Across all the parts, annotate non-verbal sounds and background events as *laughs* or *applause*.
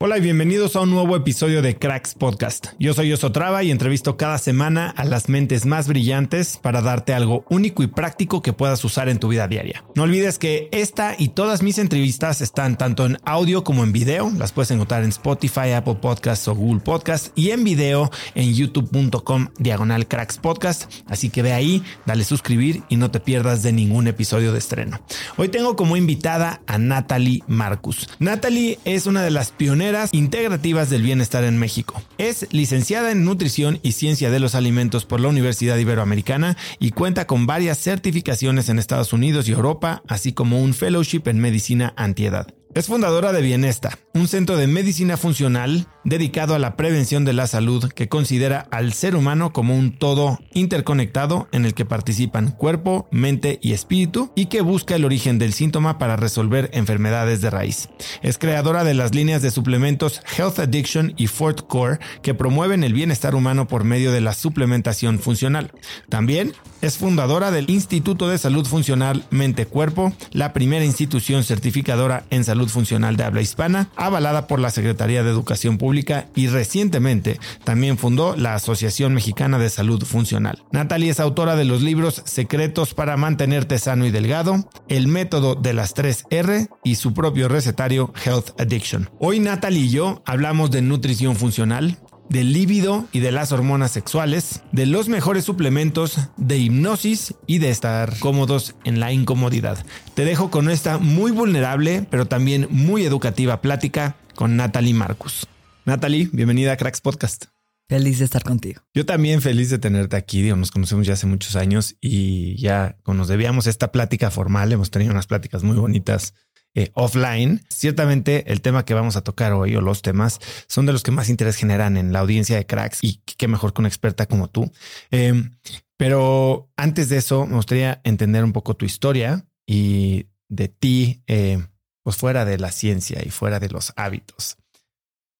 Hola y bienvenidos a un nuevo episodio de Cracks Podcast. Yo soy Osotrava y entrevisto cada semana a las mentes más brillantes para darte algo único y práctico que puedas usar en tu vida diaria. No olvides que esta y todas mis entrevistas están tanto en audio como en video. Las puedes encontrar en Spotify, Apple Podcasts o Google Podcasts y en video en youtube.com diagonal Cracks Podcast. Así que ve ahí, dale suscribir y no te pierdas de ningún episodio de estreno. Hoy tengo como invitada a Natalie Marcus. Natalie es una de las pioneras integrativas del bienestar en México. Es licenciada en nutrición y ciencia de los alimentos por la Universidad Iberoamericana y cuenta con varias certificaciones en Estados Unidos y Europa, así como un fellowship en medicina antiedad. Es fundadora de Bienesta, un centro de medicina funcional dedicado a la prevención de la salud que considera al ser humano como un todo interconectado en el que participan cuerpo, mente y espíritu y que busca el origen del síntoma para resolver enfermedades de raíz. Es creadora de las líneas de suplementos Health Addiction y Fort Core que promueven el bienestar humano por medio de la suplementación funcional. También es fundadora del Instituto de Salud Funcional Mente-Cuerpo, la primera institución certificadora en salud funcional de habla hispana, avalada por la Secretaría de Educación Pública y recientemente también fundó la Asociación Mexicana de Salud Funcional. Natalie es autora de los libros Secretos para mantenerte sano y delgado, El método de las 3 R y su propio recetario Health Addiction. Hoy Natalie y yo hablamos de nutrición funcional, del líbido y de las hormonas sexuales, de los mejores suplementos, de hipnosis y de estar cómodos en la incomodidad. Te dejo con esta muy vulnerable, pero también muy educativa plática con Natalie Marcus. Natalie, bienvenida a Cracks Podcast. Feliz de estar contigo. Yo también feliz de tenerte aquí. nos conocemos ya hace muchos años y ya nos debíamos esta plática formal. Hemos tenido unas pláticas muy bonitas eh, offline. Ciertamente el tema que vamos a tocar hoy o los temas son de los que más interés generan en la audiencia de cracks y qué mejor que una experta como tú. Em, pero antes de eso, me gustaría entender un poco tu historia y de ti, eh, pues fuera de la ciencia y fuera de los hábitos.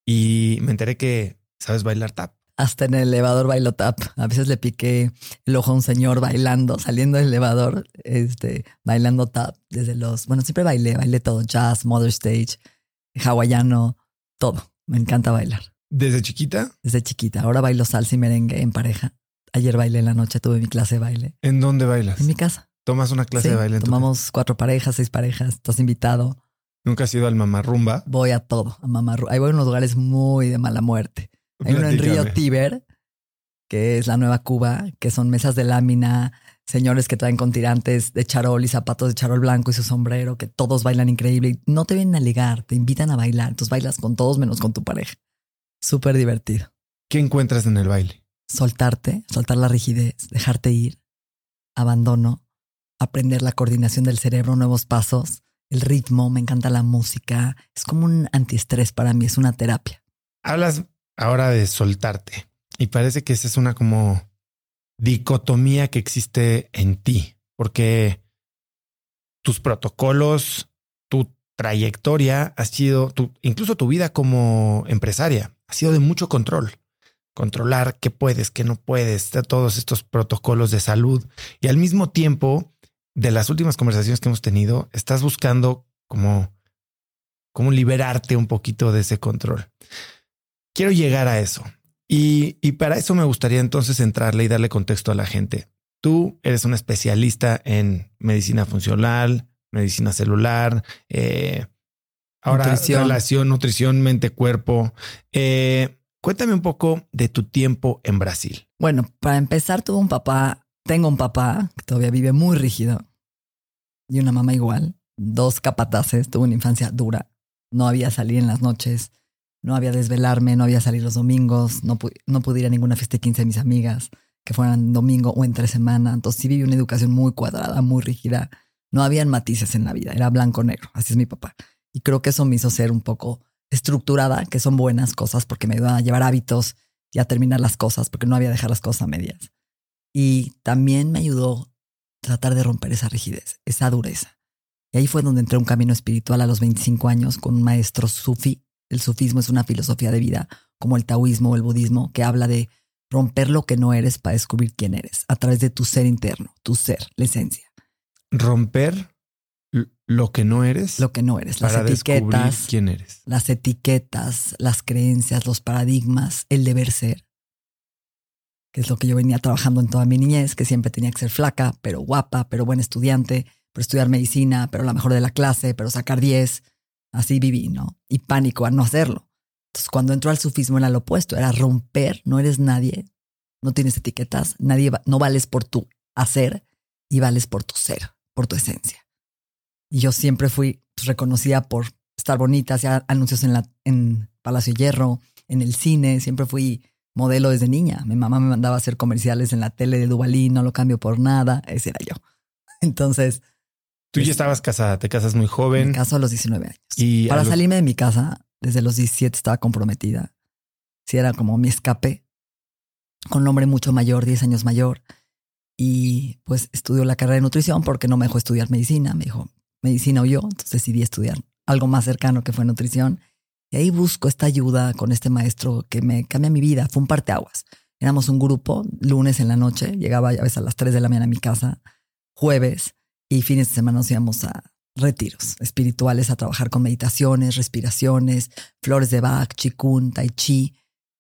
Y me enteré que sabes bailar tap hasta en el elevador bailo tap. A veces le piqué el ojo a un señor bailando, saliendo del elevador, este, bailando tap desde los, bueno, siempre bailé, bailé todo, jazz, mother stage, hawaiano, todo. Me encanta bailar. ¿Desde chiquita? Desde chiquita. Ahora bailo salsa y merengue en pareja. Ayer bailé en la noche, tuve mi clase de baile. ¿En dónde bailas? En mi casa. ¿Tomas una clase de baile? En tomamos cuatro parejas, seis parejas. Estás invitado. ¿Nunca has ido al mamarrumba? Voy a todo, a mamarrumba. Ahí voy a unos lugares muy de mala muerte. Hay uno en Río Tíber, que es la nueva Cuba, que son mesas de lámina, señores que traen con tirantes de charol y zapatos de charol blanco y su sombrero, que todos bailan increíble. no te vienen a ligar, te invitan a bailar. Entonces bailas con todos menos con tu pareja. Súper divertido. ¿Qué encuentras en el baile? soltarte, soltar la rigidez, dejarte ir, abandono, aprender la coordinación del cerebro, nuevos pasos, el ritmo, me encanta la música, es como un antiestrés para mí, es una terapia. Hablas ahora de soltarte y parece que esa es una como dicotomía que existe en ti, porque tus protocolos, tu trayectoria ha sido, incluso tu vida como empresaria, ha sido de mucho control. Controlar qué puedes, qué no puedes, todos estos protocolos de salud. Y al mismo tiempo, de las últimas conversaciones que hemos tenido, estás buscando como, como liberarte un poquito de ese control. Quiero llegar a eso. Y, para eso me gustaría entonces entrarle y darle contexto a la gente. Tú eres un especialista en medicina funcional, medicina celular, eh, ahora nutrición. relación, nutrición, mente, cuerpo. Eh, cuéntame un poco de tu tiempo en Brasil. Bueno, para empezar, tuve un papá, tengo un papá que todavía vive muy rígido y una mamá igual. Dos capataces, tuve una infancia dura. No había salir en las noches, no había desvelarme, no había salir los domingos, no, no pude ir a ninguna fiesta de 15 de mis amigas que fueran domingo o entre semana. Entonces sí viví una educación muy cuadrada, muy rígida. No habían matices en la vida, era blanco-negro, así es mi papá. Y creo que eso me hizo ser un poco estructurada, que son buenas cosas porque me ayudan a llevar hábitos y a terminar las cosas, porque no había dejar las cosas a medias. Y también me ayudó tratar de romper esa rigidez, esa dureza. Y ahí fue donde entré un camino espiritual a los 25 años con un maestro sufi. El sufismo es una filosofía de vida, como el taoísmo o el budismo, que habla de romper lo que no eres para descubrir quién eres, a través de tu ser interno, tu ser, la esencia. Romper lo que no eres. Lo que no eres, las etiquetas. quién eres. Las etiquetas, las creencias, los paradigmas, el deber ser que es lo que yo venía trabajando en toda mi niñez, que siempre tenía que ser flaca, pero guapa, pero buen estudiante, pero estudiar medicina, pero la mejor de la clase, pero sacar 10. Así viví, ¿no? Y pánico a no hacerlo. Entonces, cuando entró al sufismo era lo opuesto, era romper, no eres nadie, no tienes etiquetas, nadie no vales por tu hacer y vales por tu ser, por tu esencia. Y yo siempre fui pues, reconocida por estar bonita, hacía anuncios en, la, Palacio Hierro, en el cine, siempre fui modelo desde niña. Mi mamá me mandaba a hacer comerciales en la tele de Duvalín, no lo cambio por nada. Ese era yo. *laughs* Entonces. Tú ya pues, estabas casada, te casas muy joven. Me caso a los 19 años. Y Para salirme de mi casa, desde los 17 estaba comprometida. Sí, era como mi escape. Con un hombre mucho mayor, 10 años mayor. Y pues estudió la carrera de nutrición porque no me dejó estudiar medicina. Me dijo medicina o yo. Entonces decidí estudiar algo más cercano que fue nutrición. Y ahí busco esta ayuda con este maestro que me cambia mi vida. Fue un parteaguas. Éramos un grupo, lunes en la noche, llegaba a veces a las 3 de la mañana a mi casa, jueves, y fines de semana nos íbamos a retiros espirituales, a trabajar con meditaciones, respiraciones, flores de Bach, chikun, tai chi.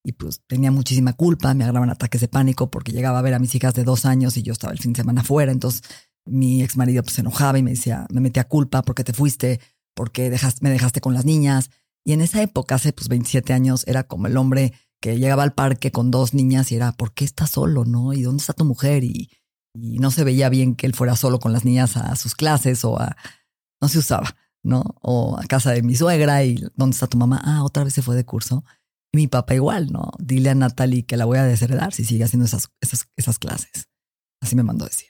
Y pues tenía muchísima culpa, me agarraban ataques de pánico porque llegaba a ver a mis hijas de dos años y yo estaba el fin de semana afuera. Entonces mi ex marido pues, se enojaba y me decía, me metía culpa porque te fuiste, porque me dejaste con las niñas. Y en esa época, hace pues 27 años, era como el hombre que llegaba al parque con dos niñas y era, ¿por qué estás solo? ¿No? ¿Y dónde está tu mujer? Y, no se veía bien que él fuera solo con las niñas a sus clases o a, no se usaba, ¿no? O a casa de mi suegra y ¿dónde está tu mamá? Ah, otra vez se fue de curso. Y mi papá igual, ¿no? Dile a Natalie que la voy a desheredar si sigue haciendo esas, esas, esas clases. Así me mandó decir.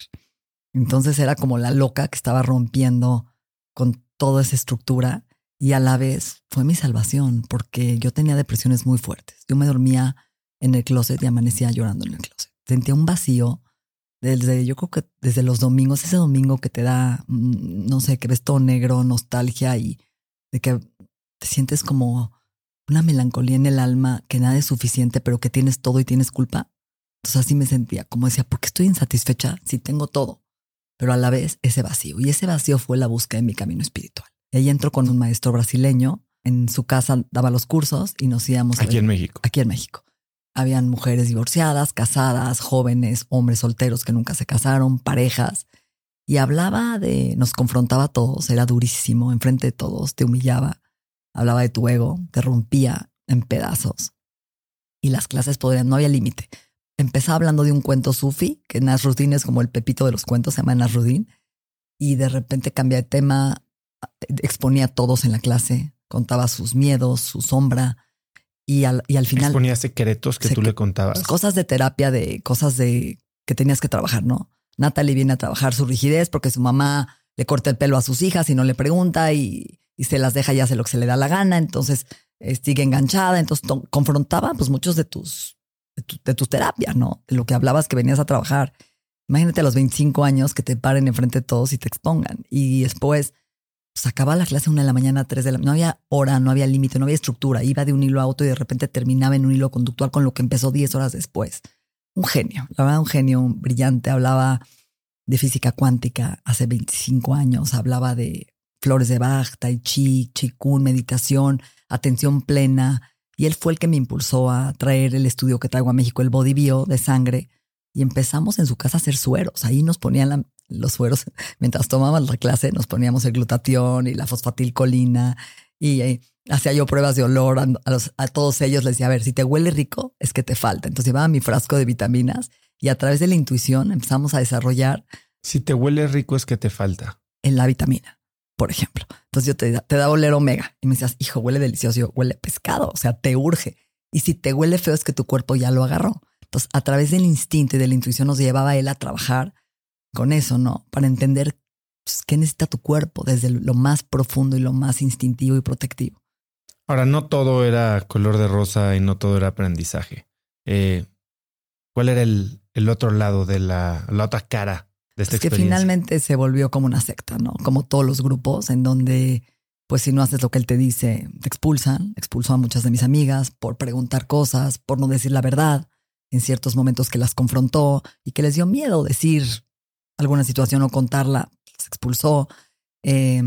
Entonces era como la loca que estaba rompiendo con toda esa estructura y a la vez fue mi salvación porque yo tenía depresiones muy fuertes. Yo me dormía en el closet y amanecía llorando en el closet. Sentía un vacío desde, yo creo que desde los domingos, ese domingo que te da, mm, no sé, que ves todo negro, nostalgia y de que te sientes como una melancolía en el alma, que nada es suficiente, pero que tienes todo y tienes culpa. Entonces así me sentía, como decía, ¿por qué estoy insatisfecha si tengo todo? Pero a la vez ese vacío. Y ese vacío fue la búsqueda de mi camino espiritual. Y ahí entró con un maestro brasileño. En su casa daba los cursos y nos íbamos. Aquí en México. Aquí en México. Habían mujeres divorciadas, casadas, jóvenes, hombres solteros que nunca se casaron, parejas. Y hablaba de, nos confrontaba a todos, era durísimo, enfrente de todos, te humillaba, hablaba de tu ego, te rompía en pedazos. Y las clases podrían, no había límite. Empezaba hablando de un cuento sufi, que Nasruddin es como el pepito de los cuentos, se llama Nasruddin. Y de repente cambia de tema, exponía a todos en la clase, contaba sus miedos, su sombra, y al, y al final... Exponía secretos que tú le contabas. Cosas de terapia, de cosas de que tenías que trabajar, ¿no? Natalie viene a trabajar su rigidez porque su mamá le corta el pelo a sus hijas y no le pregunta y, se las deja y hace lo que se le da la gana. Entonces eh, sigue enganchada. Entonces confrontaba pues muchos de tus, de, tus terapias, ¿no? De lo que hablabas que venías a trabajar. Imagínate a los 25 años que te paren enfrente de todos y te expongan. Y después acababa la clase una de la mañana, tres de la No había hora, no había límite, no había estructura. Iba de un hilo a otro y de repente terminaba en un hilo conductual con lo que empezó 10 horas después un genio, la verdad, un genio brillante. Hablaba de física cuántica hace 25 años, hablaba de flores de Bach, tai chi, chikun, meditación, atención plena. Y él fue el que me impulsó a traer el estudio que traigo a México, el Body Bio de sangre. Y empezamos en su casa a hacer sueros. Ahí nos ponían los sueros, *laughs* mientras tomábamos la clase, nos poníamos el glutatión y la fosfatilcolina. Y eh, hacía yo pruebas de olor a, todos ellos. Les decía, a ver, si te huele rico, es que te falta. Entonces llevaba mi frasco de vitaminas y a través de la intuición empezamos a desarrollar. Si te huele rico, es que te falta. En la vitamina, por ejemplo. Entonces yo te, te da oler omega y me decías, hijo, huele delicioso. Yo, huele pescado. O sea, te urge. Y si te huele feo, es que tu cuerpo ya lo agarró. Entonces, a través del instinto y de la intuición nos llevaba él a trabajar con eso, ¿no? Para entender pues, qué necesita tu cuerpo desde lo más profundo y lo más instintivo y protectivo. Ahora, no todo era color de rosa y no todo era aprendizaje. Eh, ¿Cuál era el, el, otro lado de la, la otra cara de esta es que finalmente se volvió como una secta, ¿no? Como todos los grupos en donde, pues si no haces lo que él te dice, te expulsan. Expulsó a muchas de mis amigas por preguntar cosas, por no decir la verdad, en ciertos momentos que las confrontó y que les dio miedo decir alguna situación o contarla, se expulsó. Eh,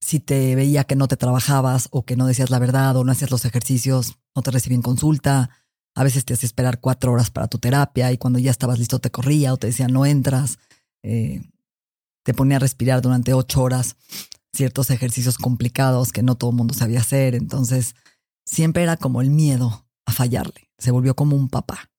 si te veía que no te trabajabas o que no decías la verdad o no hacías los ejercicios, no te recibían consulta. A veces te hacía esperar cuatro horas para tu terapia y cuando ya estabas listo te corría o te decía no entras. Eh, te ponía a respirar durante ocho horas ciertos ejercicios complicados que no todo el mundo sabía hacer. Entonces siempre era como el miedo a fallarle. Se volvió como un papá.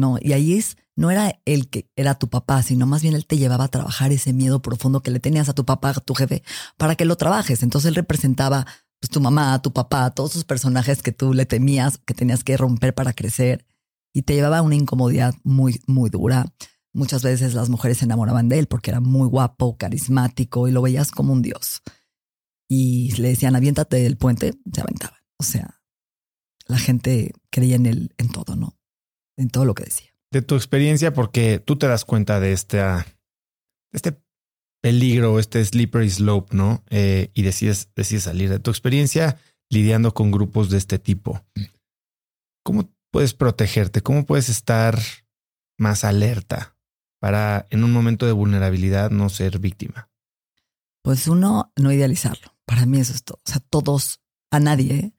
No, y ahí es no era el que era tu papá, sino más bien él te llevaba a trabajar ese miedo profundo que le tenías a tu papá, a tu jefe, para que lo trabajes. Entonces él representaba pues, tu mamá, tu papá, todos esos personajes que tú le temías, que tenías que romper para crecer y te llevaba a una incomodidad muy, muy dura. Muchas veces las mujeres se enamoraban de él porque era muy guapo, carismático y lo veías como un dios. Y le decían, aviéntate del puente, se aventaba. O sea, la gente creía en él en todo, ¿no? En todo lo que decía de tu experiencia, porque tú te das cuenta de este, este peligro, este slippery slope, ¿no? Eh, y decides, decides salir de tu experiencia lidiando con grupos de este tipo. ¿Cómo puedes protegerte? ¿Cómo puedes estar más alerta para en un momento de vulnerabilidad no ser víctima? Pues uno, no idealizarlo. Para mí eso es todo. O sea, todos, a nadie,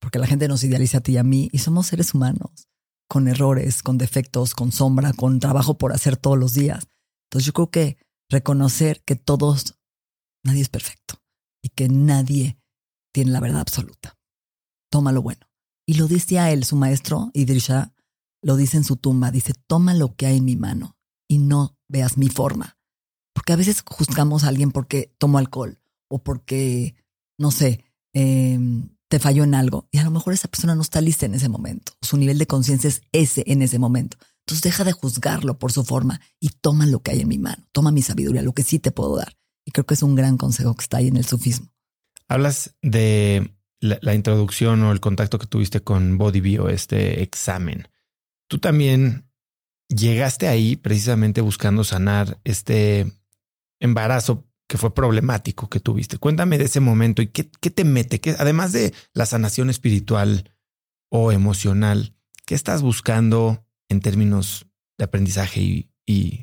porque la gente nos idealiza a ti y a mí y somos seres humanos con errores, con defectos, con sombra, con trabajo por hacer todos los días. Entonces yo creo que reconocer que todos, nadie es perfecto y que nadie tiene la verdad absoluta. Toma lo bueno. Y lo dice a él, su maestro, Idrisha, lo dice en su tumba, dice, toma lo que hay en mi mano y no veas mi forma. Porque a veces juzgamos a alguien porque tomó alcohol o porque, no sé, eh, te falló en algo y a lo mejor esa persona no está lista en ese momento. Su nivel de conciencia es ese en ese momento. Entonces deja de juzgarlo por su forma y toma lo que hay en mi mano, toma mi sabiduría, lo que sí te puedo dar. Y creo que es un gran consejo que está ahí en el sufismo. Hablas de la, introducción o el contacto que tuviste con Body Bio, este examen. Tú también llegaste ahí precisamente buscando sanar este embarazo que fue problemático que tuviste. Cuéntame de ese momento y qué, te mete, que además de la sanación espiritual o emocional, ¿qué estás buscando en términos de aprendizaje y, y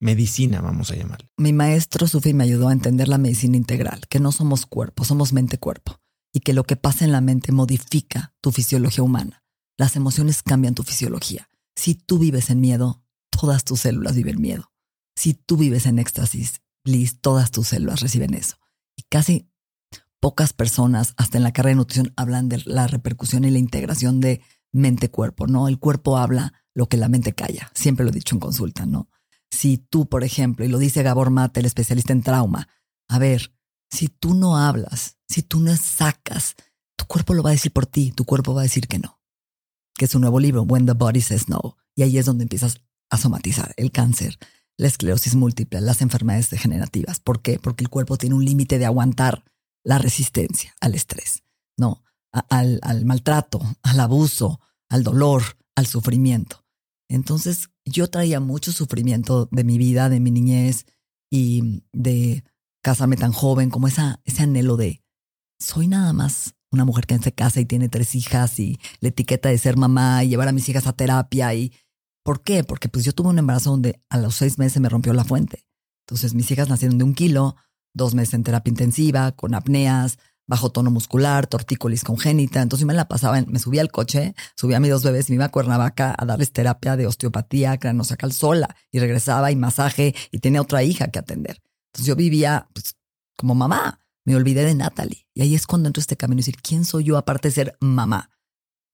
medicina, vamos a llamarle? Mi maestro Sufi me ayudó a entender la medicina integral, que no somos cuerpo, somos mente-cuerpo, y que lo que pasa en la mente modifica tu fisiología humana. Las emociones cambian tu fisiología. Si tú vives en miedo, todas tus células viven miedo. Si tú vives en éxtasis, todas tus células reciben eso. Y casi pocas personas, hasta en la carrera de nutrición, hablan de la repercusión y la integración de mente-cuerpo, ¿no? El cuerpo habla lo que la mente calla. Siempre lo he dicho en consulta, ¿no? Si tú, por ejemplo, y lo dice Gabor Mate, el especialista en trauma, a ver, si tú no hablas, si tú no sacas tu cuerpo lo va a decir por ti, tu cuerpo va a decir que no. Que es un nuevo libro, When the Body Says No. Y ahí es donde empiezas a somatizar el cáncer, la esclerosis múltiple, las enfermedades degenerativas. ¿Por qué? Porque el cuerpo tiene un límite de aguantar la resistencia al estrés, no, al, al maltrato, al abuso, al dolor, al sufrimiento. Entonces yo traía mucho sufrimiento de mi vida, de mi niñez y de casarme tan joven, como ese anhelo de soy nada más una mujer que se casa y tiene tres hijas y la etiqueta de ser mamá y llevar a mis hijas a terapia y ¿por qué? Porque pues yo tuve un embarazo donde a los seis meses me rompió la fuente. Entonces mis hijas nacieron de un kilo, dos meses en terapia intensiva, con apneas, bajo tono muscular, tortícolis congénita. Entonces yo me la pasaba, me subía al coche, subía a mis dos bebés, me iba a Cuernavaca a darles terapia de osteopatía, cranosacal sola y regresaba y masaje y tenía otra hija que atender. Entonces yo vivía pues, como mamá. Me olvidé de Natalie. Y ahí es cuando entro este camino y decir, ¿quién soy yo aparte de ser mamá?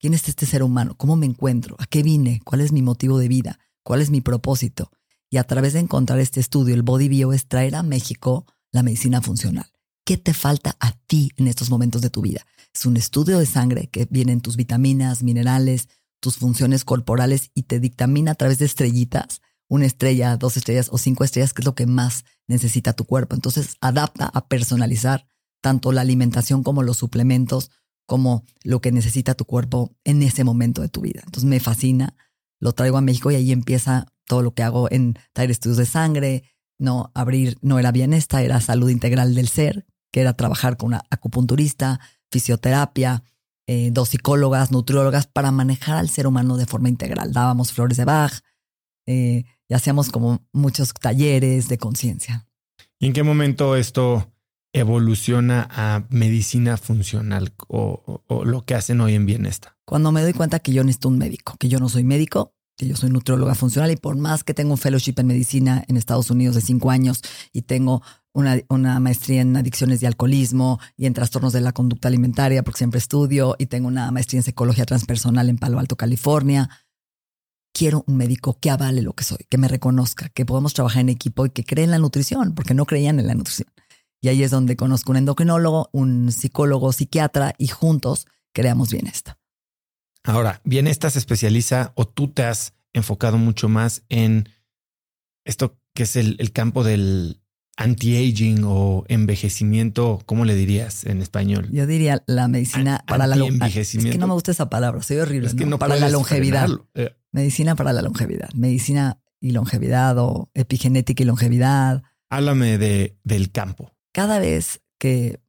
¿Quién es este ser humano? ¿Cómo me encuentro? ¿A qué vine? ¿Cuál es mi motivo de vida? ¿Cuál es mi propósito? Y a través de encontrar este estudio, el Body Bio es traer a México la medicina funcional. ¿Qué te falta a ti en estos momentos de tu vida? Es un estudio de sangre que vienen tus vitaminas, minerales, tus funciones corporales y te dictamina a través de estrellitas, una estrella, dos estrellas o cinco estrellas, que es lo que más necesita tu cuerpo. Entonces adapta a personalizar tanto la alimentación como los suplementos, como lo que necesita tu cuerpo en ese momento de tu vida. Entonces me fascina, lo traigo a México y ahí empieza todo lo que hago en traer estudios de sangre, no abrir, no era esta era salud integral del ser, que era trabajar con una acupunturista, fisioterapia, eh, dos psicólogas, nutriólogas, para manejar al ser humano de forma integral. Dábamos flores de Bach eh, y hacíamos como muchos talleres de conciencia. ¿Y en qué momento esto evoluciona a medicina funcional o, lo que hacen hoy en Bienesta? Cuando me doy cuenta que yo necesito un médico, que yo no soy médico, que yo soy nutrióloga funcional y por más que tengo un fellowship en medicina en Estados Unidos de cinco años y tengo una, maestría en adicciones y alcoholismo y en trastornos de la conducta alimentaria, porque siempre estudio, y tengo una maestría en psicología transpersonal en Palo Alto, California. Quiero un médico que avale lo que soy, que me reconozca, que podamos trabajar en equipo y que cree en la nutrición, porque no creían en la nutrición. Y ahí es donde conozco un endocrinólogo, un psicólogo, psiquiatra y juntos creamos Bienesta. Ahora, Bienesta se especializa o tú te has enfocado mucho más en esto que es el campo del anti-aging o envejecimiento, ¿cómo le dirías en español? Yo diría la medicina para la longevidad. Es que no me gusta esa palabra, soy horrible. Es que ¿no? para la longevidad. Eh. Medicina para la longevidad. Medicina y longevidad o epigenética y longevidad. Háblame de, del campo. Cada vez que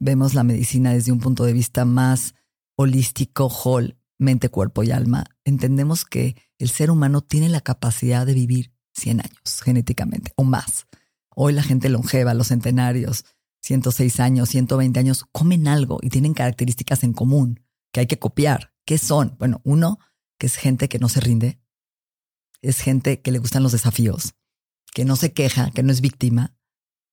vemos la medicina desde un punto de vista más holístico, whole, mente, cuerpo y alma, entendemos que el ser humano tiene la capacidad de vivir 100 años genéticamente o más. Hoy la gente longeva, los centenarios, 106 años, 120 años, comen algo y tienen características en común que hay que copiar. ¿Qué son? Bueno, uno, que es gente que no se rinde, es gente que le gustan los desafíos, que no se queja, que no es víctima,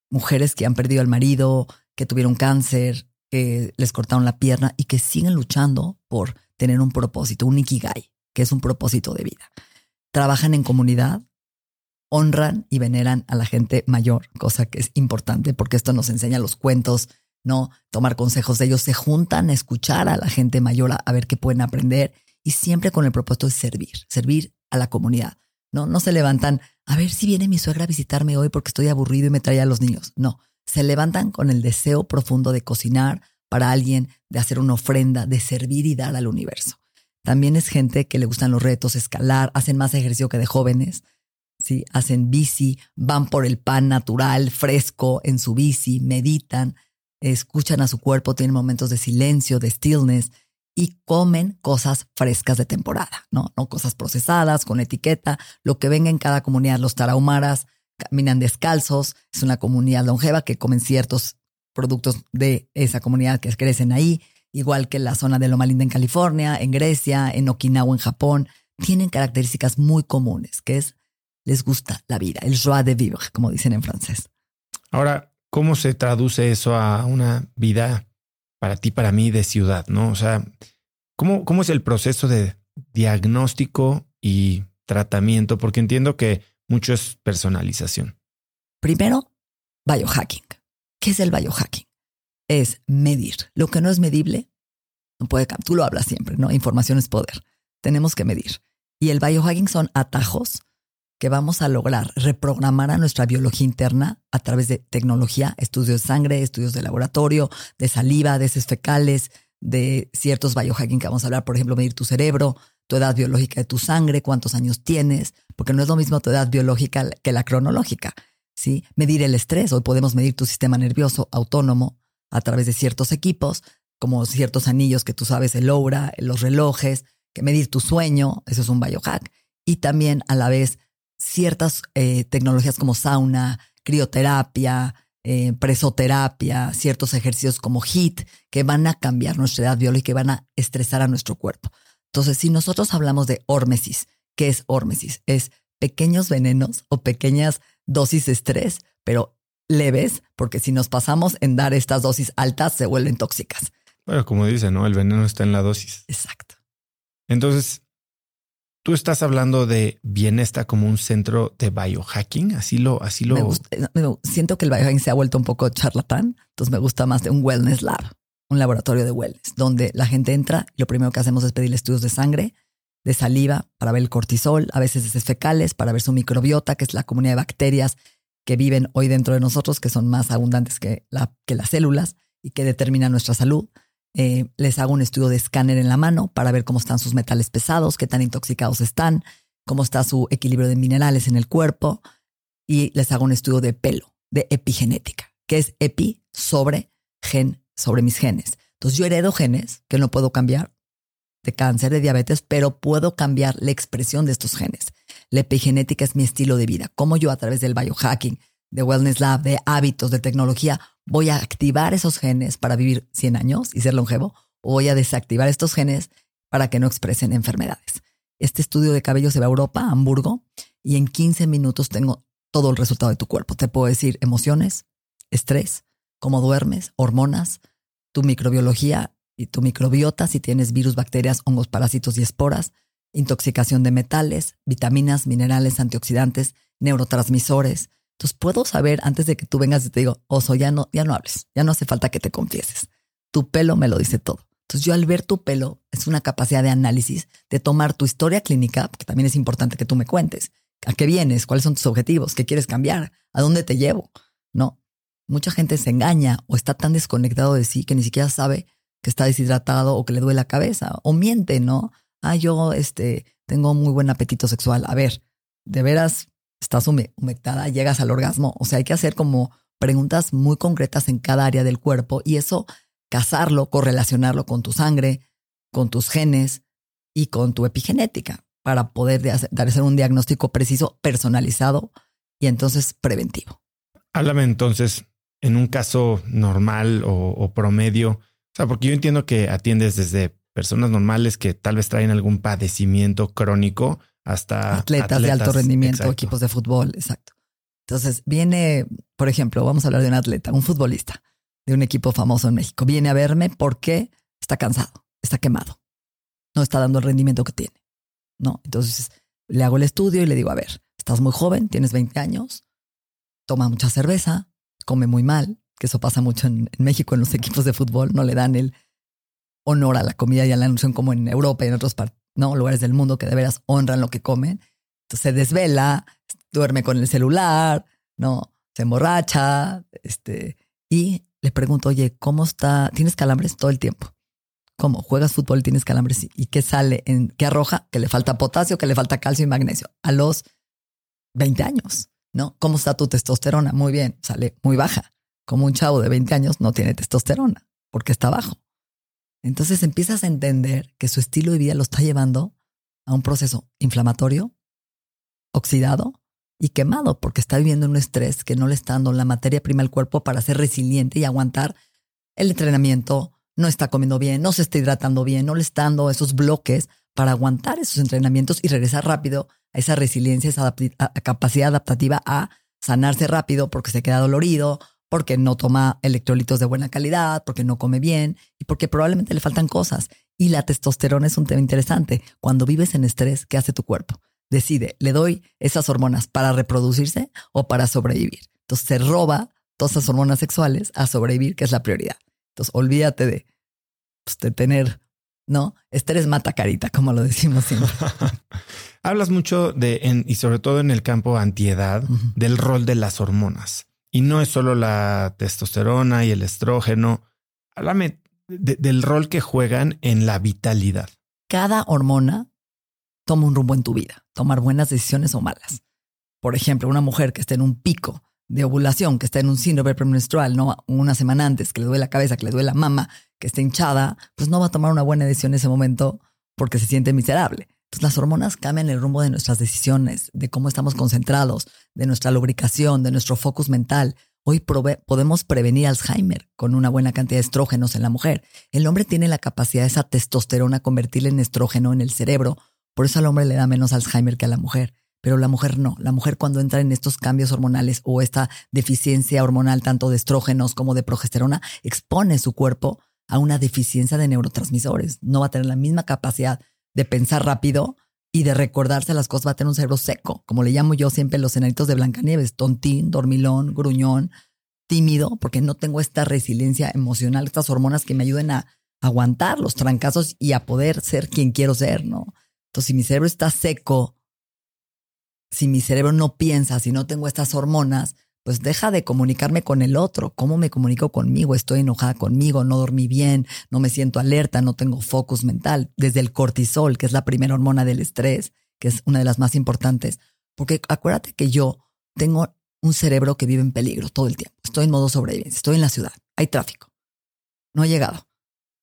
mujeres que han perdido al marido, que tuvieron cáncer, que les cortaron la pierna y que siguen luchando por tener un propósito, un ikigai, que es un propósito de vida. Trabajan en comunidad, honran y veneran a la gente mayor, cosa que es importante porque esto nos enseña los cuentos, no tomar consejos de ellos, se juntan a escuchar a la gente mayor, a, ver qué pueden aprender y siempre con el propósito de servir, servir a la comunidad. No, no se levantan a ver si viene mi suegra a visitarme hoy porque estoy aburrido y me trae a los niños. No, se levantan con el deseo profundo de cocinar para alguien, de hacer una ofrenda, de servir y dar al universo. También es gente que le gustan los retos, escalar, hacen más ejercicio que de jóvenes, ¿sí? hacen bici, van por el pan natural, fresco en su bici, meditan, escuchan a su cuerpo, tienen momentos de silencio, de stillness y comen cosas frescas de temporada, ¿no? No cosas procesadas, con etiqueta, lo que venga en cada comunidad. Los tarahumaras caminan descalzos, es una comunidad longeva que comen ciertos productos de esa comunidad que crecen ahí, igual que la zona de Loma Linda en California, en Grecia, en Okinawa, en Japón, tienen características muy comunes, que es les gusta la vida, el joie de vivre, como dicen en francés. Ahora, ¿cómo se traduce eso a una vida para ti, para mí, de ciudad? ¿No? O sea, ¿cómo, cómo es el proceso de diagnóstico y tratamiento? Porque entiendo que mucho es personalización. Primero, biohacking. ¿Qué es el biohacking? Es medir lo que no es medible, No puede, tú lo hablas siempre, ¿no? Información es poder. Tenemos que medir. Y el biohacking son atajos que vamos a lograr reprogramar a nuestra biología interna a través de tecnología, estudios de sangre, estudios de laboratorio, de saliva, de heces fecales, de ciertos biohacking que vamos a hablar, por ejemplo, medir tu cerebro, tu edad biológica de tu sangre, cuántos años tienes, porque no es lo mismo tu edad biológica que la cronológica. ¿sí? Medir el estrés, hoy podemos medir tu sistema nervioso autónomo a través de ciertos equipos, como ciertos anillos que tú sabes, el Oura, los relojes, que medir tu sueño, eso es un biohack, y también a la vez ciertas eh, tecnologías como sauna, crioterapia, eh, presoterapia, ciertos ejercicios como HIT que van a cambiar nuestra edad biológica y van a estresar a nuestro cuerpo. Entonces, si nosotros hablamos de hormesis, ¿qué es hormesis? Es pequeños venenos o pequeñas dosis de estrés, pero leves, porque si nos pasamos en dar estas dosis altas, se vuelven tóxicas. Bueno, como dice, ¿no? El veneno está en la dosis. Exacto. Entonces, Tú estás hablando de Bienesta como un centro de biohacking, así lo, así lo. Me siento que el biohacking se ha vuelto un poco charlatán, entonces me gusta más de un wellness lab, un laboratorio de wellness, donde la gente entra y lo primero que hacemos es pedirle estudios de sangre, de saliva para ver el cortisol, a veces de fecales para ver su microbiota, que es la comunidad de bacterias que viven hoy dentro de nosotros, que son más abundantes que, la, que las células y que determinan nuestra salud. Eh, les hago un estudio de escáner en la mano para ver cómo están sus metales pesados, qué tan intoxicados están, cómo está su equilibrio de minerales en el cuerpo y les hago un estudio de pelo, de epigenética, que es epi sobre gen, sobre mis genes. Entonces yo heredo genes que no puedo cambiar de cáncer, de diabetes, pero puedo cambiar la expresión de estos genes. La epigenética es mi estilo de vida, cómo yo a través del biohacking, de Wellness Lab, de hábitos, de tecnología, voy a activar esos genes para vivir 100 años y ser longevo, o voy a desactivar estos genes para que no expresen enfermedades. Este estudio de cabello se va a Europa, a Hamburgo, y en 15 minutos tengo todo el resultado de tu cuerpo. Te puedo decir emociones, estrés, cómo duermes, hormonas, tu microbiología y tu microbiota, si tienes virus, bacterias, hongos, parásitos y esporas, intoxicación de metales, vitaminas, minerales, antioxidantes, neurotransmisores, entonces puedo saber antes de que tú vengas y te digo, oso, ya no, ya no hables, ya no hace falta que te confieses. Tu pelo me lo dice todo. Entonces yo al ver tu pelo es una capacidad de análisis, de tomar tu historia clínica, que también es importante que tú me cuentes. ¿A qué vienes? ¿Cuáles son tus objetivos? ¿Qué quieres cambiar? ¿A dónde te llevo? No. Mucha gente se engaña o está tan desconectado de sí que ni siquiera sabe que está deshidratado o que le duele la cabeza o miente, ¿no? Ah, yo este tengo muy buen apetito sexual. A ver, de veras estás humectada, llegas al orgasmo. O sea, hay que hacer como preguntas muy concretas en cada área del cuerpo y eso casarlo, correlacionarlo con tu sangre, con tus genes y con tu epigenética para poder dar un diagnóstico preciso, personalizado y entonces preventivo. Háblame entonces en un caso normal o, o promedio, o sea, porque yo entiendo que atiendes desde personas normales que tal vez traen algún padecimiento crónico hasta atletas, de alto rendimiento, equipos de fútbol, exacto. Entonces viene, por ejemplo, vamos a hablar de un atleta, un futbolista de un equipo famoso en México. Viene a verme porque está cansado, está quemado, no está dando el rendimiento que tiene. No, entonces le hago el estudio y le digo, a ver, estás muy joven, tienes 20 años, toma mucha cerveza, come muy mal, que eso pasa mucho en, en México en los equipos de fútbol, no le dan el honor a la comida y a la nutrición como en Europa y en otros ¿no? Lugares del mundo que de veras honran lo que comen. Entonces se desvela, duerme con el celular, ¿no? Se emborracha, este, y le pregunto, oye, ¿cómo está? ¿Tienes calambres todo el tiempo? ¿Cómo? ¿Juegas fútbol y tienes calambres? ¿Y qué sale? En, ¿Qué arroja? Que le falta potasio, que le falta calcio y magnesio. A los 20 años, ¿no? ¿Cómo está tu testosterona? Muy bien, sale muy baja. Como un chavo de 20 años no tiene testosterona porque está bajo. Entonces empiezas a entender que su estilo de vida lo está llevando a un proceso inflamatorio, oxidado y quemado, porque está viviendo un estrés que no le está dando la materia prima al cuerpo para ser resiliente y aguantar el entrenamiento, no está comiendo bien, no se está hidratando bien, no le está dando esos bloques para aguantar esos entrenamientos y regresar rápido a esa resiliencia, esa capacidad adaptativa a sanarse rápido porque se queda dolorido porque no toma electrolitos de buena calidad, porque no come bien y porque probablemente le faltan cosas. Y la testosterona es un tema interesante. Cuando vives en estrés, ¿qué hace tu cuerpo? Decide, ¿le doy esas hormonas para reproducirse o para sobrevivir? Entonces se roba todas esas hormonas sexuales a sobrevivir, que es la prioridad. Entonces olvídate de, pues, de tener ¿no? Estrés mata carita, como lo decimos siempre. *laughs* Hablas mucho de, y sobre todo en el campo antiedad, del rol de las hormonas. Y no es solo la testosterona y el estrógeno. Háblame del rol que juegan en la vitalidad. Cada hormona toma un rumbo en tu vida, tomar buenas decisiones o malas. Por ejemplo, una mujer que esté en un pico de ovulación, que está en un síndrome premenstrual, no una semana antes, que le duele la cabeza, que le duele la mama, que esté hinchada, pues no va a tomar una buena decisión en ese momento porque se siente miserable. Entonces las hormonas cambian el rumbo de nuestras decisiones, de cómo estamos concentrados, de nuestra lubricación, de nuestro focus mental. Hoy podemos prevenir Alzheimer con una buena cantidad de estrógenos en la mujer. El hombre tiene la capacidad de esa testosterona convertirla en estrógeno en el cerebro. Por eso al hombre le da menos Alzheimer que a la mujer pero la mujer no. La mujer cuando entra en estos cambios hormonales o esta deficiencia hormonal tanto de estrógenos como de progesterona, expone su cuerpo a una deficiencia de neurotransmisores. No va a tener la misma capacidad de pensar rápido y de recordarse las cosas, va a tener un cerebro seco, como le llamo yo siempre los enanitos de Blancanieves, tontín, dormilón, gruñón, tímido, porque no tengo esta resiliencia emocional, estas hormonas que me ayuden a aguantar los trancazos y a poder ser quien quiero ser, ¿no? Entonces, si mi cerebro está seco, si mi cerebro no piensa, si no tengo estas hormonas, pues deja de comunicarme con el otro. ¿Cómo me comunico conmigo? Estoy enojada conmigo, no dormí bien, no me siento alerta, no tengo focus mental. Desde el cortisol, que es la primera hormona del estrés, que es una de las más importantes. Porque acuérdate que yo tengo un cerebro que vive en peligro todo el tiempo. Estoy en modo sobrevivencia, estoy en la ciudad, hay tráfico. No he llegado.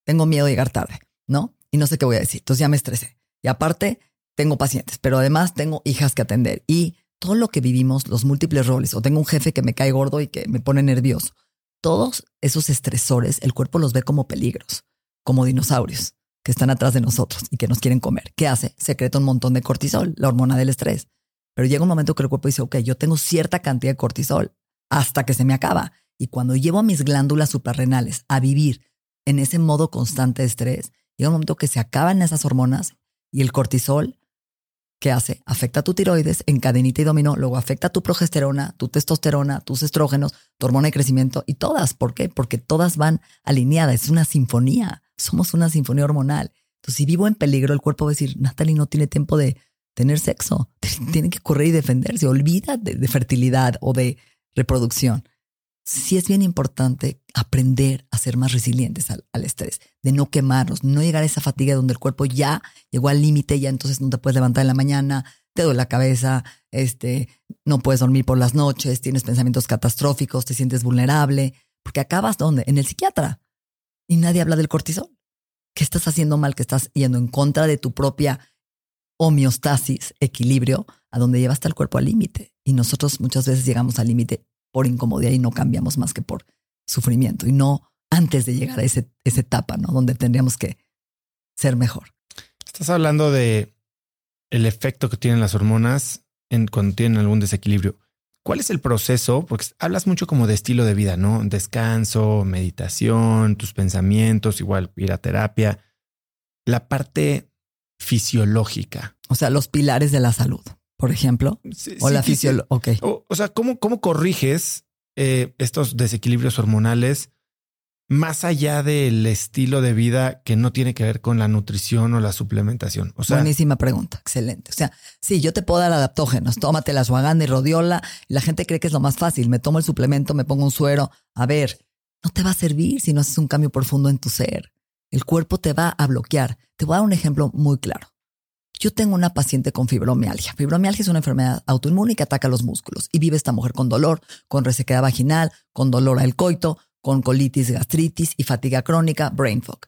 Tengo miedo de llegar tarde, ¿no? Y no sé qué voy a decir. Entonces ya me estresé. Y aparte, tengo pacientes, pero además tengo hijas que atender y todo lo que vivimos, los múltiples roles, o tengo un jefe que me cae gordo y que me pone nervioso. Todos esos estresores, el cuerpo los ve como peligros, como dinosaurios que están atrás de nosotros y que nos quieren comer. ¿Qué hace? Secreta un montón de cortisol, la hormona del estrés. Pero llega un momento que el cuerpo dice, ok, yo tengo cierta cantidad de cortisol hasta que se me acaba. Y cuando llevo a mis glándulas suprarrenales a vivir en ese modo constante de estrés, llega un momento que se acaban esas hormonas y el cortisol ¿Qué hace? Afecta a tu tiroides en cadenita y dominó, luego afecta a tu progesterona, tu testosterona, tus estrógenos, tu hormona de crecimiento y todas. ¿Por qué? Porque todas van alineadas. Es una sinfonía. Somos una sinfonía hormonal. Entonces, si vivo en peligro, el cuerpo va a decir, Natalie no tiene tiempo de tener sexo. *laughs* Tiene que correr y defenderse. Olvida de fertilidad o de reproducción sí es bien importante aprender a ser más resilientes al, estrés, de no quemarnos, no llegar a esa fatiga donde el cuerpo ya llegó al límite, ya entonces no te puedes levantar en la mañana, te duele la cabeza, este, no puedes dormir por las noches, tienes pensamientos catastróficos, te sientes vulnerable, porque acabas donde? En el psiquiatra. Y nadie habla del cortisol. ¿Qué estás haciendo mal? Que estás yendo en contra de tu propia homeostasis, equilibrio, a donde llevaste al cuerpo al límite. Y nosotros muchas veces llegamos al límite por incomodidad y no cambiamos más que por sufrimiento y no antes de llegar a ese, esa etapa, ¿no? Donde tendríamos que ser mejor. Estás hablando de el efecto que tienen las hormonas en, cuando tienen algún desequilibrio. ¿Cuál es el proceso? Porque hablas mucho como de estilo de vida, ¿no? Descanso, meditación, tus pensamientos, igual ir a terapia. La parte fisiológica. O sea, los pilares de la salud por ejemplo? o la fisiología. O, sea, ¿cómo, cómo corriges eh, estos desequilibrios hormonales más allá del estilo de vida que no tiene que ver con la nutrición o la suplementación? O sea, Buenísima pregunta. Excelente. O sea, sí, yo te puedo dar adaptógenos. Tómate la suaganda y rodiola. la gente cree que es lo más fácil. Me tomo el suplemento, me pongo un suero. A ver, no te va a servir si no haces un cambio profundo en tu ser. El cuerpo te va a bloquear. Te voy a dar un ejemplo muy claro. Yo tengo una paciente con fibromialgia. Fibromialgia es una enfermedad autoinmune que ataca los músculos y vive esta mujer con dolor, con resequedad vaginal, con dolor al coito, con colitis, gastritis y fatiga crónica, brain fog.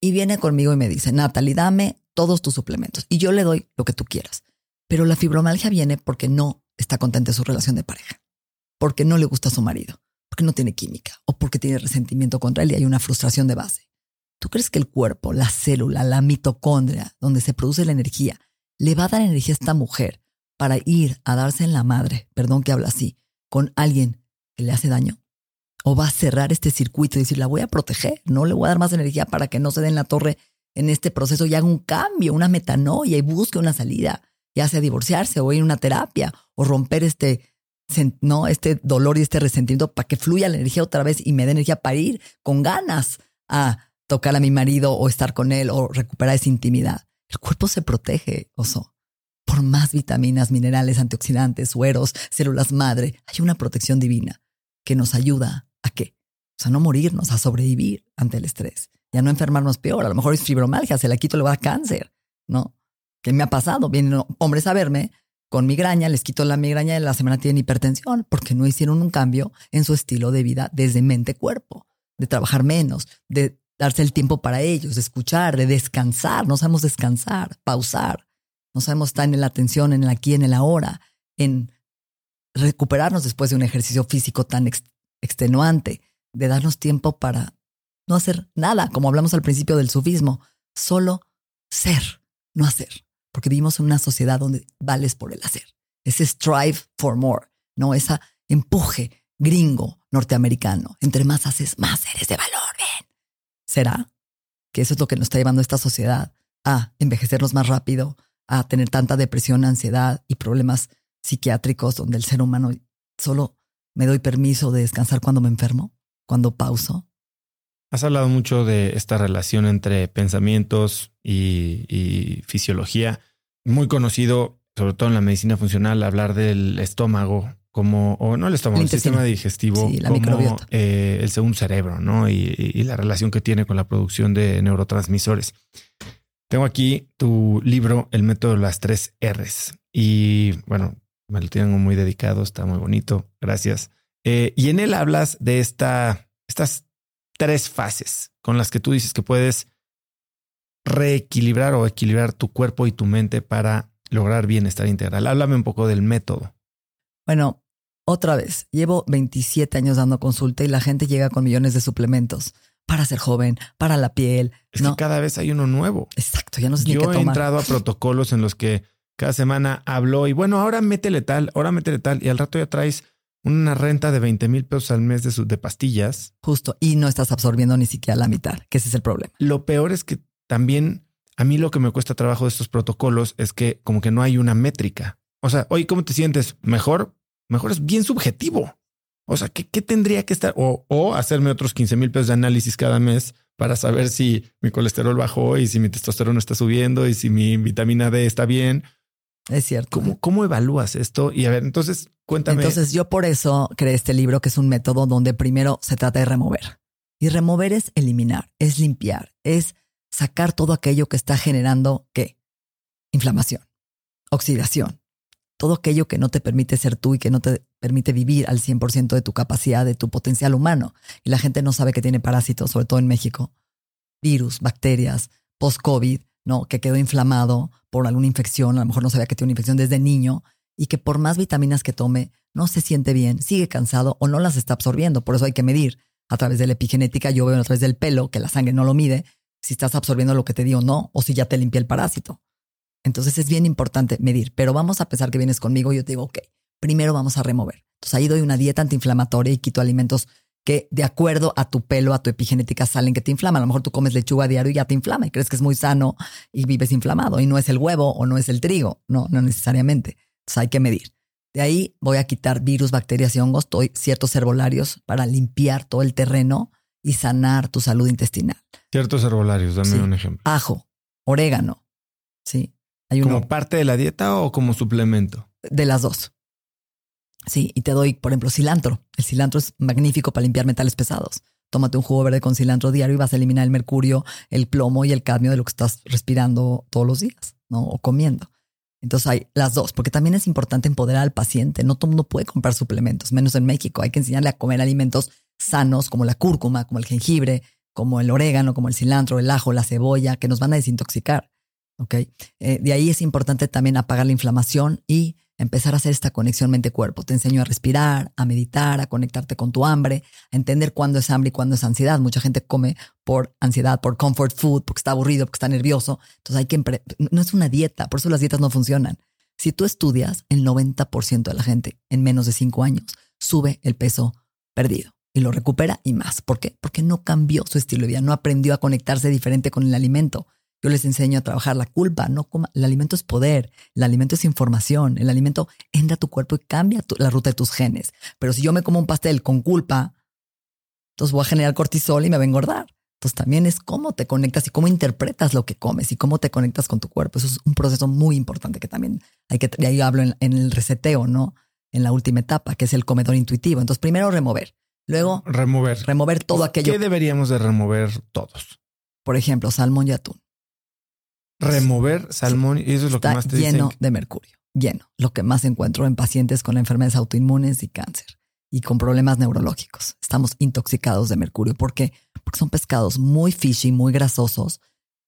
Y viene conmigo y me dice, Natalie, dame todos tus suplementos y yo le doy lo que tú quieras. Pero la fibromialgia viene porque no está contenta en su relación de pareja, porque no le gusta a su marido, porque no tiene química o porque tiene resentimiento contra él y hay una frustración de base. ¿Tú crees que el cuerpo, la célula, la mitocondria, donde se produce la energía, le va a dar energía a esta mujer para ir a darse en la madre, perdón que habla así, con alguien que le hace daño? ¿O va a cerrar este circuito y decir, la voy a proteger, no le voy a dar más energía para que no se dé en la torre en este proceso y haga un cambio, una metanoia y busque una salida, ya sea divorciarse o ir a una terapia o romper este, no, este dolor y este resentimiento para que fluya la energía otra vez y me dé energía para ir con ganas a tocar a mi marido o estar con él o recuperar esa intimidad. El cuerpo se protege, oso. Por más vitaminas, minerales, antioxidantes, sueros, células madre, hay una protección divina que nos ayuda a qué? O sea, no morirnos, a sobrevivir ante el estrés y a no enfermarnos peor. A lo mejor es fibromalgia, se la quito, le va a cáncer, ¿no? ¿Qué me ha pasado? Vienen hombres a verme con migraña, les quito la migraña y la semana tienen hipertensión porque no hicieron un cambio en su estilo de vida desde mente-cuerpo, de trabajar menos, de darse el tiempo para ellos, de escuchar, de descansar. No sabemos descansar, pausar. No sabemos estar en la atención, en el aquí, en el ahora, en recuperarnos después de un ejercicio físico tan extenuante, de darnos tiempo para no hacer nada, como hablamos al principio del sufismo, solo ser, no hacer porque vivimos en una sociedad donde vales por el hacer. Ese strive for more, ¿no? Esa empuje gringo norteamericano. Entre más haces, más eres de valor. ¿Será que eso es lo que nos está llevando esta sociedad a envejecernos más rápido, a tener tanta depresión, ansiedad y problemas psiquiátricos donde el ser humano solo me doy permiso de descansar cuando me enfermo, cuando pauso? Has hablado mucho de esta relación entre pensamientos y, fisiología. Muy conocido, sobre todo en la medicina funcional, hablar del estómago como, o no el estómago, el, sistema digestivo como eh, el segundo cerebro, ¿no? Y, y, la relación que tiene con la producción de neurotransmisores. Tengo aquí tu libro, El método de las tres R's. Y bueno, me lo tengo muy dedicado, está muy bonito. Gracias. Eh, y en él hablas de esta, estas tres fases con las que tú dices que puedes reequilibrar o equilibrar tu cuerpo y tu mente para lograr bienestar integral. Háblame un poco del método. Bueno, otra vez, llevo 27 años dando consulta y la gente llega con millones de suplementos para ser joven, para la piel. Es que cada vez hay uno nuevo. Exacto, ya no sé ni qué tomar. he entrado a protocolos en los que cada semana hablo y bueno, ahora métele tal, ahora métele tal y al rato ya traes una renta de 20 mil pesos al mes de, de pastillas. Justo, y no estás absorbiendo ni siquiera la mitad, que ese es el problema. Lo peor es que también a mí lo que me cuesta trabajo de estos protocolos es que como que no hay una métrica. O sea, oye, ¿cómo te sientes? Mejor, mejor es bien subjetivo. O sea, ¿qué, qué tendría que estar? O, o hacerme otros 15 mil pesos de análisis cada mes para saber si mi colesterol bajó y si mi testosterona está subiendo y si mi vitamina D está bien. Es cierto. ¿Cómo, cómo evalúas esto? Y a ver, entonces, Cuéntame. Entonces yo por eso creé este libro, que es un método donde primero se trata de remover. Y remover es eliminar, es limpiar, es sacar todo aquello que está generando qué? Inflamación, oxidación, todo aquello que no te permite ser tú y que no te permite vivir al 100% de tu capacidad, de tu potencial humano. Y la gente no sabe que tiene parásitos, sobre todo en México. Virus, bacterias, post-COVID, ¿no? Que quedó inflamado por alguna infección, a lo mejor no sabía que tiene una infección desde niño y que por más vitaminas que tome, no se siente bien, sigue cansado o no las está absorbiendo. Por eso hay que medir a través de la epigenética. Yo veo a través del pelo, que la sangre no lo mide, si estás absorbiendo lo que te di o no, o si ya te limpié el parásito. Entonces es bien importante medir, pero vamos a pensar que vienes conmigo y yo te digo, ok, primero vamos a remover. Entonces ahí doy una dieta antiinflamatoria y quito alimentos que de acuerdo a tu pelo, a tu epigenética salen que te inflaman. A lo mejor tú comes lechuga a diario y ya te inflama y crees que es muy sano y vives inflamado y no es el huevo o no es el trigo. No, no necesariamente hay que medir. De ahí voy a quitar virus, bacterias y hongos, doy ciertos herbolarios para limpiar todo el terreno y sanar tu salud intestinal. Ciertos herbolarios, dame un ejemplo. Ajo, orégano. Sí. Hay ¿Como parte de la dieta o como suplemento? De las dos. Sí, y te doy, por ejemplo, cilantro. El cilantro es magnífico para limpiar metales pesados. Tómate un jugo verde con cilantro diario y vas a eliminar el mercurio, el plomo y el cadmio de lo que estás respirando todos los días, ¿no? O comiendo. Entonces hay las dos, porque también es importante empoderar al paciente. No todo el mundo puede comprar suplementos, menos en México. Hay que enseñarle a comer alimentos sanos como la cúrcuma, como el jengibre, como el orégano, como el cilantro, el ajo, la cebolla, que nos van a desintoxicar. ¿Ok? Eh, de ahí es importante también apagar la inflamación y empezar a hacer esta conexión mente-cuerpo. Te enseño a respirar, a meditar, a conectarte con tu hambre, a entender cuándo es hambre y cuándo es ansiedad. Mucha gente come por ansiedad, por comfort food, porque está aburrido, porque está nervioso. Entonces hay que... No es una dieta, por eso las dietas no funcionan. Si tú estudias, el 90% de la gente en menos de cinco años sube el peso perdido y lo recupera y más. ¿Por qué? Porque no cambió su estilo de vida, no aprendió a conectarse diferente con el alimento. Yo les enseño a trabajar la culpa, no el alimento es poder, el alimento es información, el alimento entra a tu cuerpo y cambia la ruta de tus genes. Pero si yo me como un pastel con culpa, entonces voy a generar cortisol y me va a engordar. Entonces también es cómo te conectas y cómo interpretas lo que comes y cómo te conectas con tu cuerpo. Eso es un proceso muy importante que también hay que, y ahí hablo en, el reseteo, ¿no? En la última etapa, que es el comedor intuitivo. Entonces primero remover, luego remover, remover todo aquello. ¿Qué deberíamos de remover todos? Por ejemplo, salmón y atún. Remover salmón y eso es lo que más te lleno de mercurio, lleno. Lo que más encuentro en pacientes con enfermedades autoinmunes y cáncer y con problemas neurológicos. Estamos intoxicados de mercurio. ¿Por qué? Porque son pescados muy fishy, muy grasosos.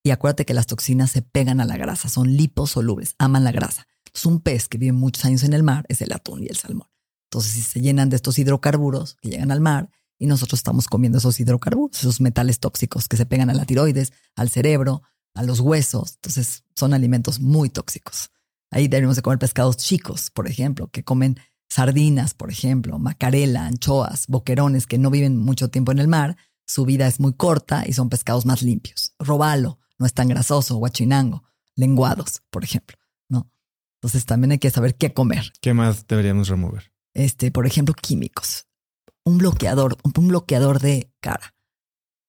Y acuérdate que las toxinas se pegan a la grasa, son liposolubles, aman la grasa. Es un pez que vive muchos años en el mar es el atún y el salmón. Entonces, si se llenan de estos hidrocarburos que llegan al mar y nosotros estamos comiendo esos hidrocarburos, esos metales tóxicos que se pegan a la tiroides, al cerebro, a los huesos, entonces son alimentos muy tóxicos. Ahí debemos de comer pescados chicos, por ejemplo, que comen sardinas, por ejemplo, macarela, anchoas, boquerones que no viven mucho tiempo en el mar, su vida es muy corta y son pescados más limpios. Robalo no es tan grasoso, guachinango, lenguados, por ejemplo, ¿no? Entonces también hay que saber qué comer. ¿Qué más deberíamos remover? Este, por ejemplo, químicos. Un bloqueador, un bloqueador de cara.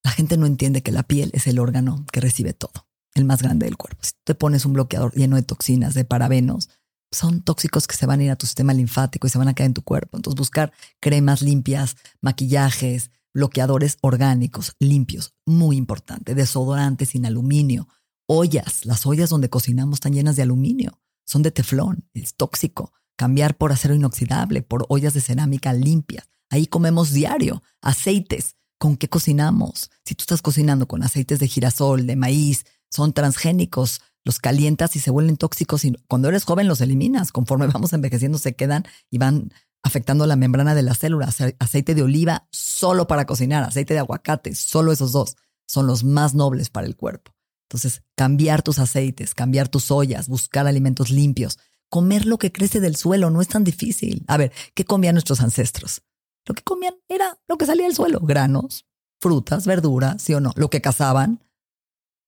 La gente no entiende que la piel es el órgano que recibe todo, el más grande del cuerpo. Si te pones un bloqueador lleno de toxinas, de parabenos, son tóxicos que se van a ir a tu sistema linfático y se van a caer en tu cuerpo. Entonces buscar cremas limpias, maquillajes, bloqueadores orgánicos limpios, muy importante, desodorantes sin aluminio, ollas, las ollas donde cocinamos están llenas de aluminio, son de teflón, es tóxico. Cambiar por acero inoxidable, por ollas de cerámica limpias. Ahí comemos diario, aceites. ¿Con qué cocinamos? Si tú estás cocinando con aceites de girasol, de maíz, son transgénicos, los calientas y se vuelven tóxicos y cuando eres joven los eliminas. Conforme *laughs* vamos envejeciendo se quedan y van afectando la membrana de las células. Aceite de oliva solo para cocinar, aceite de aguacate, solo esos dos son los más nobles para el cuerpo. Entonces, cambiar tus aceites, cambiar tus ollas, buscar alimentos limpios, comer lo que crece del suelo no es tan difícil. A ver, ¿qué comían nuestros ancestros? Lo que comían era lo que salía del suelo, granos, frutas, verduras, sí o no, lo que cazaban.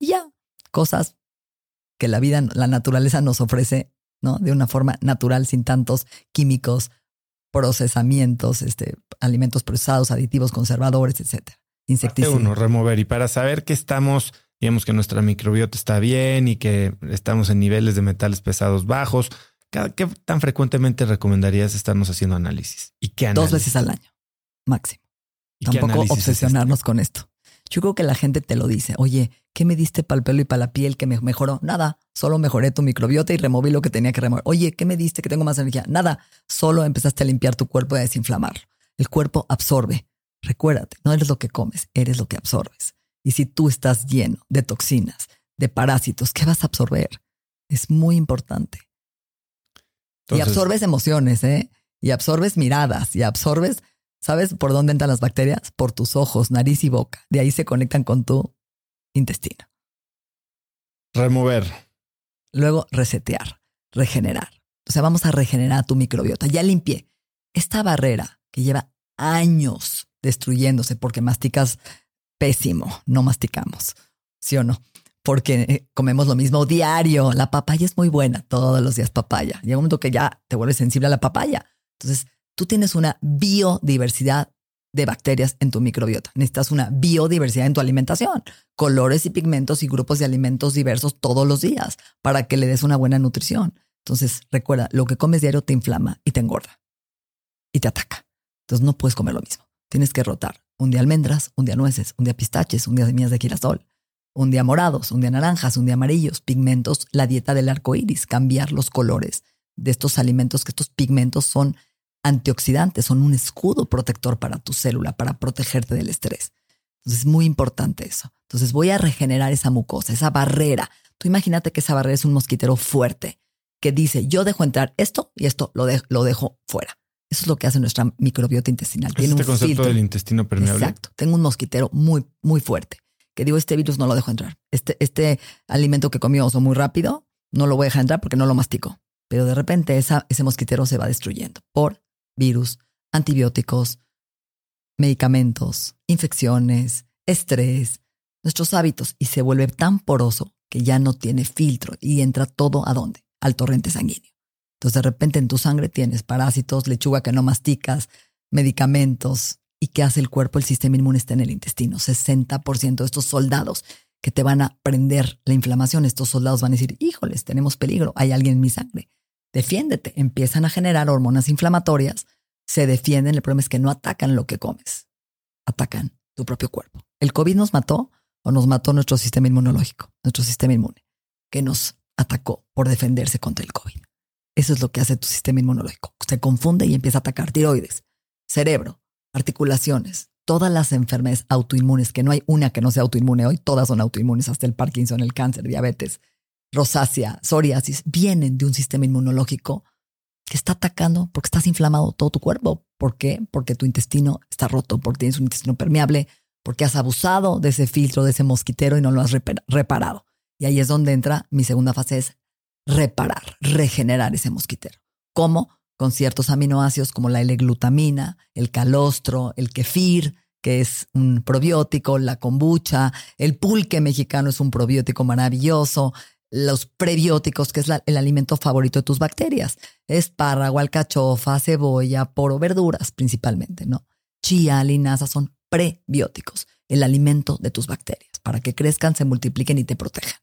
Y ya, cosas que la vida, la naturaleza nos ofrece, ¿no? De una forma natural, sin tantos químicos, procesamientos, este, alimentos procesados, aditivos, conservadores, etcétera. Insecticidas. uno, remover. Y para saber que estamos, digamos que nuestra microbiota está bien y que estamos en niveles de metales pesados bajos, ¿qué tan frecuentemente recomendarías estarnos haciendo análisis? ¿Y qué Dos veces al año, máximo. Tampoco obsesionarnos con esto. Yo creo que la gente te lo dice. Oye, ¿qué me diste para el pelo y para la piel que me mejoró? Nada. Solo mejoré tu microbiota y removí lo que tenía que remover. Oye, ¿qué me diste que tengo más energía? Nada. Solo empezaste a limpiar tu cuerpo y a desinflamarlo. El cuerpo absorbe. Recuérdate, no eres lo que comes, eres lo que absorbes. Y si tú estás lleno de toxinas, de parásitos, ¿qué vas a absorber? Es muy importante. y absorbes emociones, ¿eh? Y absorbes miradas y absorbes ¿Sabes por dónde entran las bacterias? Por tus ojos, nariz y boca. De ahí se conectan con tu intestino. Remover. Luego resetear, regenerar. O sea, vamos a regenerar tu microbiota. Ya limpié esta barrera que lleva años destruyéndose porque masticas pésimo, no masticamos. ¿Sí o no? Porque eh, comemos lo mismo diario. La papaya es muy buena, todos los días papaya. Llega un momento que ya te vuelves sensible a la papaya. Entonces, tú tienes una biodiversidad de bacterias en tu microbiota. Necesitas una biodiversidad en tu alimentación, colores y pigmentos y grupos de alimentos diversos todos los días para que le des una buena nutrición. Entonces, recuerda, lo que comes diario te inflama y te engorda y te ataca. Entonces, no puedes comer lo mismo. Tienes que rotar. Un día almendras, un día nueces, un día pistaches, un día semillas de girasol, un día morados, un día naranjas, un día amarillos, pigmentos, la dieta del arco iris, cambiar los colores de estos alimentos, que estos pigmentos son antioxidantes, son un escudo protector para tu célula, para protegerte del estrés. Entonces es muy importante eso. Entonces voy a regenerar esa mucosa, esa barrera. Tú imagínate que esa barrera es un mosquitero fuerte que dice, yo dejo entrar esto y esto lo, lo dejo fuera. Eso es lo que hace nuestra microbiota intestinal. Tiene este un concepto del intestino permeable. Exacto. Tengo un mosquitero muy, muy fuerte que digo, este virus no lo dejo entrar. Este, este alimento que comió muy rápido, no lo voy a dejar entrar porque no lo mastico. Pero de repente esa, ese mosquitero se va destruyendo por virus, antibióticos, medicamentos, infecciones, estrés, nuestros hábitos y se vuelve tan poroso que ya no tiene filtro y entra todo a dónde? Al torrente sanguíneo. Entonces de repente en tu sangre tienes parásitos, lechuga que no masticas, medicamentos, ¿Y qué hace el cuerpo? El sistema inmune está en el intestino. 60% de estos soldados que te van a prender la inflamación, estos soldados van a decir, híjoles, tenemos peligro, hay alguien en mi sangre. Defiéndete. Empiezan a generar hormonas inflamatorias, se defienden. El problema es que no atacan lo que comes, atacan tu propio cuerpo. El COVID nos mató o nos mató nuestro sistema inmunológico, nuestro sistema inmune, que nos atacó por defenderse contra el COVID. Eso es lo que hace tu sistema inmunológico. Se confunde y empieza a atacar tiroides, cerebro, articulaciones, todas las enfermedades autoinmunes, que no hay una que no sea autoinmune hoy, todas son autoinmunes, hasta el Parkinson, el cáncer, diabetes, rosácea, psoriasis, vienen de un sistema inmunológico que está atacando porque estás inflamado todo tu cuerpo. ¿Por qué? Porque tu intestino está roto, porque tienes un intestino permeable, porque has abusado de ese filtro, de ese mosquitero y no lo has reparado. Y ahí es donde entra mi segunda fase, es reparar, regenerar ese mosquitero. ¿Cómo? Con ciertos aminoácidos como la L-glutamina, el calostro, el kefir, que es un probiótico, la kombucha, el pulque mexicano es un probiótico maravilloso, los prebióticos, que es el alimento favorito de tus bacterias. Espárrago, alcachofa, cebolla, poro, verduras principalmente, ¿no? Chía, linaza son prebióticos, el alimento de tus bacterias, para que crezcan, se multipliquen y te protejan.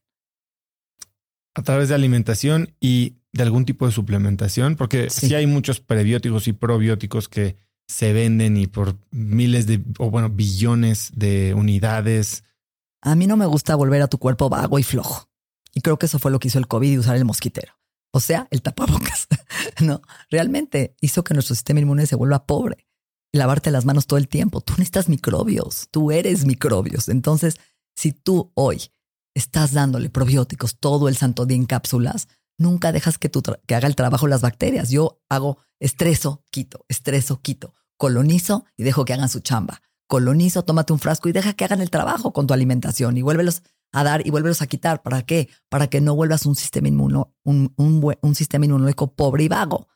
A través de alimentación y de algún tipo de suplementación, porque sí, hay muchos prebióticos y probióticos que se venden y por miles de, o bueno, billones de unidades. A mí no me gusta volver a tu cuerpo vago y flojo. Y creo que eso fue lo que hizo el COVID y usar el mosquitero. O sea, el tapabocas. *laughs* no, realmente hizo que nuestro sistema inmune se vuelva pobre. lavarte las manos todo el tiempo. Tú necesitas microbios. Tú eres microbios. Entonces, si tú hoy estás dándole probióticos todo el santo día en cápsulas, nunca dejas que, que haga el trabajo las bacterias. Yo hago estreso, quito, estreso, quito. Colonizo y dejo que hagan su chamba. Colonizo, tómate un frasco y deja que hagan el trabajo con tu alimentación y vuélvelos a dar y vuélvelos a quitar. ¿Para qué? Para que no vuelvas un sistema, inmuno, un, un, sistema inmunológico pobre y vago.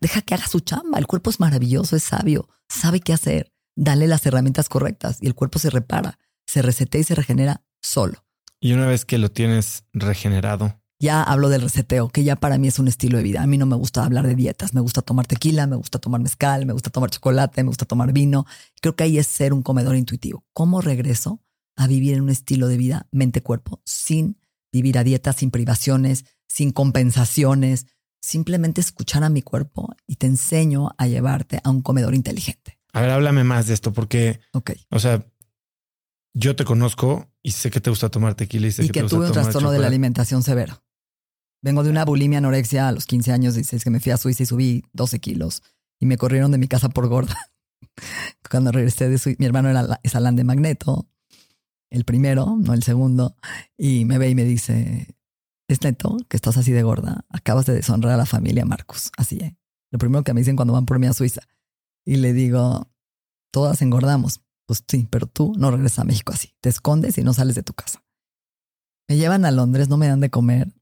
Deja que haga su chamba. El cuerpo es maravilloso, es sabio, sabe qué hacer. Dale las herramientas correctas y el cuerpo se repara, se resetea y se regenera solo. Y una vez que lo tienes regenerado, ya hablo del reseteo, que ya para mí es un estilo de vida. A mí no me gusta hablar de dietas, me gusta tomar tequila, me gusta tomar mezcal, me gusta tomar chocolate, me gusta tomar vino. Creo que ahí es ser un comedor intuitivo. ¿Cómo regreso a vivir en un estilo de vida mente-cuerpo sin vivir a dietas, sin privaciones, sin compensaciones, simplemente escuchar a mi cuerpo y te enseño a llevarte a un comedor inteligente. A ver, háblame más de esto porque, ok, o sea, yo te conozco y sé que te gusta tomar tequila y sé que, te tuve un trastorno de la alimentación severo. Vengo de una bulimia anorexia a los 15 años, dices que me fui a Suiza y subí 12 kilos y me corrieron de mi casa por gorda. *laughs* Cuando regresé de Suiza, mi hermano era es Alan de Magneto, el primero, no el segundo, y me ve y me dice, es neto que estás así de gorda, acabas de deshonrar a la familia Marcus, así, ¿eh? Lo primero que me dicen cuando van por mí a Suiza. Y le digo, todas engordamos. Pues sí, pero tú no regresas a México así. Te escondes y no sales de tu casa. Me llevan a Londres, no me dan de comer.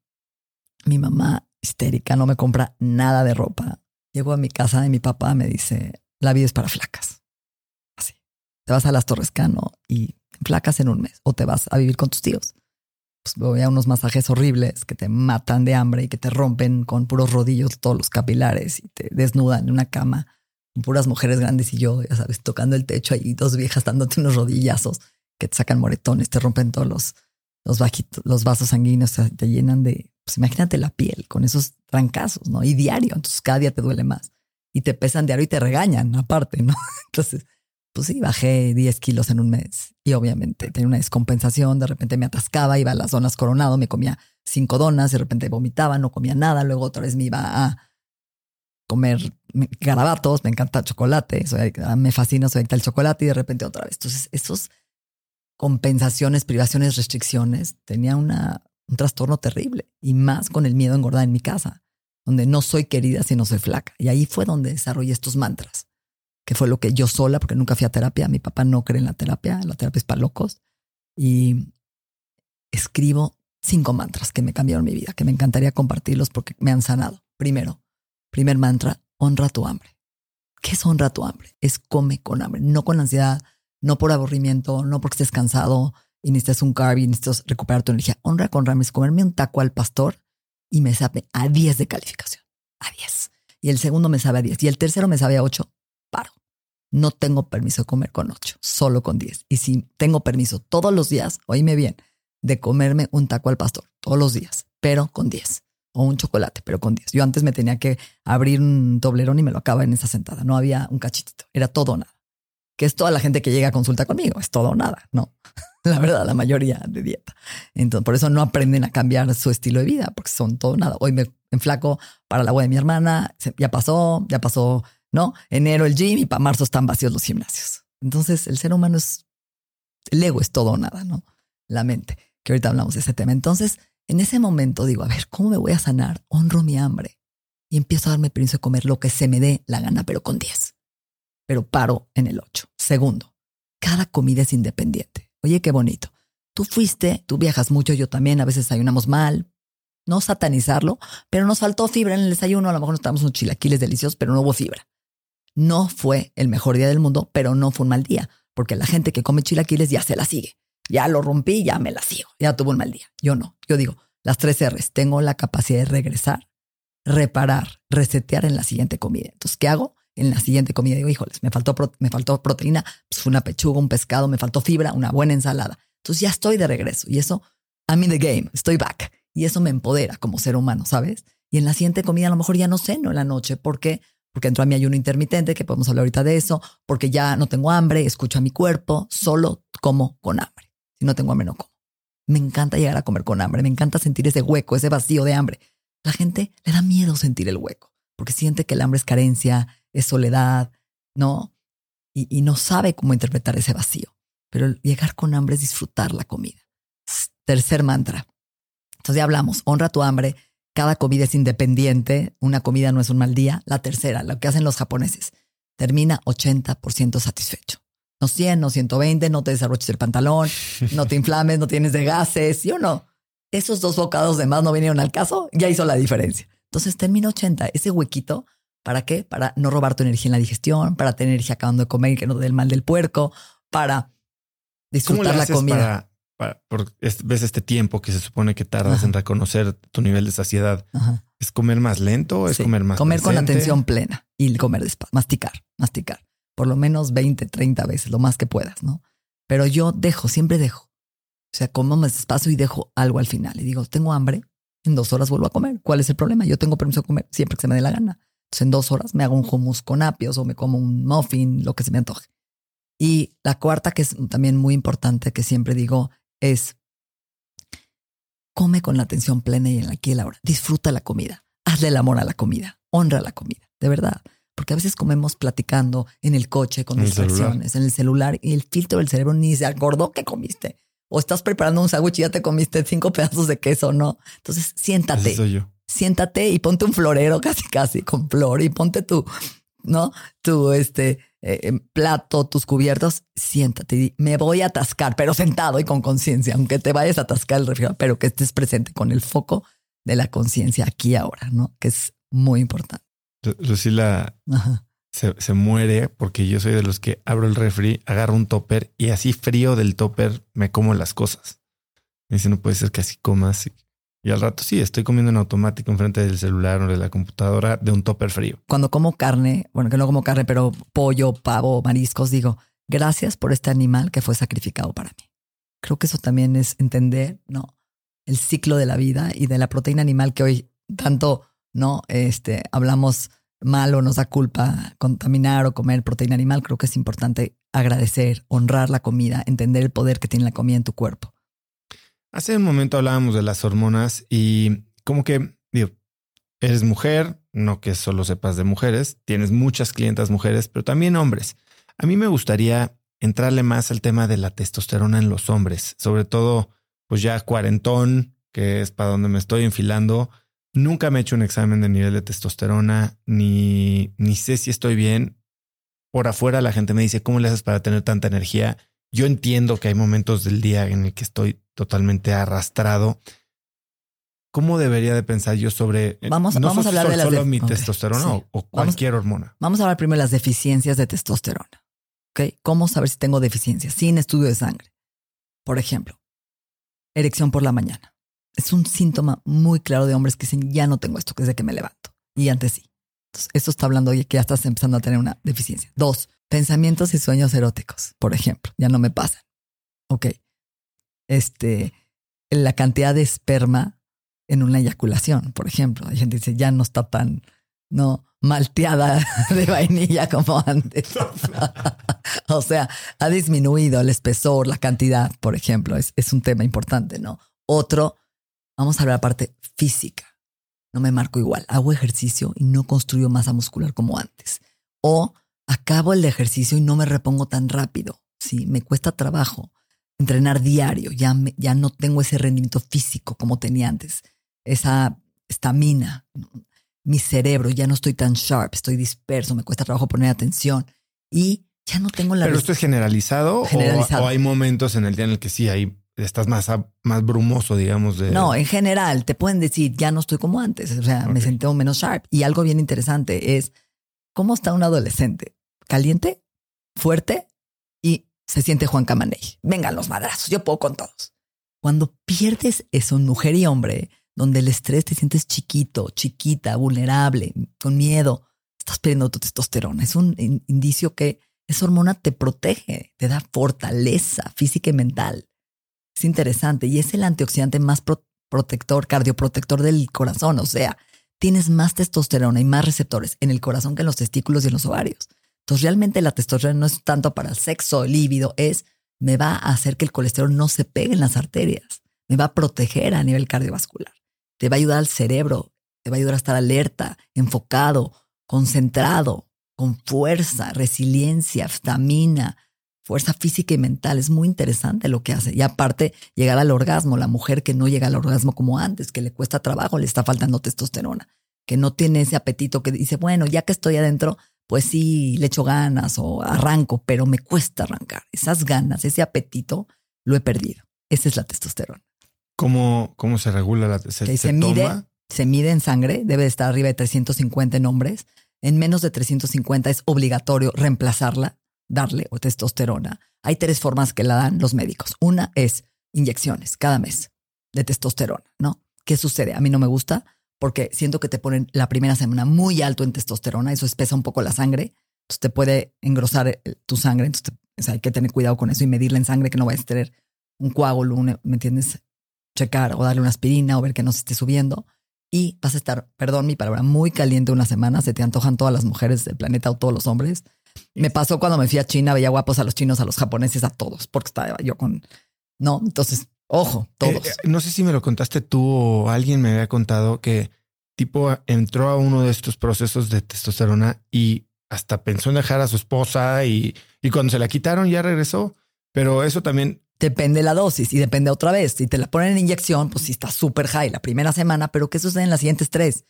Mi mamá, histérica, no me compra nada de ropa. Llego a mi casa y mi papá me dice, la vida es para flacas. Así. Te vas a las Torres Cano y flacas en un mes o te vas a vivir con tus tíos. Pues voy a unos masajes horribles que te matan de hambre y que te rompen con puros rodillos todos los capilares y te desnudan en una cama con puras mujeres grandes y yo, ya sabes, tocando el techo ahí, dos viejas dándote unos rodillazos que te sacan moretones, te rompen todos los, los, bajitos, los vasos sanguíneos, te llenan de, pues imagínate la piel con esos trancazos, ¿no? Y diario, entonces cada día te duele más y te pesan diario y te regañan aparte, ¿no? *laughs* Entonces pues sí, bajé 10 kilos en un mes y obviamente tenía una descompensación, de repente me atascaba, iba a las zonas coronado, me comía cinco donas, de repente vomitaba, no comía nada, luego otra vez me iba a comer garabatos, me encanta el chocolate, me fascina, soy el chocolate y de repente otra vez. Entonces, esos compensaciones, privaciones, restricciones, tenía una, un trastorno terrible y más con el miedo a engordar en mi casa, donde no soy querida si no soy flaca. Y ahí fue donde desarrollé estos mantras que fue lo que yo sola, porque nunca fui a terapia, mi papá no cree en la terapia, la terapia es para locos, y escribo cinco mantras que me cambiaron mi vida, que me encantaría compartirlos porque me han sanado. Primero, primer mantra, honra tu hambre. ¿Qué es honra tu hambre? Es come con hambre, no con ansiedad, no por aburrimiento, no porque estés cansado y necesitas un carb y necesitas recuperar tu energía. Honra con hambre es comerme un taco al pastor y me sabe a 10 de calificación. A 10. Y el segundo me sabe a 10. Y el tercero me sabe a 8. Paro no tengo permiso de comer con ocho, solo con diez. Y si tengo permiso todos los días, oíme bien, de comerme un taco al pastor todos los días, pero con diez. O un chocolate, pero con diez. Yo antes me tenía que abrir un doblerón y me lo acaba en esa sentada. No había un cachitito, era todo o nada. Que es toda la gente que llega a consulta conmigo, es todo o nada. No, *laughs* la verdad, la mayoría de dieta. Entonces, por eso no aprenden a cambiar su estilo de vida, porque son todo o nada. Hoy me enflaco para la agua de mi hermana, ya pasó, ya pasó ¿no? Enero el gym y para marzo están vacíos los gimnasios. Entonces el ser humano es, el ego es todo o nada, ¿no? La mente, que ahorita hablamos de ese tema. Entonces, en ese momento digo, a ver, ¿cómo me voy a sanar? Honro mi hambre y empiezo a darme permiso de comer lo que se me dé la gana, pero con 10. Pero paro en el 8. Segundo, cada comida es independiente. Oye, qué bonito. Tú fuiste, tú viajas mucho, yo también, a veces desayunamos mal, no satanizarlo, pero nos faltó fibra en el desayuno, a lo mejor nos estábamos unos chilaquiles deliciosos, pero no hubo fibra. No fue el mejor día del mundo, pero no fue un mal día, porque la gente que come chilaquiles ya se la sigue. Ya lo rompí, ya me la sigo, ya tuvo un mal día. Yo no. Yo digo, las tres R's, tengo la capacidad de regresar, reparar, resetear en la siguiente comida. Entonces, ¿qué hago? En la siguiente comida digo, híjoles, me faltó, me faltó proteína, pues una pechuga, un pescado, me faltó fibra, una buena ensalada. Entonces ya estoy de regreso y eso, I'm in the game, estoy back. Y eso me empodera como ser humano, ¿sabes? Y en la siguiente comida a lo mejor ya no ceno en la noche. ¿Por qué? Porque entró a mi ayuno intermitente, que podemos hablar ahorita de eso, porque ya no tengo hambre, escucho a mi cuerpo, solo como con hambre. Si no tengo hambre, no como. Me encanta llegar a comer con hambre, me encanta sentir ese hueco, ese vacío de hambre. La gente le da miedo sentir el hueco, porque siente que el hambre es carencia, es soledad, ¿no? Y, y no sabe cómo interpretar ese vacío. Pero llegar con hambre es disfrutar la comida. Tercer mantra. Entonces ya hablamos, honra tu hambre, cada comida es independiente, una comida no es un mal día. La tercera, lo que hacen los japoneses, termina 80% satisfecho. No 100, no 120, no te desarroches el pantalón, *laughs* no te inflames, no tienes de gases, ¿sí o no? Esos dos bocados de más no vinieron al caso, ya hizo la diferencia. Entonces termina 80, ese huequito, ¿para qué? Para no robar tu energía en la digestión, para tener energía acabando de comer y que no te dé el mal del puerco, para disfrutar la comida ves este tiempo que se supone que tardas en reconocer tu nivel de saciedad. ¿Es comer más lento? ¿Es comer más Comer con atención plena y comer despacio, masticar, masticar. Por lo menos 20, 30 veces, lo más que puedas, ¿no? Pero yo dejo, siempre dejo. O sea, como más despacio y dejo algo al final. Y digo, tengo hambre, en dos horas vuelvo a comer. ¿Cuál es el problema? Yo tengo permiso de comer siempre que se me dé la gana. Entonces en dos horas me hago un hummus con apios o me como un muffin, lo que se me antoje. Y la cuarta, que es también muy importante, que siempre digo, es come con la atención plena y en la aquí y la ahora. Disfruta la comida. Hazle el amor a la comida. Honra la comida. De verdad. Porque a veces comemos platicando en el coche con distracciones, en el celular y el filtro del cerebro ni se acordó que comiste. O estás preparando un sándwich y ya te comiste cinco pedazos de queso, ¿no? Entonces siéntate. Siéntate y ponte un florero *laughs* casi casi con flor y ponte tu, ¿no? Tu este eh, plato, tus cubiertos, siéntate y me voy a atascar, pero sentado y con conciencia, aunque te vayas a atascar el refrigerador, pero que estés presente con el foco de la conciencia aquí ahora, ¿no? Que es muy importante. Lucila se, se, muere porque yo soy de los que abro el refri, agarro un topper y así frío del topper me como las cosas. Me dice, no puede ser que así comas. Y al rato sí, estoy comiendo en automático enfrente del celular o de la computadora de un topper frío. Cuando como carne, bueno, que no como carne, pero pollo, pavo, mariscos, digo, gracias por este animal que fue sacrificado para mí. Creo que eso también es entender, ¿no? El ciclo de la vida y de la proteína animal que hoy tanto, ¿no? Este, hablamos mal o nos da culpa contaminar o comer proteína animal. Creo que es importante agradecer, honrar la comida, entender el poder que tiene la comida en tu cuerpo. Hace un momento hablábamos de las hormonas y como que, digo, eres mujer, no que solo sepas de mujeres, tienes muchas clientas mujeres, pero también hombres. A mí me gustaría entrarle más al tema de la testosterona en los hombres, sobre todo, pues ya cuarentón, que es para donde me estoy enfilando. Nunca me he hecho un examen de nivel de testosterona, ni, ni sé si estoy bien. Por afuera la gente me dice, ¿cómo le haces para tener tanta energía? Yo entiendo que hay momentos del día en el que estoy totalmente arrastrado. ¿Cómo debería de pensar yo sobre eh, vamos, vamos a hablar de solo mi testosterona o, cualquier hormona? Vamos a hablar primero de las deficiencias de testosterona. ¿Ok? ¿Cómo saber si tengo deficiencias sin estudio de sangre? Por ejemplo, erección por la mañana. Es un síntoma muy claro de hombres que dicen, ya no tengo esto desde que me levanto. Y antes sí. Entonces, esto está hablando de que ya estás empezando a tener una deficiencia. Dos, pensamientos y sueños eróticos, por ejemplo, ya no me pasan. Ok. Este, la cantidad de esperma en una eyaculación, por ejemplo. Hay gente que dice, ya no está tan, no, malteada *laughs* de vainilla como antes. *laughs* o sea, ha disminuido el espesor, la cantidad, por ejemplo, es, es un tema importante, ¿no? Otro, vamos a la parte física. No me marco igual, hago ejercicio y no construyo masa muscular como antes. O acabo el ejercicio y no me repongo tan rápido. Sí, me cuesta trabajo entrenar diario, ya, ya no tengo ese rendimiento físico como tenía antes, esa estamina, mi cerebro, ya no estoy tan sharp, estoy disperso, me cuesta trabajo poner atención y ya no tengo la... Pero esto es generalizado, O, hay momentos en el día en el que sí, ahí estás más, más brumoso, digamos. De... No, en general, te pueden decir, ya no estoy como antes, o sea, me siento menos sharp. Y algo bien interesante es, ¿cómo está un adolescente? ¿Caliente? ¿Fuerte? Y se siente Juan Camaney. Vengan los madrazos, yo puedo con todos. Cuando pierdes eso, mujer y hombre, donde el estrés te sientes chiquito, chiquita, vulnerable, con miedo, estás perdiendo tu testosterona. Es un indicio que esa hormona te protege, te da fortaleza física y mental. Es interesante y es el antioxidante más protector, cardioprotector del corazón. O sea, tienes más testosterona y más receptores en el corazón que en los testículos y en los ovarios. Entonces, realmente la testosterona no es tanto para el sexo, el líbido, es me va a hacer que el colesterol no se pegue en las arterias, me va a proteger a nivel cardiovascular, te va a ayudar al cerebro, te va a ayudar a estar alerta, enfocado, concentrado, con fuerza, resiliencia, estamina, fuerza física y mental. Es muy interesante lo que hace. Y aparte, llegar al orgasmo, la mujer que no llega al orgasmo como antes, que le cuesta trabajo, le está faltando testosterona, que no tiene ese apetito, que dice, bueno, ya que estoy adentro, pues sí, le echo ganas o arranco, pero me cuesta arrancar. Esas ganas, ese apetito, lo he perdido. Esa es la testosterona. ¿Cómo, cómo se regula la testosterona? Se, mide, se mide en sangre, debe estar arriba de 350 en hombres. En menos de 350 es obligatorio reemplazarla, darle o testosterona. Hay tres formas que la dan los médicos. Una es inyecciones cada mes de testosterona, ¿no? ¿Qué sucede? A mí no me gusta porque siento que te ponen la primera semana muy alto en testosterona, eso espesa un poco la sangre, entonces te puede engrosar eh, tu sangre, entonces hay que tener cuidado con eso y medirla en sangre que no vayas a tener un coágulo, ¿me entiendes? Checar o darle una aspirina o ver que no se esté subiendo y vas a estar, perdón mi palabra, muy caliente una semana, se te antojan todas las mujeres del planeta o todos los hombres. Me pasó cuando me fui a China, veía guapos a los chinos, a los japoneses, a todos, porque estaba yo con... No, entonces Ojo, eh, todos. Eh, no sé si me lo contaste tú o alguien me había contado que tipo entró a uno de estos procesos de testosterona y hasta pensó en dejar a su esposa y, y cuando se la quitaron ya regresó. Pero eso también Depende de la dosis y depende otra vez. Si te la ponen en inyección, pues sí está súper high la primera semana, pero ¿qué sucede en las siguientes tres?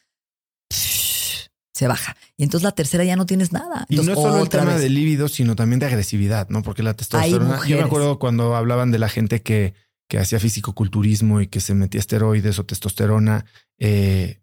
Se baja. Y entonces la tercera ya no tienes nada. y no es solo el tema de líbido, sino también de agresividad, ¿no? Porque la testosterona. Yo me acuerdo cuando hablaban de la gente que que hacía fisicoculturismo y que se metía esteroides o testosterona, eh,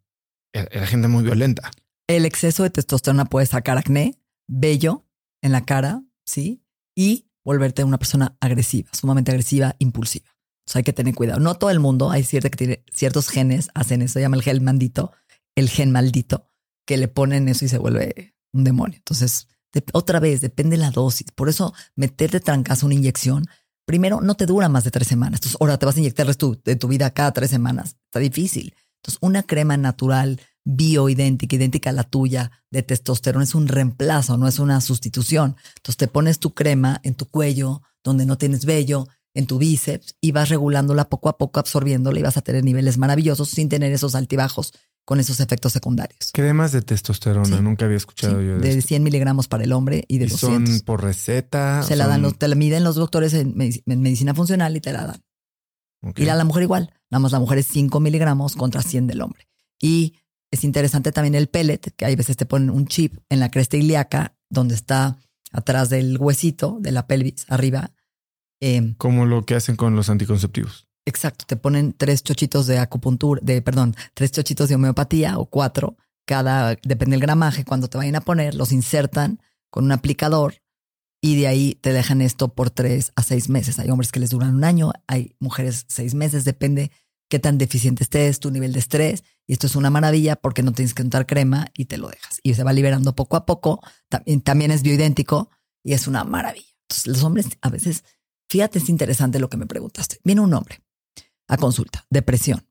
era gente muy violenta. El exceso de testosterona puede sacar acné, vello en la cara, ¿sí? Y volverte una persona agresiva, sumamente agresiva, impulsiva. Entonces hay que tener cuidado. No todo el mundo, hay cierto que tiene ciertos genes, hacen eso, se llama el gen maldito, el gen maldito, que le ponen eso y se vuelve un demonio. Entonces, otra vez, depende de la dosis. Por eso, meterte trancas una inyección primero no te dura más de tres semanas. Entonces, ahora te vas a inyectar de tu vida cada tres semanas. Está difícil. Entonces, una crema natural, bioidéntica, idéntica a la tuya de testosterona es un reemplazo, no es una sustitución. Entonces, te pones tu crema en tu cuello, donde no tienes vello, en tu bíceps, y vas regulándola poco a poco, absorbiéndola y vas a tener niveles maravillosos sin tener esos altibajos con esos efectos secundarios. Cremas de testosterona, nunca había escuchado yo de, de 100 miligramos para el hombre y de ¿Y son por receta? Se la dan, te la miden los doctores en, medicina funcional y te la dan. Y la, la mujer igual, nada la mujer es 5 miligramos contra 100 del hombre. Y es interesante también el pellet, que hay veces te ponen un chip en la cresta ilíaca, donde está atrás del huesito de la pelvis, arriba. Em, Como lo que hacen con los anticonceptivos. Exacto, te ponen tres chochitos de acupuntura, de, perdón, tres chochitos de homeopatía o cuatro, cada, depende del gramaje, cuando te vayan a poner, los insertan con un aplicador y de ahí te dejan esto por tres a seis meses. Hay hombres que les duran un año, hay mujeres seis meses, depende qué tan deficiente estés, tu nivel de estrés. Y esto es una maravilla porque no tienes que untar crema y te lo dejas. Y se va liberando poco a poco. También, es bioidéntico y es una maravilla. Entonces, los hombres a veces, fíjate, es interesante lo que me preguntaste. Viene un hombre a consulta, depresión,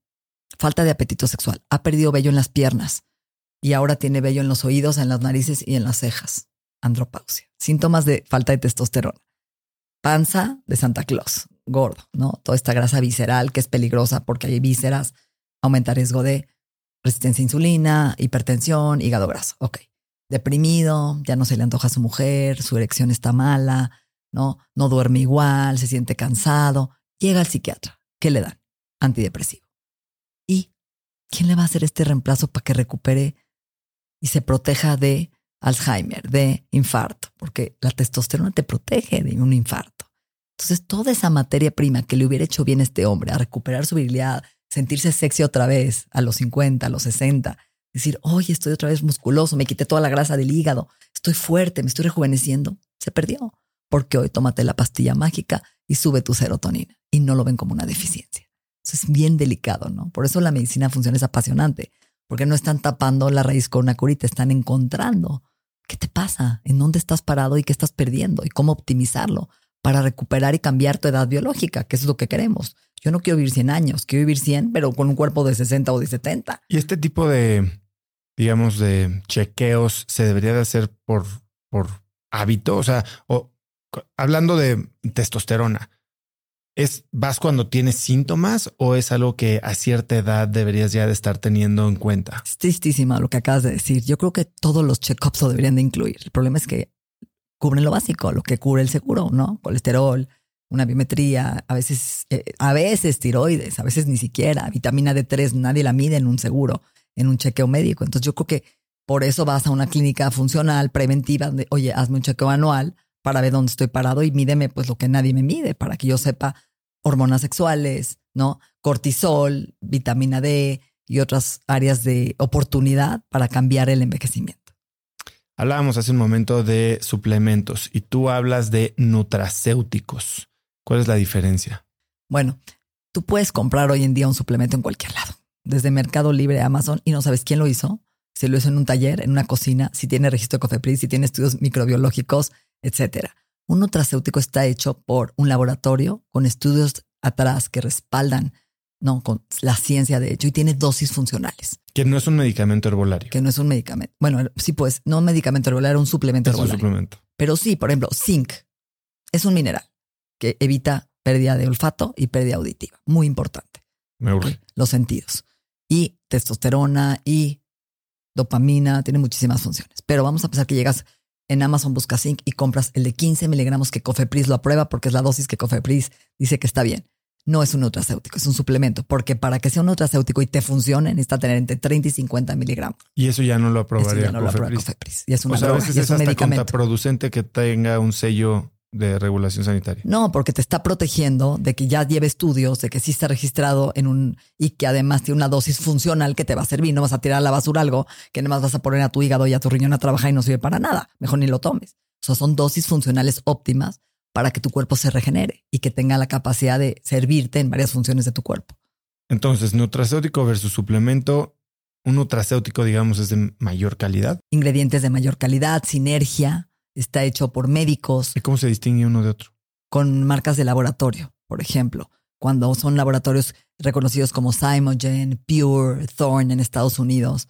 falta de apetito sexual, ha perdido vello en las piernas y ahora tiene vello en los oídos, en las narices y en las cejas. Andropausia. Síntomas de falta de testosterona. Panza de Santa Claus, gordo, ¿no? Toda esta grasa visceral que es peligrosa porque hay vísceras, aumenta riesgo de resistencia a insulina, hipertensión, hígado graso. Ok. Deprimido, ya no se le antoja a su mujer, su erección está mala, ¿no? No duerme igual, se siente cansado. Llega al psiquiatra. ¿Qué le dan? Antidepresivo. ¿Y quién le va a hacer este reemplazo para que recupere y se proteja de Alzheimer, de infarto? Porque la testosterona te protege de un infarto. Entonces, toda esa materia prima que le hubiera hecho bien a este hombre a recuperar su virilidad, sentirse sexy otra vez a los 50, a los 60, decir, oye, estoy otra vez musculoso, me quité toda la grasa del hígado, estoy fuerte, me estoy rejuveneciendo, se perdió. Porque hoy tómate la pastilla mágica y sube tu serotonina y no lo ven como una deficiencia. Es bien delicado, ¿no? Por eso la medicina funciona es apasionante, porque no están tapando la raíz con una curita, están encontrando qué te pasa, en dónde estás parado y qué estás perdiendo y cómo optimizarlo para recuperar y cambiar tu edad biológica, que es lo que queremos. Yo no quiero vivir 100 años, quiero vivir 100, pero con un cuerpo de 60 o de 70. Y este tipo de, digamos, de chequeos se debería de hacer por, por hábito, o sea, o, hablando de testosterona, ¿Es vas cuando tienes síntomas o es algo que a cierta edad deberías ya de estar teniendo en cuenta? Es tristísima lo que acabas de decir. Yo creo que todos los check-ups lo deberían de incluir. El problema es que cubren lo básico, lo que cubre el seguro, ¿no? Colesterol, una biometría, a veces, eh, a veces tiroides, a veces ni siquiera. Vitamina D3, nadie la mide en un seguro, en un chequeo médico. Entonces yo creo que por eso vas a una clínica funcional, preventiva, donde, oye, hazme un chequeo anual para ver dónde estoy parado y mídeme pues lo que nadie me mide para que yo sepa hormonas sexuales, ¿no? Cortisol, vitamina D y otras áreas de oportunidad para cambiar el envejecimiento. Hablábamos hace un momento de suplementos y tú hablas de nutracéuticos. ¿Cuál es la diferencia? Bueno, tú puedes comprar hoy en día un suplemento en cualquier lado, desde Mercado Libre, Amazon, y no sabes quién lo hizo, si lo hizo en un taller, en una cocina, si tiene registro de COFEPRIS, si tiene estudios microbiológicos, etcétera. Un nutracéutico está hecho por un laboratorio con estudios atrás que respaldan no, con la ciencia de hecho y tiene dosis funcionales. Que no es un medicamento herbolario. Que no es un medicamento. Bueno, sí, pues no un medicamento herbolario, un suplemento es herbolario. Un suplemento. Pero sí, por ejemplo, zinc es un mineral que evita pérdida de olfato y pérdida auditiva. Muy importante. Me urge. Los sentidos. Y testosterona y dopamina, tiene muchísimas funciones. Pero vamos a pensar que llegas en Amazon busca zinc y compras el de 15 miligramos que Cofepris lo aprueba porque es la dosis que Cofepris dice que está bien. No es un nutracéutico, es un suplemento, porque para que sea un nutracéutico y te funcione necesita tener entre 30 y 50 miligramos. Y eso ya no lo aprobaría eso ya no Lo aprueba Cofepris. Y es una o sea, a veces es, hasta contraproducente que tenga un sello de regulación sanitaria. No, porque te está protegiendo de que ya lleve estudios, de que sí está registrado en un y que además tiene una dosis funcional que te va a servir. No vas a tirar a la basura algo que nada más vas a poner a tu hígado y a tu riñón a trabajar y no sirve para nada. Mejor ni lo tomes. O sea, son dosis funcionales óptimas para que tu cuerpo se regenere y que tenga la capacidad de servirte en varias funciones de tu cuerpo. Entonces, nutracéutico versus suplemento, un nutracéutico, digamos, es de mayor calidad. Ingredientes de mayor calidad, sinergia, está hecho por médicos. ¿Y cómo se distingue uno de otro? Con marcas de laboratorio, por ejemplo. Cuando son laboratorios reconocidos como Simogen, Pure, Thorne en Estados Unidos,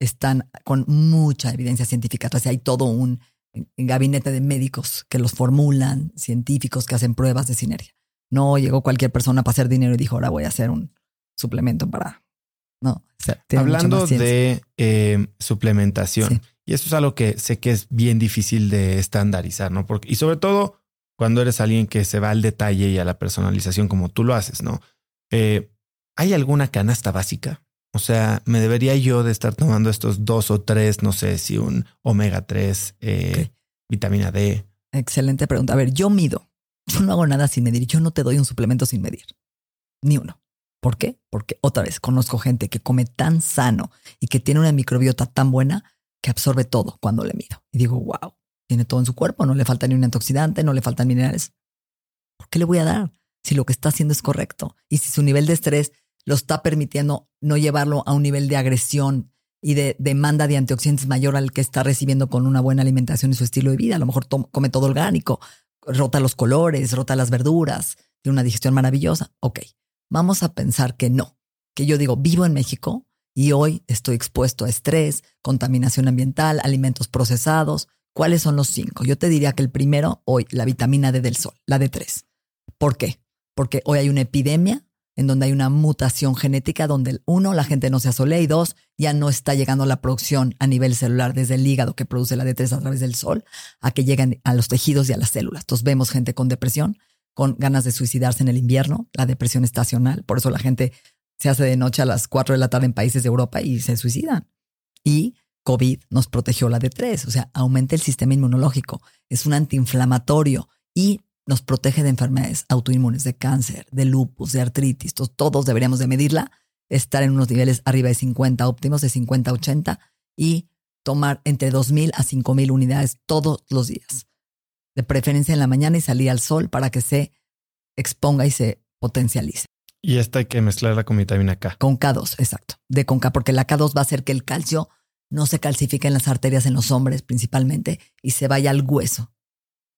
están con mucha evidencia científica. Entonces hay todo un gabinete de médicos que los formulan, científicos que hacen pruebas de sinergia. No llegó cualquier persona para hacer dinero y dijo, ahora voy a hacer un suplemento para... No, Hablando de eh, suplementación, y eso es algo que sé que es bien difícil de estandarizar, ¿no? Porque, y sobre todo cuando eres alguien que se va al detalle y a la personalización como tú lo haces, ¿no? Eh, ¿Hay alguna canasta básica? O sea, ¿me debería yo de estar tomando estos dos o tres, no sé si un omega 3, eh, vitamina D? Excelente pregunta. A ver, yo mido. Yo no hago nada sin medir. Yo no te doy un suplemento sin medir. Ni uno. ¿Por qué? Porque otra vez conozco gente que come tan sano y que tiene una microbiota tan buena que absorbe todo cuando le mido. Y digo, wow, tiene todo en su cuerpo, no le falta ni un antioxidante, no le faltan minerales. ¿Por qué le voy a dar si lo que está haciendo es correcto? Y si su nivel de estrés lo está permitiendo no llevarlo a un nivel de agresión y de demanda de antioxidantes mayor al que está recibiendo con una buena alimentación y su estilo de vida. A lo mejor come todo orgánico, rota los colores, rota las verduras, tiene una digestión maravillosa. Ok, vamos a pensar que no, que yo digo, vivo en México y hoy estoy expuesto a estrés, contaminación ambiental, alimentos procesados. ¿Cuáles son los cinco? Yo te diría que el primero, hoy, la vitamina D del sol, la D3. ¿Por qué? Porque hoy hay una epidemia en donde hay una mutación genética donde, uno, la gente no se asolea y dos, ya no está llegando la producción a nivel celular desde el hígado que produce la D3 a través del sol a que lleguen a los tejidos y a las células. Entonces vemos gente con depresión, con ganas de suicidarse en el invierno, la depresión estacional, por eso la gente se hace de noche a las 4 de la tarde en países de Europa y se suicidan. Y COVID nos protegió la D3, o sea, aumenta el sistema inmunológico, es un antiinflamatorio y nos protege de enfermedades autoinmunes, de cáncer, de lupus, de artritis. Todos, deberíamos de medirla, estar en unos niveles arriba de 50 óptimos, de 50 a 80 y tomar entre 2.000 a 5.000 unidades todos los días. De preferencia en la mañana y salir al sol para que se exponga y se potencialice. Y esta hay que mezclarla con vitamina K. Con K2, exacto. De con K, porque la K2 va a hacer que el calcio no se calcifique en las arterias en los hombres principalmente y se vaya al hueso.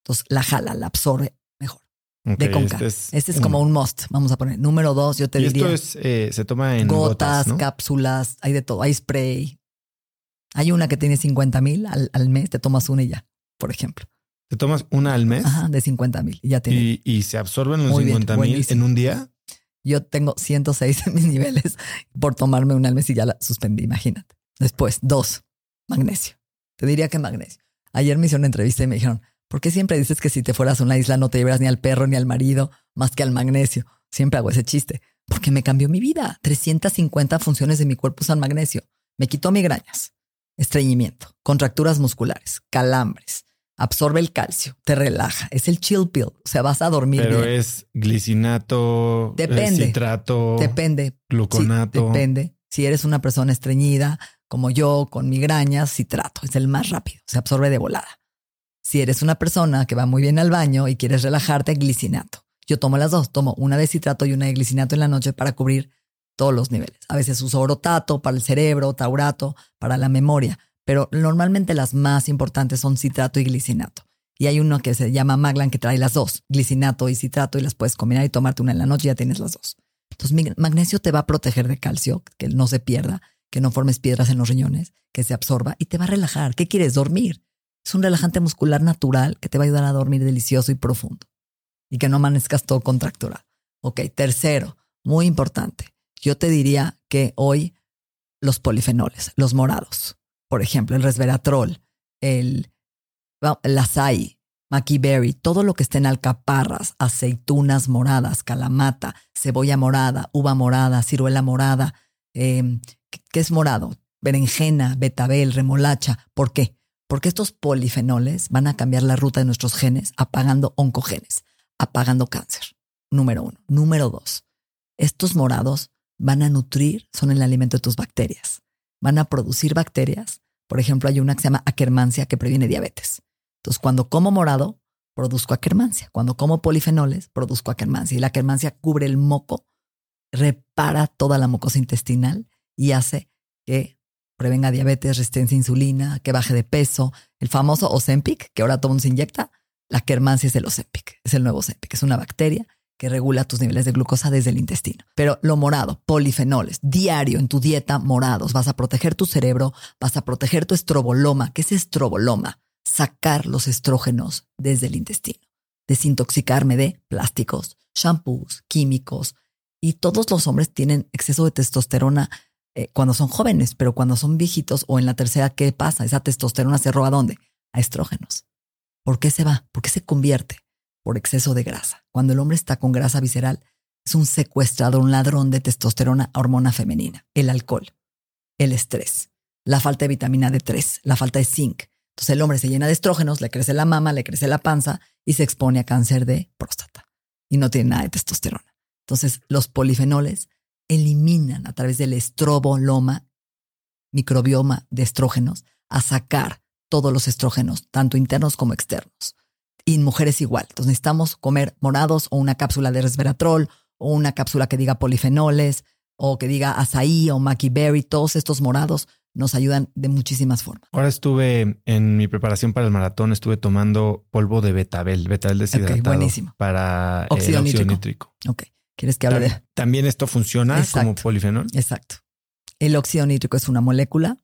Entonces la jala, la absorbe mejor. de conca. Este es, este es como un must. Vamos a poner número dos. Yo te diría. Esto es, eh, se toma en gotas, cápsulas, hay de todo. Hay spray. Hay una que tiene 50 mil al, mes. Te tomas una y ya, por ejemplo. ¿Te tomas una al mes? Ajá, de 50 mil. Y ya tiene. ¿Y, se absorben los 50 mil en un día? Yo tengo 106 en mis niveles por tomarme una al mes y ya la suspendí, imagínate. Después, dos, magnesio. Te diría que magnesio. Ayer me hicieron una entrevista y me dijeron, ¿Por qué siempre dices que si te fueras a una isla no te llevaras ni al perro ni al marido, más que al magnesio? Siempre hago ese chiste. Porque me cambió mi vida. 350 funciones de mi cuerpo usan magnesio. Me quitó migrañas, estreñimiento, contracturas musculares, calambres. Absorbe el calcio, te relaja. Es el chill pill. O sea, vas a dormir. Pero es glicinato, depende, citrato, depende, gluconato. depende. Si eres una persona estreñida, como yo, con migrañas, citrato. Es el más rápido. Se absorbe de volada. Si eres una persona que va muy bien al baño y quieres relajarte, glicinato. Yo tomo las dos, tomo una de citrato y una de glicinato en la noche para cubrir todos los niveles. A veces uso orotato para el cerebro, taurato para la memoria, pero normalmente las más importantes son citrato y glicinato. Y hay uno que se llama Maglan que trae las dos, glicinato y citrato, y las puedes combinar y tomarte una en la noche y ya tienes las dos. Entonces, magnesio te va a proteger de calcio, que no se pierda, que no formes piedras en los riñones, que se absorba y te va a relajar. ¿Qué quieres? Dormir. Es un relajante muscular natural que te va a ayudar a dormir delicioso y profundo y que no amanezcas todo contracturado. Ok, tercero, muy importante. Yo te diría que hoy los polifenoles, los morados, por ejemplo, el resveratrol, el, el açaí, berry, todo lo que esté en alcaparras, aceitunas moradas, calamata, cebolla morada, uva morada, ciruela morada, eh, ¿qué es morado? Berenjena, betabel, remolacha. ¿Por qué? porque estos polifenoles van a cambiar la ruta de nuestros genes apagando oncogenes, apagando cáncer. Número uno. Número dos, estos morados van a nutrir, son el alimento de tus bacterias. Van a producir bacterias. Por ejemplo, hay una que se llama Akkermansia que previene diabetes. Entonces, cuando como morado, produzco Akkermansia. Cuando como polifenoles, produzco Akkermansia. Y la Akkermansia cubre el moco, repara toda la mucosa intestinal y hace que prevenga diabetes, resistencia a insulina, que baje de peso. El famoso Ozempic, que ahora todo mundo se inyecta, la Kermansia es el Ozempic, es el nuevo Ozempic, es una bacteria que regula tus niveles de glucosa desde el intestino. Pero lo morado, polifenoles, diario en tu dieta morados, vas a proteger tu cerebro, vas a proteger tu estroboloma. ¿Qué es estroboloma? Sacar los estrógenos desde el intestino, desintoxicarme de plásticos, shampoos, químicos. Y todos los hombres tienen exceso de testosterona eh, cuando son jóvenes, pero cuando son viejitos o en la tercera, ¿qué pasa? Esa testosterona se roba dónde? A estrógenos. ¿Por qué se va? ¿Por qué se convierte? Por exceso de grasa. Cuando el hombre está con grasa visceral, es un secuestrador, un ladrón de testosterona, hormona femenina. El alcohol, el estrés, la falta de vitamina D3, la falta de zinc. Entonces el hombre se llena de estrógenos, le crece la mama, le crece la panza y se expone a cáncer de próstata. Y no tiene nada de testosterona. Entonces los polifenoles eliminan a través del estroboloma, microbioma de estrógenos, a sacar todos los estrógenos, tanto internos como externos. Y en mujeres igual. Entonces necesitamos comer morados o una cápsula de resveratrol o una cápsula que diga polifenoles o que diga azaí o Mackie Berry, todos estos morados nos ayudan de muchísimas formas. Ahora estuve en mi preparación para el maratón, estuve tomando polvo de betabel, betabel deshidratado buenísimo. para óxido, nítrico. Ok. ¿Quieres que hable de...? También esto funciona como polifenol. Exacto. El óxido nítrico es una molécula.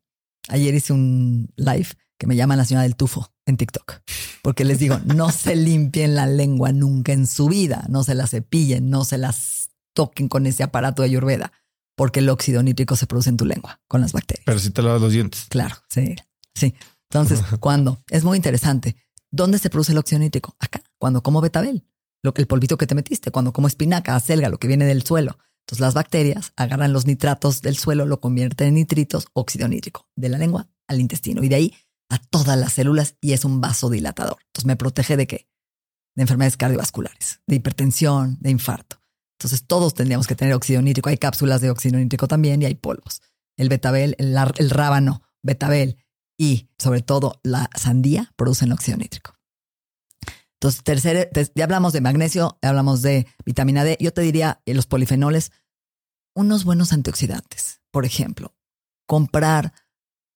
Ayer hice un live que me llama la señora del tufo en TikTok. Porque les digo, no se *laughs* limpien la lengua nunca en su vida. No se la cepillen, no se las toquen con ese aparato de ayurveda. Porque el óxido nítrico se produce en tu lengua con las bacterias. Pero si te lavas los dientes. Claro, sí. Sí. Entonces, ¿cuándo? Es muy interesante. ¿Dónde se produce el óxido nítrico? Acá, cuando como betabel lo que el polvito que te metiste, cuando como espinaca, acelga, lo que viene del suelo. Entonces las bacterias agarran los nitratos del suelo, lo convierten en nitritos, óxido nítrico, de la lengua al intestino y de ahí a todas las células y es un vasodilatador. Entonces me protege de qué? De enfermedades cardiovasculares, de hipertensión, de infarto. Entonces todos tendríamos que tener óxido nítrico. Hay cápsulas de óxido nítrico también y hay polvos. El betabel, el, rábano, betabel y sobre todo la sandía producen óxido nítrico. Entonces, tercero, ya hablamos de magnesio, hablamos de vitamina D. Yo te diría eh, los polifenoles, unos buenos antioxidantes. Por ejemplo, comprar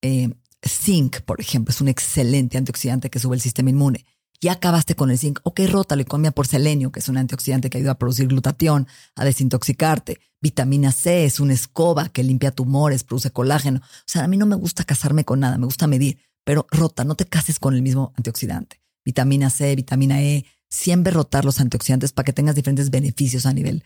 eh, zinc, por ejemplo, es un excelente antioxidante que sube el sistema inmune. Ya acabaste con el zinc, ok, rótalo y cambia por selenio, que es un antioxidante que ayuda a producir glutatión, a desintoxicarte. Vitamina C es una escoba que limpia tumores, produce colágeno. O sea, a mí no me gusta casarme con nada, me gusta medir, pero rota, no te cases con el mismo antioxidante vitamina C, vitamina E, siempre rotar los antioxidantes para que tengas diferentes beneficios a nivel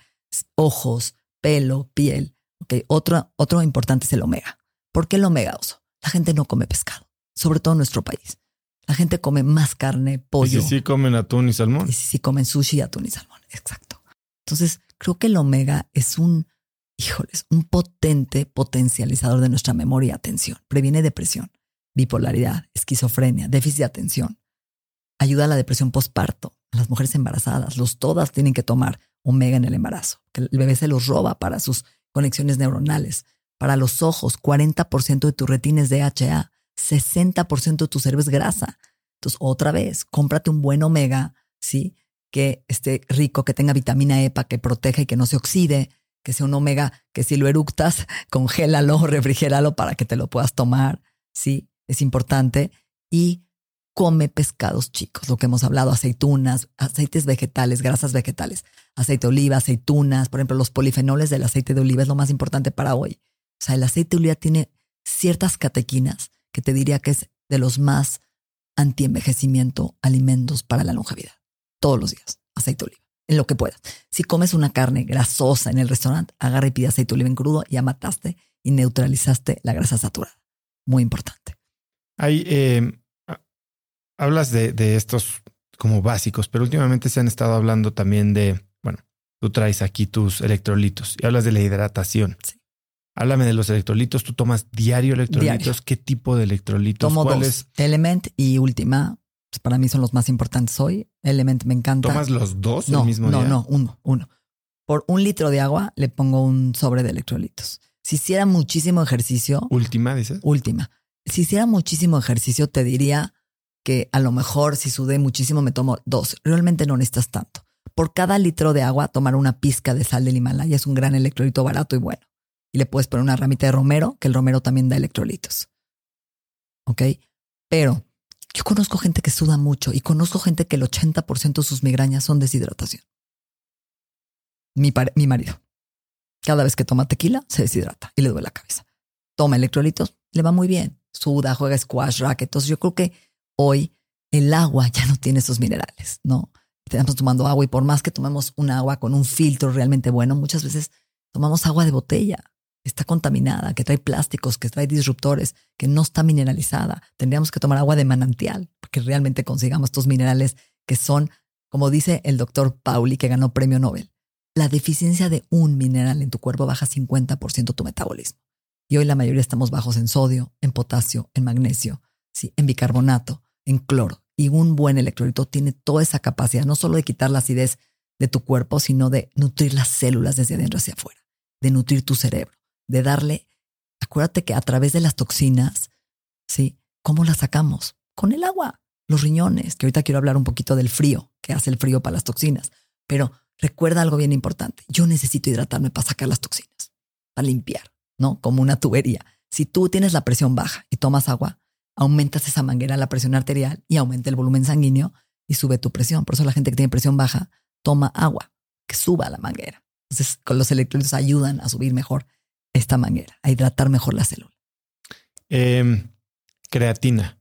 ojos, pelo, piel. Okay. Otro, otro importante es el omega. ¿Por qué el omega, oso? La gente no come pescado, sobre todo en nuestro país. La gente come más carne, pollo. ¿Y si sí comen atún y salmón? Y si sí comen sushi, atún y salmón. Exacto. Entonces, creo que el omega es un, híjoles, un potente potencializador de nuestra memoria y atención. Previene depresión, bipolaridad, esquizofrenia, déficit de atención ayuda a la depresión postparto. Las mujeres embarazadas, los todas tienen que tomar omega en el embarazo, que el bebé se los roba para sus conexiones neuronales. Para los ojos, 40% de tu retina es DHA, 60% de tu cerebro es grasa. Entonces, otra vez, cómprate un buen omega, ¿sí? Que esté rico, que tenga vitamina E para que proteja y que no se oxide, que sea un omega que si lo eructas, *laughs* congélalo, refrigéralo para que te lo puedas tomar, ¿sí? Es importante. Y come pescados chicos, lo que hemos hablado, aceitunas, aceites vegetales, grasas vegetales, aceite de oliva, aceitunas, por ejemplo, los polifenoles del aceite de oliva es lo más importante para hoy. O sea, el aceite de oliva tiene ciertas catequinas que te diría que es de los más anti-envejecimiento alimentos para la longevidad. Todos los días, aceite de oliva, en lo que puedas. Si comes una carne grasosa en el restaurante, agarra y pide aceite de oliva en crudo, ya mataste y neutralizaste la grasa saturada. Muy importante. Hay eh, hablas de, de, estos como básicos, pero últimamente se han estado hablando también de, bueno, tú traes aquí tus electrolitos y hablas de la hidratación. Sí. Háblame de los electrolitos. ¿Tú tomas diario electrolitos? ¿Qué tipo de electrolitos? Tomo dos. Element y Última. Pues para mí son los más importantes hoy. Element me encanta. ¿Tomas los dos no, el mismo no, día? No, no, uno, uno. Por un litro de agua le pongo un sobre de electrolitos. Si hiciera muchísimo ejercicio. Última, dices. Última. Si hiciera muchísimo ejercicio, te diría que a lo mejor si sudé muchísimo me tomo dos. Realmente no necesitas tanto. Por cada litro de agua, tomar una pizca de sal del Himalaya es un gran electrolito barato y bueno. Y le puedes poner una ramita de romero, que el romero también da electrolitos. ¿Ok? Pero yo conozco gente que suda mucho y conozco gente que el 80% de sus migrañas son deshidratación. Mi, mi marido. Cada vez que toma tequila, se deshidrata y le duele la cabeza. Toma electrolitos, le va muy bien. Suda, juega squash, racket. Entonces yo creo que hoy el agua ya no tiene esos minerales, ¿no? Estamos tomando agua y por más que tomemos un agua con un filtro realmente bueno, muchas veces tomamos agua de botella, está contaminada, que trae plásticos, que trae disruptores, que no está mineralizada. Tendríamos que tomar agua de manantial para que realmente consigamos estos minerales que son, como dice el doctor Pauli, que ganó premio Nobel, la deficiencia de un mineral en tu cuerpo baja 50% tu metabolismo. Y hoy la mayoría estamos bajos en sodio, en potasio, en magnesio, ¿sí? en bicarbonato, en cloro. Y un buen electrolito tiene toda esa capacidad, no solo de quitar la acidez de tu cuerpo, sino de nutrir las células desde adentro hacia afuera, de nutrir tu cerebro, de darle, acuérdate que a través de las toxinas, ¿sí? ¿Cómo las sacamos? Con el agua, los riñones, que ahorita quiero hablar un poquito del frío, que hace el frío para las toxinas, pero recuerda algo bien importante, yo necesito hidratarme para sacar las toxinas. para limpiar, ¿no? Como una tubería. Si tú tienes la presión baja y tomas agua, aumentas esa manguera, la presión arterial y aumenta el volumen sanguíneo y sube tu presión. Por eso la gente que tiene presión baja toma agua, que suba la manguera. Entonces, con los electrolitos ayudan a subir mejor esta manguera, a hidratar mejor la célula. Em, creatina.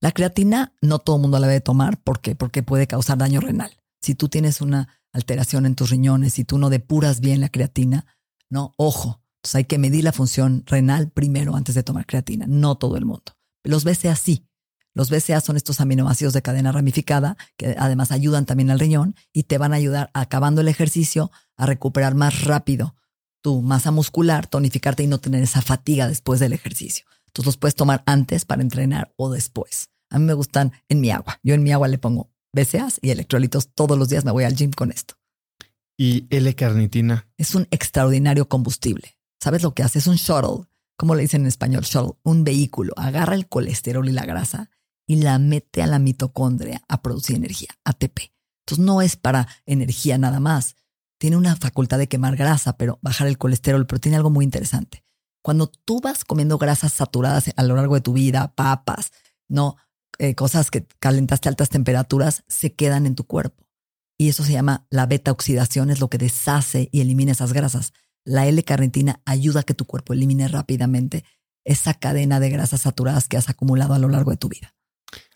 La creatina no todo el mundo la debe tomar. ¿Por qué? Porque puede causar daño renal. Si tú tienes una alteración en tus riñones, si tú no depuras bien la creatina, no, ojo. Entonces hay que medir la función renal primero antes de tomar creatina. No todo el mundo. Los BCA sí. Los BCA son estos aminoácidos de cadena ramificada que además ayudan también al riñón y te van a ayudar acabando el ejercicio a recuperar más rápido tu masa muscular, tonificarte y no tener esa fatiga después del ejercicio. Entonces los puedes tomar antes para entrenar o después. A mí me gustan en mi agua. Yo en mi agua le pongo BCAs y electrolitos todos los días. Me voy al gym con esto. ¿Y L-carnitina? Es un extraordinario combustible. ¿Sabes lo que hace? Es un shuttle. ¿Cómo le dicen en español? Shuttle. Un vehículo. Agarra el colesterol y la grasa y la mete a la mitocondria a producir energía, ATP. Entonces no es para energía nada más. Tiene una facultad de quemar grasa, pero bajar el colesterol, pero tiene algo muy interesante. Cuando tú vas comiendo grasas saturadas a lo largo de tu vida, papas, no eh, cosas que calentaste a altas temperaturas, se quedan en tu cuerpo. Y eso se llama la beta oxidación, es lo que deshace y elimina esas grasas. La L-carnitina ayuda a que tu cuerpo elimine rápidamente esa cadena de grasas saturadas que has acumulado a lo largo de tu vida.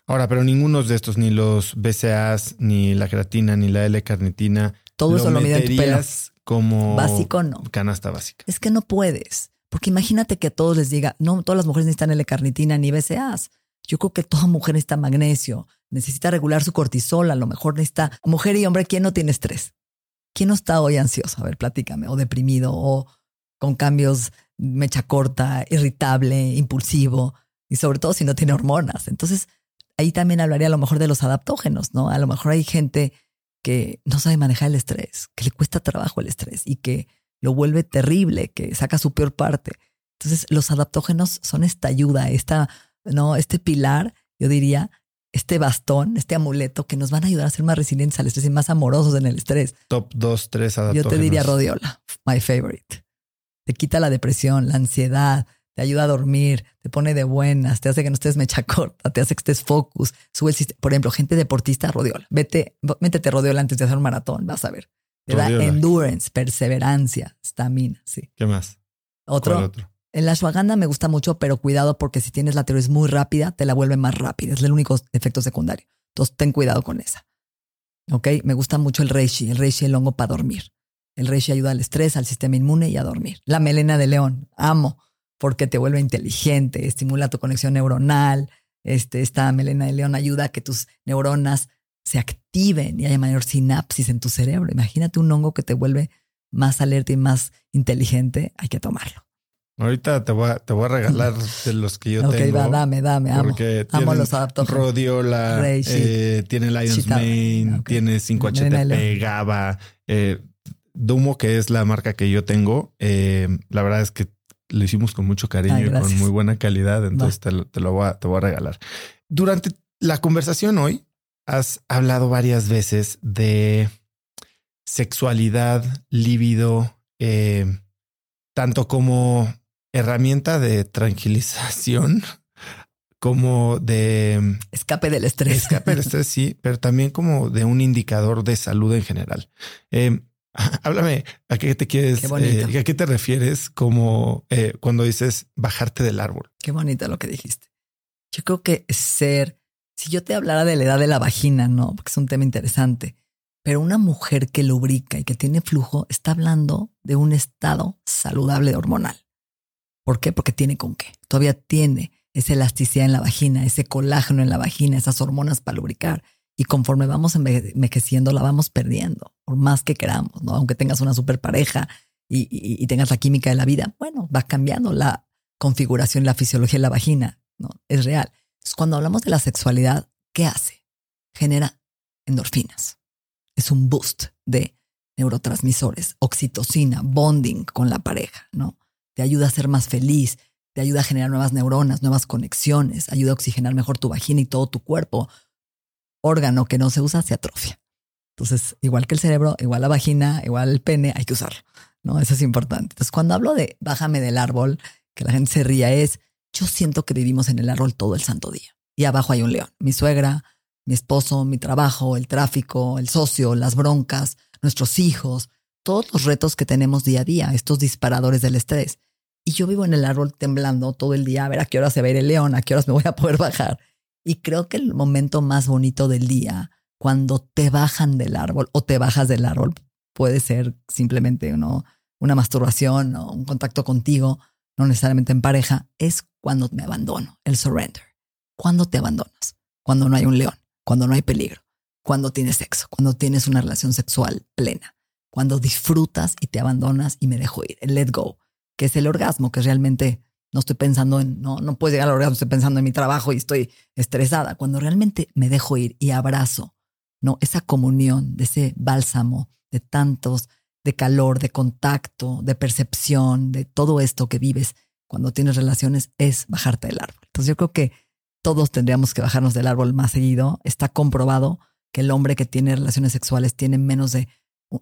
Ahora, pero ninguno de estos, ni los BCAAs, ni la creatina, ni la L-carnitina. Todo eso lo mide en tu pelo. como básico, no. Canasta básica. Es que no puedes. Porque imagínate que a todos les diga, no, todas las mujeres necesitan L-carnitina ni BCAAs. Yo creo que toda mujer necesita magnesio, necesita regular su cortisol, a lo mejor necesita mujer y hombre, ¿quién no tiene estrés? ¿Quién no está hoy ansioso? A ver, platícame, o deprimido, o con cambios mecha corta, irritable, impulsivo, y sobre todo si no tiene hormonas. Entonces, ahí también hablaría a lo mejor de los adaptógenos, ¿no? A lo mejor hay gente que no sabe manejar el estrés, que le cuesta trabajo el estrés y que lo vuelve terrible, que saca su peor parte. Entonces, los adaptógenos son esta ayuda, esta, ¿no? este pilar, yo diría, este bastón, este amuleto que nos van a ayudar a ser más resilientes al estrés y más amorosos en el estrés. Top 2, 3 adaptógenos. Yo te diría Rodiola, my favorite. Te quita la depresión, la ansiedad, te ayuda a dormir, te pone de buenas, te hace que no estés mecha corta, te hace que estés focus, sube el sistema. Por ejemplo, gente deportista, rodiola. Vete, métete rodiola antes de hacer un maratón, vas a ver. Te da endurance, perseverancia, estamina, sí. ¿Qué más? Otro. otro? En la ashwagandha me gusta mucho, pero cuidado porque si tienes la tiroides muy rápida, te la vuelve más rápida. Es el único efecto secundario. Entonces, ten cuidado con esa. Ok, me gusta mucho el reishi, el reishi el hongo para dormir. El reishi ayuda al estrés, al sistema inmune y a dormir. La melena de león, amo porque te vuelve inteligente, estimula tu conexión neuronal. Este, esta melena de león ayuda a que tus neuronas se activen y haya mayor sinapsis en tu cerebro. Imagínate un hongo que te vuelve más alerta y más inteligente, hay que tomarlo. Ahorita te voy a, te voy a regalar *laughs* de los que yo tengo. Ok, dame, dame, amo. amo los adaptógenos. Rodiola, eh, tiene Lion's Mane, tiene 5HTP, GABA, eh, Dumo, que es la marca que yo tengo. Eh, la verdad es que lo hicimos con mucho cariño y con muy buena calidad, entonces te lo, voy a, te voy a regalar. Durante la conversación hoy has hablado varias veces de sexualidad, líbido, eh, tanto como herramienta de tranquilización *laughs* como de escape del estrés. Escape del estrés, sí, pero también como de un indicador de salud en general. Eh, *laughs* Háblame, ¿a qué te quieres? Eh, ¿A qué te refieres como eh, cuando dices bajarte del árbol? Qué bonito lo que dijiste. Yo creo que ser, si yo te hablara de la edad de la vagina, no, porque es un tema interesante, pero una mujer que lubrica y que tiene flujo está hablando de un estado saludable hormonal. ¿Por qué? Porque tiene con qué. Todavía tiene esa elasticidad en la vagina, ese colágeno en la vagina, esas hormonas para lubricar y conforme vamos envejeciendo la vamos perdiendo, por más que queramos, ¿no? Aunque tengas una super pareja y, tengas la química de la vida, bueno, va cambiando la configuración, la fisiología de la vagina, ¿no? Es real. Cuando hablamos de la sexualidad, ¿qué hace? Genera endorfinas. Es un boost de neurotransmisores, oxitocina, bonding con la pareja, ¿no? Te ayuda a ser más feliz, te ayuda a generar nuevas neuronas, nuevas conexiones, ayuda a oxigenar mejor tu vagina y todo tu cuerpo, órgano que no se usa se atrofia. Entonces, igual que el cerebro, igual la vagina, igual el pene, hay que usarlo. ¿no? Eso es importante. Entonces, cuando hablo de bájame del árbol, que la gente se ría, es yo siento que vivimos en el árbol todo el santo día. Y abajo hay un león, mi suegra, mi esposo, mi trabajo, el tráfico, el socio, las broncas, nuestros hijos, todos los retos que tenemos día a día, estos disparadores del estrés. Y yo vivo en el árbol temblando todo el día, a ver a qué hora se va a ir el león, a qué horas me voy a poder bajar. Y creo que el momento más bonito del día, cuando te bajan del árbol o te bajas del árbol, puede ser simplemente una masturbación o un contacto contigo, no necesariamente en pareja, es cuando me abandono, el surrender. Cuando te abandonas, cuando no hay un león, cuando no hay peligro, cuando tienes sexo, cuando tienes una relación sexual plena, cuando disfrutas y te abandonas y me dejo ir, el let go, que es el orgasmo, que realmente no estoy pensando en, no, no puedo llegar al orgasmo, estoy pensando en mi trabajo y estoy estresada, cuando realmente me dejo ir y abrazo, ¿no? Esa comunión, de ese bálsamo, de tantos, de calor, de contacto, de percepción, de todo esto que vives cuando tienes relaciones, es bajarte del árbol. Entonces yo creo que todos tendríamos que bajarnos del árbol más seguido. Está comprobado que el hombre que tiene relaciones sexuales tiene menos de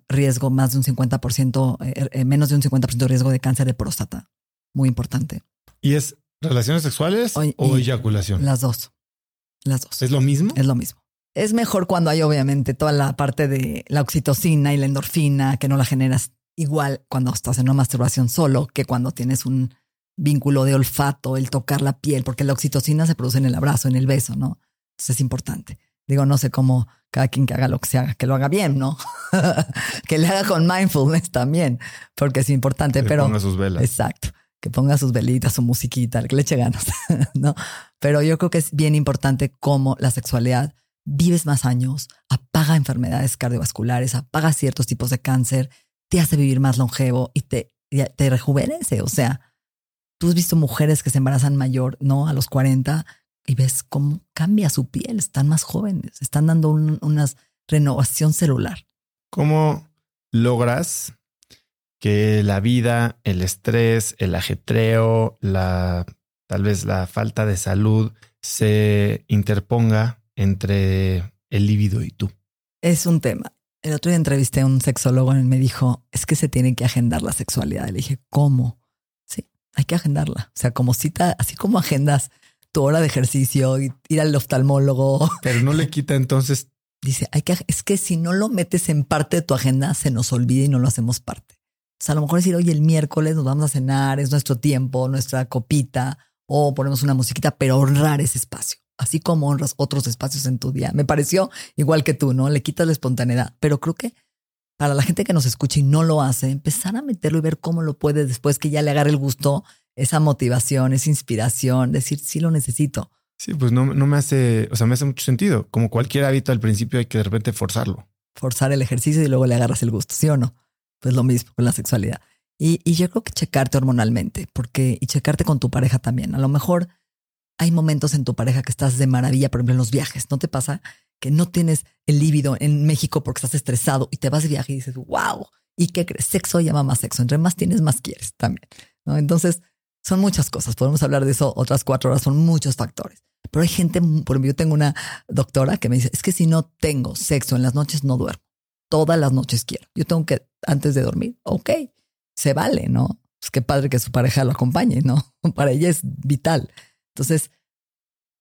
riesgo, más de un 50%, eh, eh, menos de un 50% de riesgo de cáncer de próstata. Muy importante. ¿Y es relaciones sexuales o eyaculación? Las dos. Las dos. ¿Es lo mismo? Es lo mismo. Es mejor cuando hay obviamente toda la parte de la oxitocina y la endorfina que no la generas igual cuando estás en una masturbación solo que cuando tienes un vínculo de olfato, el tocar la piel, porque la oxitocina se produce en el abrazo, en el beso, ¿no? Entonces es importante. Digo, no sé cómo cada quien que haga lo que se haga, que lo haga bien, ¿no? *laughs* que le haga con mindfulness también, porque es importante, que pero... Ponga sus velas. Exacto. Que ponga sus velitas, su musiquita, que le eche ganas, *laughs* ¿no? Pero yo creo que es bien importante cómo la sexualidad vives más años, apaga enfermedades cardiovasculares, apaga ciertos tipos de cáncer, te hace vivir más longevo y te, te rejuvenece. O sea, tú has visto mujeres que se embarazan mayor, ¿no? A los 40 y ves cómo cambia su piel, están más jóvenes, están dando una renovación celular. ¿Cómo logras que la vida, el estrés, el ajetreo, la tal vez la falta de salud se interponga entre el líbido y tú? Es un tema. El otro día entrevisté a un sexólogo y me dijo, es que se tiene que agendar la sexualidad. Le dije, ¿cómo? Sí, hay que agendarla. O sea, como cita, así como agendas tu hora de ejercicio, y ir al oftalmólogo. *laughs* Pero no le quita entonces. Dice, hay que, es que si no lo metes en parte de tu agenda, se nos olvida y no lo hacemos parte. O sea, a lo mejor decir, oye, el miércoles nos vamos a cenar, es nuestro tiempo, nuestra copita, o ponemos una musiquita, pero honrar ese espacio así como honras otros espacios en tu día. Me pareció igual que tú, ¿no? Le quitas la espontaneidad, pero creo que para la gente que nos escucha y no lo hace, empezar a meterlo y ver cómo lo puede después que ya le agarre el gusto, esa motivación, esa inspiración, decir, sí lo necesito. Sí, pues no, no me hace, o sea, me hace mucho sentido. Como cualquier hábito al principio hay que de repente forzarlo. Forzar el ejercicio y luego le agarras el gusto, ¿sí o no? Pues lo mismo con la sexualidad. Y, y yo creo que checarte hormonalmente, porque y checarte con tu pareja también. A lo mejor hay momentos en tu pareja que estás de maravilla, por ejemplo, en los viajes. ¿No te pasa que no tienes el líbido en México porque estás estresado y te vas de viaje y dices, wow, ¿y qué crees? Sexo llama más sexo. Entre más tienes, más quieres también. ¿no? Entonces, son muchas cosas. Podemos hablar de eso otras cuatro horas. Son muchos factores. Pero hay gente, por ejemplo, yo tengo una doctora que me dice, es que si no tengo sexo en las noches, no duermo. Todas las noches quiero. Yo tengo que, antes de dormir, ok, se vale, ¿no? Pues qué padre que su pareja lo acompañe, ¿no? *laughs* Para ella es vital. Entonces,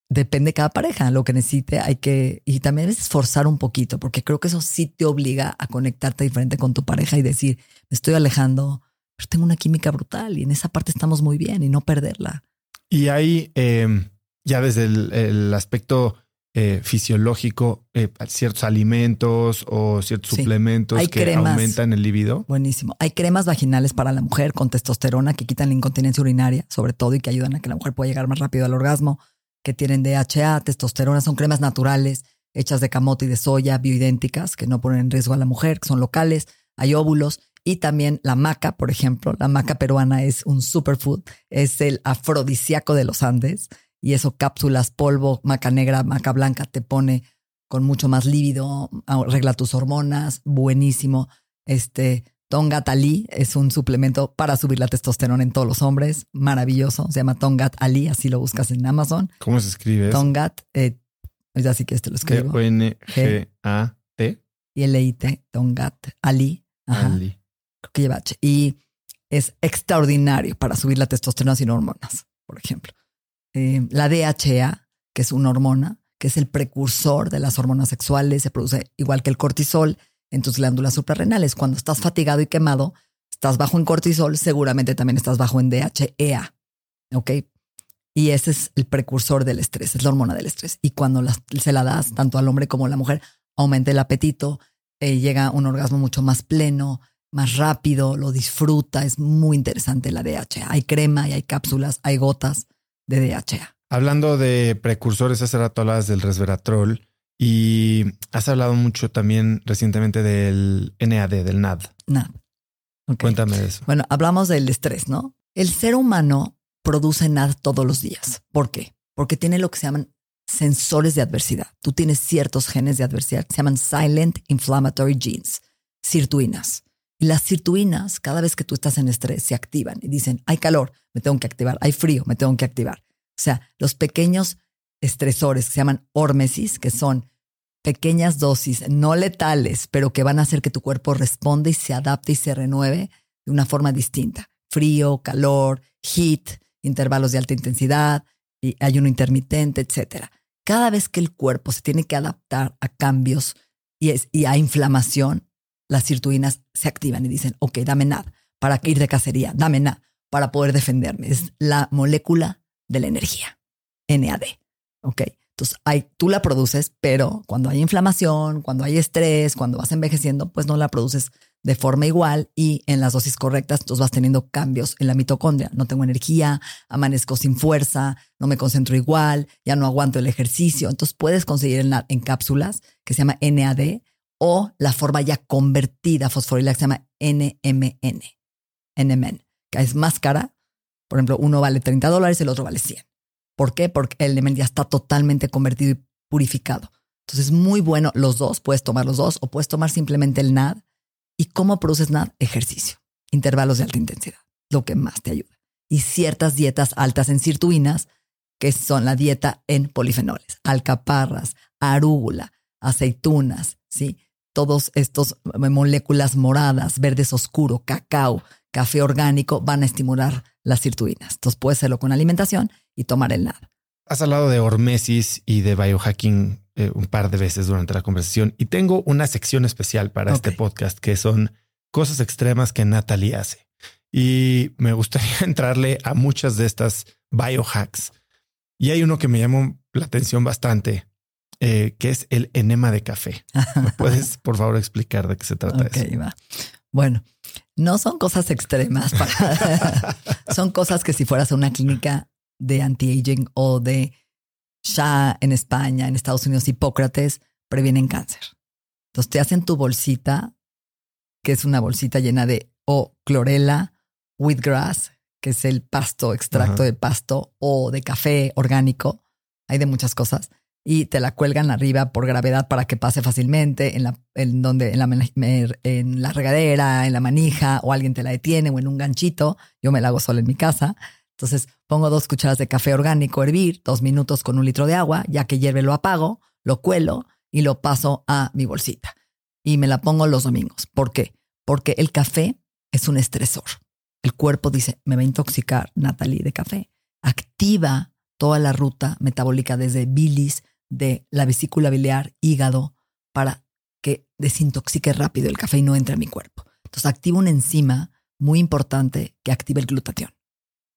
depende de cada pareja, lo que necesite, hay que, y también es esforzar un poquito, porque creo que eso sí te obliga a conectarte diferente con tu pareja y decir, me estoy alejando, pero tengo una química brutal y en esa parte estamos muy bien y no perderla. Y hay, em, ya desde el aspecto eh, fisiológico, eh, ciertos alimentos o ciertos suplementos que aumentan el libido. Buenísimo. Hay cremas vaginales para la mujer con testosterona que quitan la incontinencia urinaria, sobre todo, y que ayudan a que la mujer pueda llegar más rápido al orgasmo, que tienen DHA, testosterona, son cremas naturales hechas de camote y de soya, bioidénticas, que no ponen en riesgo a la mujer, que son locales. Hay óvulos y también la maca, por ejemplo. La maca peruana es un superfood, es el afrodisíaco de los Andes y eso cápsulas, polvo, maca negra, maca blanca te pone con mucho más lívido, arregla tus hormonas, buenísimo. Este Tongat Ali es un suplemento para subir la testosterona en todos los hombres, maravilloso. Se llama Tongat Ali, así lo buscas en Amazon. ¿Cómo se escribe? Tongat, eh, así que este lo escribo. N G A T y L I T Tongat Ali. Ali. creo que lleva H. Y es extraordinario para subir la testosterona sin hormonas, por ejemplo. Eh, la DHA, que es una hormona, que es el precursor de las hormonas sexuales, se produce igual que el cortisol en tus glándulas suprarrenales. Cuando estás fatigado y quemado, estás bajo en cortisol, seguramente también estás bajo en DHEA. ¿Ok? Y ese es el precursor del estrés, es la hormona del estrés. Y cuando se la das tanto al hombre como a la mujer, aumenta el apetito, eh, llega un orgasmo mucho más pleno, más rápido, lo disfruta. Es muy interesante la DHA. Hay crema y hay cápsulas, hay gotas de DHA. Hablando de precursores, hace rato hablabas del resveratrol y has hablado mucho también recientemente del NAD, del NAD. NAD. Cuéntame de eso. Bueno, hablamos del estrés, ¿no? El ser humano produce NAD todos los días. ¿Por qué? Porque tiene lo que se llaman sensores de adversidad. Tú tienes ciertos genes de adversidad que se llaman silent inflammatory genes, sirtuinas. Y las sirtuinas, cada vez que tú estás en estrés, se activan y dicen, hay calor, me tengo que activar, hay frío, me tengo que activar. O sea, los pequeños estresores que se llaman hormesis, que son pequeñas dosis no letales, pero que van a hacer que tu cuerpo responda y se adapte y se renueve de una forma distinta. Frío, calor, heat, intervalos de alta intensidad, y ayuno intermitente, etc. Cada vez que el cuerpo se tiene que adaptar a cambios y a inflamación, las sirtuinas se activan y dicen, ok, dame nada para ir de cacería, dame nada para poder defenderme. Es la molécula de la energía, NAD. Ok, entonces hay, tú la produces, pero cuando hay inflamación, cuando hay estrés, cuando vas envejeciendo, pues no la produces de forma igual y en las dosis correctas, entonces vas teniendo cambios en la mitocondria. No tengo energía, amanezco sin fuerza, no me concentro igual, ya no aguanto el ejercicio. Entonces puedes conseguir en, en cápsulas que se llama NAD o la forma ya convertida fosforilada que se llama NMN, NMN, que es más cara. Por ejemplo, uno vale 30 dólares, el otro vale 100. ¿Por qué? Porque el NMN ya está totalmente convertido y purificado. Entonces es muy bueno los dos, puedes tomar los dos o puedes tomar simplemente el NAD ¿Y cómo produces nada? Ejercicio, intervalos de alta intensidad, lo que más te ayuda. Y ciertas dietas altas en sirtuinas, que son la dieta en polifenoles, alcaparras, arúgula, aceitunas, ¿sí? Todos estos moléculas moradas, verdes oscuro, cacao, café orgánico van a estimular las sirtuinas. Entonces puedes hacerlo con alimentación y tomar el nada. Has hablado de hormesis y de biohacking eh, un par de veces durante la conversación y tengo una sección especial para este podcast que son cosas extremas que Natalie hace. Y me gustaría *laughs* entrarle a muchas de estas biohacks. Y hay uno que me llamó la atención bastante, eh, que es el enema de café. ¿Me *laughs* puedes, por favor, explicar de qué se trata eso? Va. Bueno, no son cosas extremas, *laughs* son cosas que si fueras a una clínica de anti-aging o de ya en España, en Estados Unidos, Hipócrates, previenen cáncer. Entonces te hacen tu bolsita, que es una bolsita llena de o clorela, wheatgrass, que es el pasto, extracto de pasto, o de café orgánico. Hay de muchas cosas. Y te la cuelgan arriba por gravedad para que pase fácilmente en la, en donde, en la, regadera, en la manija, o alguien te la detiene, o en un ganchito. Yo me la hago sola en mi casa. Entonces pongo dos cucharas de café orgánico a hervir, dos minutos con un litro de agua, ya que hierve lo apago, lo cuelo y lo paso a mi bolsita. Y me la pongo los domingos. ¿Por qué? Porque el café es un estresor. El cuerpo dice, me va a intoxicar Natalie de café. Activa toda la ruta metabólica desde bilis, de la vesícula biliar, hígado, para que desintoxique rápido el café y no entre a mi cuerpo. Entonces activa una enzima muy importante que activa el glutatión.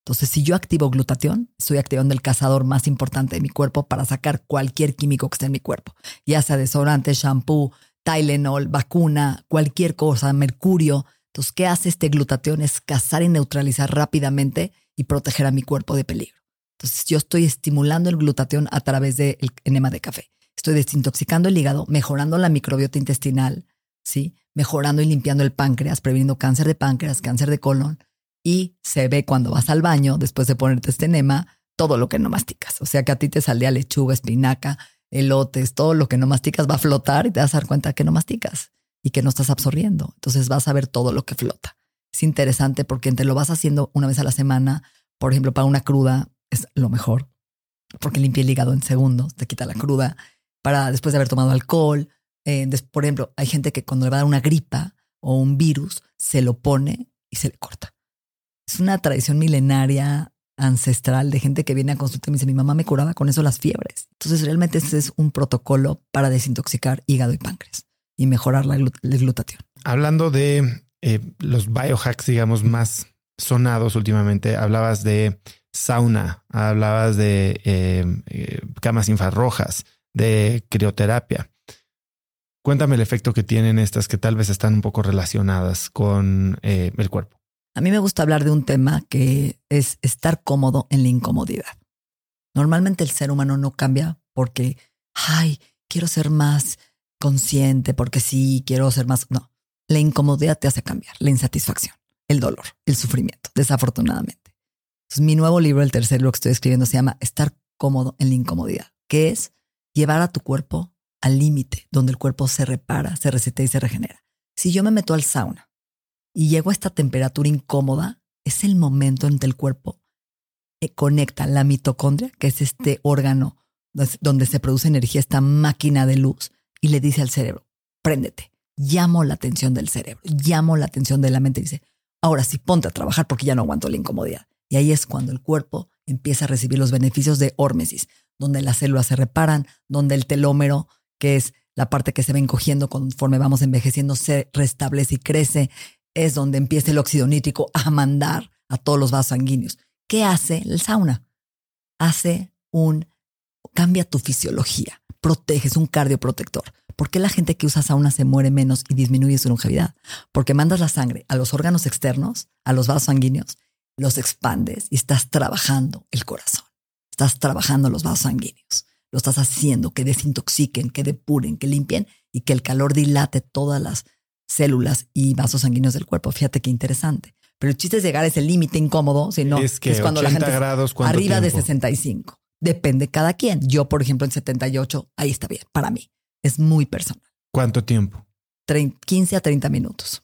Entonces, si yo activo glutatión, estoy activando el cazador más importante de mi cuerpo para sacar cualquier químico que esté en mi cuerpo, ya sea desodorante, shampoo, Tylenol, vacuna, cualquier cosa, mercurio. Entonces, ¿qué hace este glutatión? Es cazar y neutralizar rápidamente y proteger a mi cuerpo de peligro. Entonces, yo estoy estimulando el glutatión a través del enema de café. Estoy desintoxicando el hígado, mejorando la microbiota intestinal, ¿sí? mejorando y limpiando el páncreas, previniendo cáncer de páncreas, cáncer de colon, y se ve cuando vas al baño, después de ponerte este enema, todo lo que no masticas. O sea que a ti te saldría lechuga, espinaca, elotes, todo lo que no masticas va a flotar y te vas a dar cuenta que no masticas y que no estás absorbiendo. Entonces vas a ver todo lo que flota. Es interesante porque te lo vas haciendo una vez a la semana, por ejemplo, para una cruda es lo mejor, porque limpia el hígado en segundos, te quita la cruda, para después de haber tomado alcohol. Eh, por ejemplo, hay gente que cuando le va a dar una gripa, o un virus, se lo pone y se le corta. Es una tradición milenaria ancestral de gente que viene a consulta y me dice, mi mamá me curaba con eso las fiebres. Entonces realmente este es un protocolo para desintoxicar hígado y páncreas y mejorar la, glutatión. Hablando de eh, los biohacks, digamos, más sonados últimamente, hablabas de sauna, hablabas de eh, eh, camas infrarrojas, de crioterapia. Cuéntame el efecto que tienen estas que tal vez están un poco relacionadas con el cuerpo. A mí me gusta hablar de un tema que es estar cómodo en la incomodidad. Normalmente el ser humano no cambia porque, ay, quiero ser más consciente, porque sí, quiero ser más... No, la incomodidad te hace cambiar, la insatisfacción, el dolor, el sufrimiento, desafortunadamente. Entonces, mi nuevo libro, el tercer libro que estoy escribiendo, se llama Estar cómodo en la incomodidad, que es llevar a tu cuerpo al límite, donde el cuerpo se repara, se resetea y se regenera. Si yo me meto al sauna y llego a esta temperatura incómoda, es el momento en que el cuerpo eh, conecta la mitocondria, que es este órgano donde se produce energía, esta máquina de luz, y le dice al cerebro, préndete, llamo la atención del cerebro, llamo la atención de la mente y dice, ahora sí, ponte a trabajar porque ya no aguanto la incomodidad. Y ahí es cuando el cuerpo empieza a recibir los beneficios de hormesis, donde las células se reparan, donde el telómero, que es la parte que se va encogiendo conforme vamos envejeciendo, se restablece y crece, es donde empieza el óxido nítrico a mandar a todos los vasos sanguíneos. ¿Qué hace el sauna? Hace un, cambia tu fisiología, protege, es un cardioprotector. ¿Por qué la gente que usa sauna se muere menos y disminuye su longevidad? Porque mandas la sangre a los órganos externos, a los vasos sanguíneos, los expandes y estás trabajando el corazón. Estás trabajando los vasos sanguíneos. Lo estás haciendo que desintoxiquen, que depuren, que limpien y que el calor dilate todas las células y vasos sanguíneos del cuerpo. Fíjate qué interesante. Pero el chiste es llegar a ese límite incómodo, si no, es, que es cuando la gente grados, arriba de 65. Depende cada quien. Yo, por ejemplo, en 78, ahí está bien. Para mí es muy personal. ¿Cuánto tiempo? 15 a 30 minutos.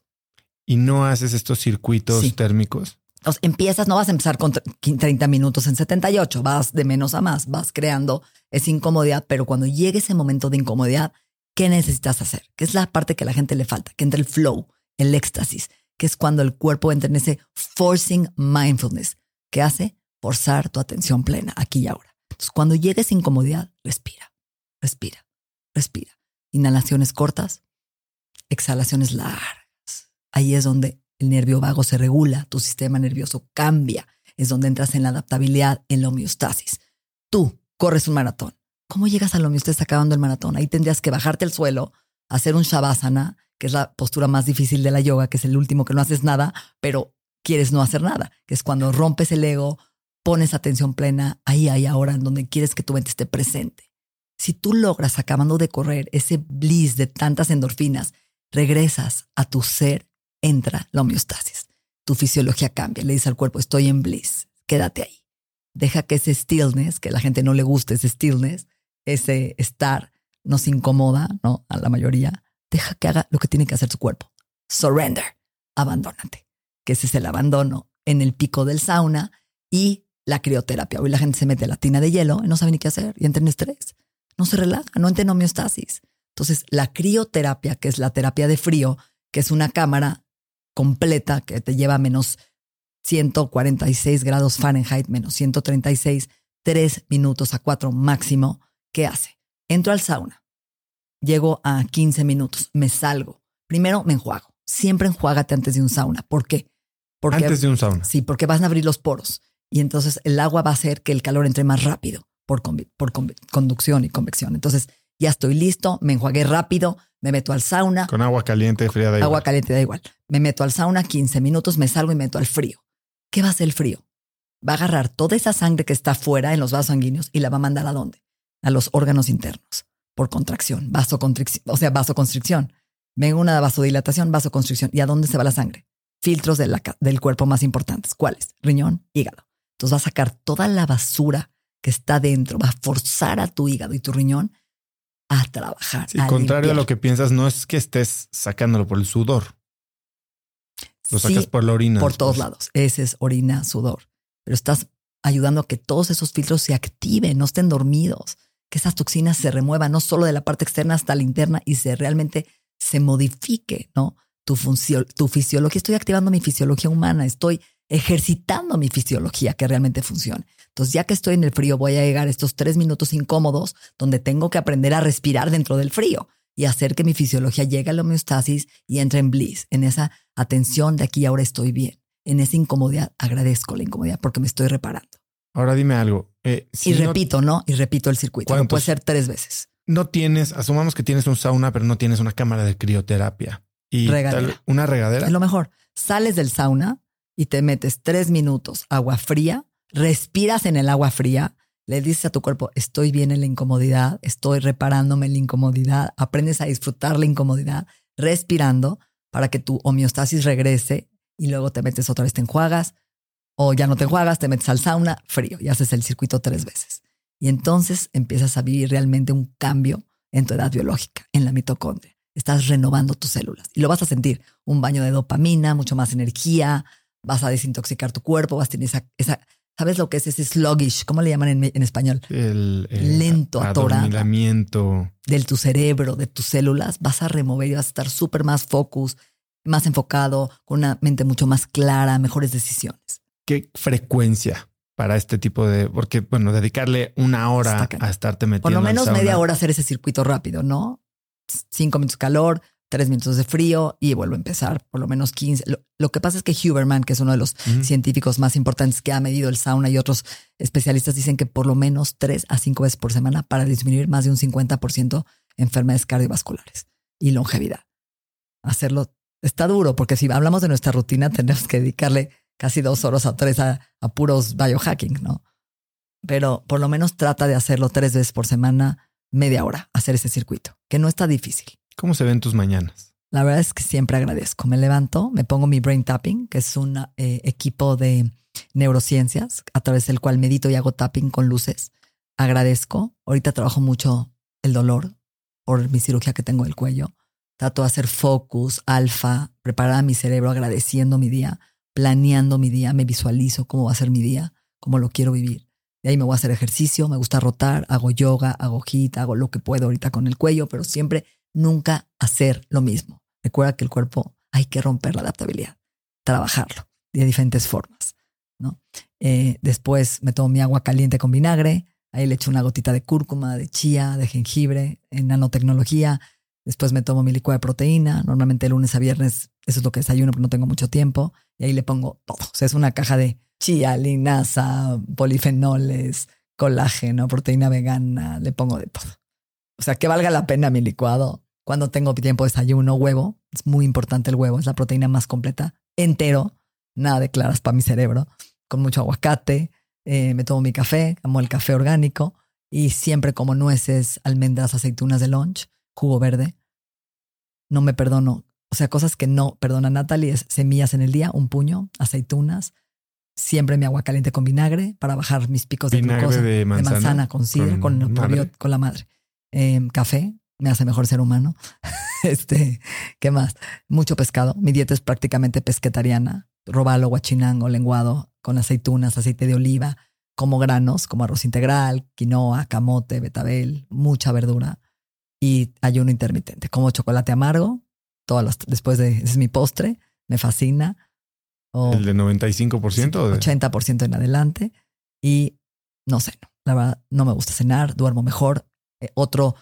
¿Y no haces estos circuitos térmicos? Empiezas, no vas a empezar con 30 minutos en 78, vas de menos a más, vas creando esa incomodidad, pero cuando llegue ese momento de incomodidad, ¿qué necesitas hacer? Que es la parte que a la gente le falta, que entre el flow, el éxtasis, que es cuando el cuerpo entra en ese forcing mindfulness, que hace forzar tu atención plena aquí y ahora. Entonces, cuando llegues esa incomodidad, respira, respira, respira. Inhalaciones cortas, exhalaciones largas. Ahí es donde el nervio vago se regula, tu sistema nervioso cambia, es donde entras en la adaptabilidad, en la homeostasis. Tú corres un maratón, ¿Cómo llegas a mismo? Estás acabando el maratón. Ahí tendrías que bajarte al suelo, hacer un shavasana, que es la postura más difícil de la yoga, que es el último que no haces nada, pero quieres no hacer nada, que es cuando rompes el ego, pones atención plena ahí, ahí, ahora, en donde quieres que tu mente esté presente. Si tú logras, acabando de correr, ese bliss de tantas endorfinas, regresas a tu ser, entra la homeostasis. Tu fisiología cambia, le dice al cuerpo, estoy en bliss, quédate ahí. Deja que ese stillness, que a la gente no le guste ese stillness, ese estar nos incomoda, ¿no? A la mayoría, deja que haga lo que tiene que hacer su cuerpo. Surrender, abandónate, que ese es el abandono en el pico del sauna y la crioterapia. Hoy la gente se mete la tina de hielo y no sabe ni qué hacer y entra en estrés. No se relaja, no entra en homeostasis. Entonces, la crioterapia, que es la terapia de frío, que es una cámara completa que te lleva a menos 146 grados Fahrenheit, menos 136, tres minutos a cuatro máximo, ¿qué hace? Entro al sauna, llego a 15 minutos, me salgo. Primero me enjuago. Siempre enjuágate antes de un sauna. ¿Por qué? Porque, antes de un sauna. Sí, porque vas a abrir los poros y entonces el agua va a hacer que el calor entre más rápido por, por conducción y convección. Entonces ya estoy listo, me enjuagué rápido, me meto al sauna. Con agua caliente, fría, da igual. Agua caliente, da igual. Me meto al sauna 15 minutos, me salgo y me meto al frío. ¿Qué va a hacer el frío? Va a agarrar toda esa sangre que está fuera en los vasos sanguíneos y la va a mandar a dónde? a los órganos internos por contracción, vasoconstricción, o sea, vasoconstricción. Venga una vasodilatación, vasoconstricción. ¿Y a dónde se va la sangre? Filtros del cuerpo más importantes. ¿Cuáles? Riñón, hígado. Entonces va a sacar toda la basura que está dentro, va a forzar a tu hígado y tu riñón a trabajar. Sí, contrario a lo que piensas, no es que estés sacándolo por el sudor. Lo sacas por la orina. Por todos lados. Ese es orina, sudor. Pero estás ayudando a que todos esos filtros se activen, no estén dormidos que esas toxinas se remuevan no solo de la parte externa hasta la interna y se realmente se modifique, ¿no? tu, tu fisiología, estoy activando mi fisiología humana, estoy ejercitando mi fisiología que realmente funcione. Entonces, ya que estoy en el frío, voy a llegar a estos tres minutos incómodos donde tengo que aprender a respirar dentro del frío y hacer que mi fisiología llegue a la homeostasis y entre en bliss, en esa atención de aquí ahora estoy bien. En esa incomodidad agradezco la incomodidad porque me estoy reparando. Ahora dime algo. Eh, y repito, ¿no? Y repito el circuito. puede ser tres veces. No tienes, asumamos que tienes un sauna, pero no tienes una cámara de crioterapia. Y una regadera. Es lo mejor. Sales del sauna y te metes tres minutos agua fría, respiras en el agua fría, le dices a tu cuerpo, estoy bien en la incomodidad, estoy reparándome en la incomodidad, aprendes a disfrutar la incomodidad, respirando para que tu homeostasis regrese y luego te metes otra vez, te enjuagas o ya no te enjuagas, te metes al sauna, frío y haces el circuito tres veces. Y entonces empiezas a vivir realmente un cambio en tu edad biológica, en la mitocondria. Estás renovando tus células y lo vas a sentir. Un baño de dopamina, mucho más energía, vas a desintoxicar tu cuerpo, vas a tener esa, esa ¿sabes lo que es ese sluggish? ¿Cómo le llaman en, español? El, lento, atorado. De tu cerebro, de tus células, vas a remover y vas a estar súper más focus, más enfocado, con una mente mucho más clara, mejores decisiones. ¿Qué frecuencia para este tipo de, porque bueno, dedicarle una hora a estarte metiendo. Por lo menos media hora hacer ese circuito rápido, ¿no? Cinco minutos de calor, tres minutos de frío y vuelvo a empezar, por lo menos 15. Lo, que pasa es que Huberman, que es uno de los científicos más importantes que ha medido el sauna y otros especialistas dicen que por lo menos tres a cinco veces por semana para disminuir más de un 50% enfermedades cardiovasculares y longevidad. Hacerlo está duro porque si hablamos de nuestra rutina tenemos que dedicarle casi dos horas o tres a, puros biohacking, ¿no? Pero por lo menos trata de hacerlo tres veces por semana, media hora, hacer ese circuito, que no está difícil. ¿Cómo se ven tus mañanas? La verdad es que siempre agradezco. Me levanto, me pongo mi brain tapping, que es un eh, equipo de neurociencias a través del cual medito y hago tapping con luces. Agradezco. Ahorita trabajo mucho el dolor por mi cirugía que tengo del cuello. Trato de hacer focus, alfa, preparar a mi cerebro agradeciendo mi día planeando mi día, me visualizo cómo va a ser mi día, cómo lo quiero vivir. De ahí me voy a hacer ejercicio, me gusta rotar, hago yoga, hago hit, hago lo que puedo ahorita con el cuello, pero siempre nunca hacer lo mismo. Recuerda que el cuerpo hay que romper la adaptabilidad, trabajarlo de diferentes formas. ¿no? Eh, después me tomo mi agua caliente con vinagre, ahí le echo una gotita de cúrcuma, de chía, de jengibre, en nanotecnología. Después me tomo mi licuado de proteína, normalmente lunes a viernes, eso es lo que desayuno, pero no tengo mucho tiempo y ahí le pongo todo. O sea, es una caja de chía, linaza, polifenoles, colágeno, proteína vegana, le pongo de todo. O sea, que valga la pena mi licuado. Cuando tengo tiempo desayuno, huevo, es muy importante el huevo, es la proteína más completa, entero, nada de claras para mi cerebro, con mucho aguacate, eh, me tomo mi café, amo el café orgánico y siempre como nueces, almendras, aceitunas de lunch, jugo verde. No me perdono o sea, cosas que no, perdona Natalie, es semillas en el día, un puño, aceitunas, siempre mi agua caliente con vinagre para bajar mis picos de glucosa. De manzana, con sidra, con, con, la madre. Em, café, me hace mejor ser humano. *laughs* este, ¿qué más? Mucho pescado. Mi dieta es prácticamente pesquetariana. Robalo, guachinango, lenguado, con aceitunas, aceite de oliva, como granos, como arroz integral, quinoa, camote, betabel, mucha verdura y ayuno intermitente. Como chocolate amargo, todas las, después de, ese es mi postre, me fascina. ¿El de 95%? O 80% en adelante. Y no sé, la verdad, no me gusta cenar, duermo mejor. Eh, otro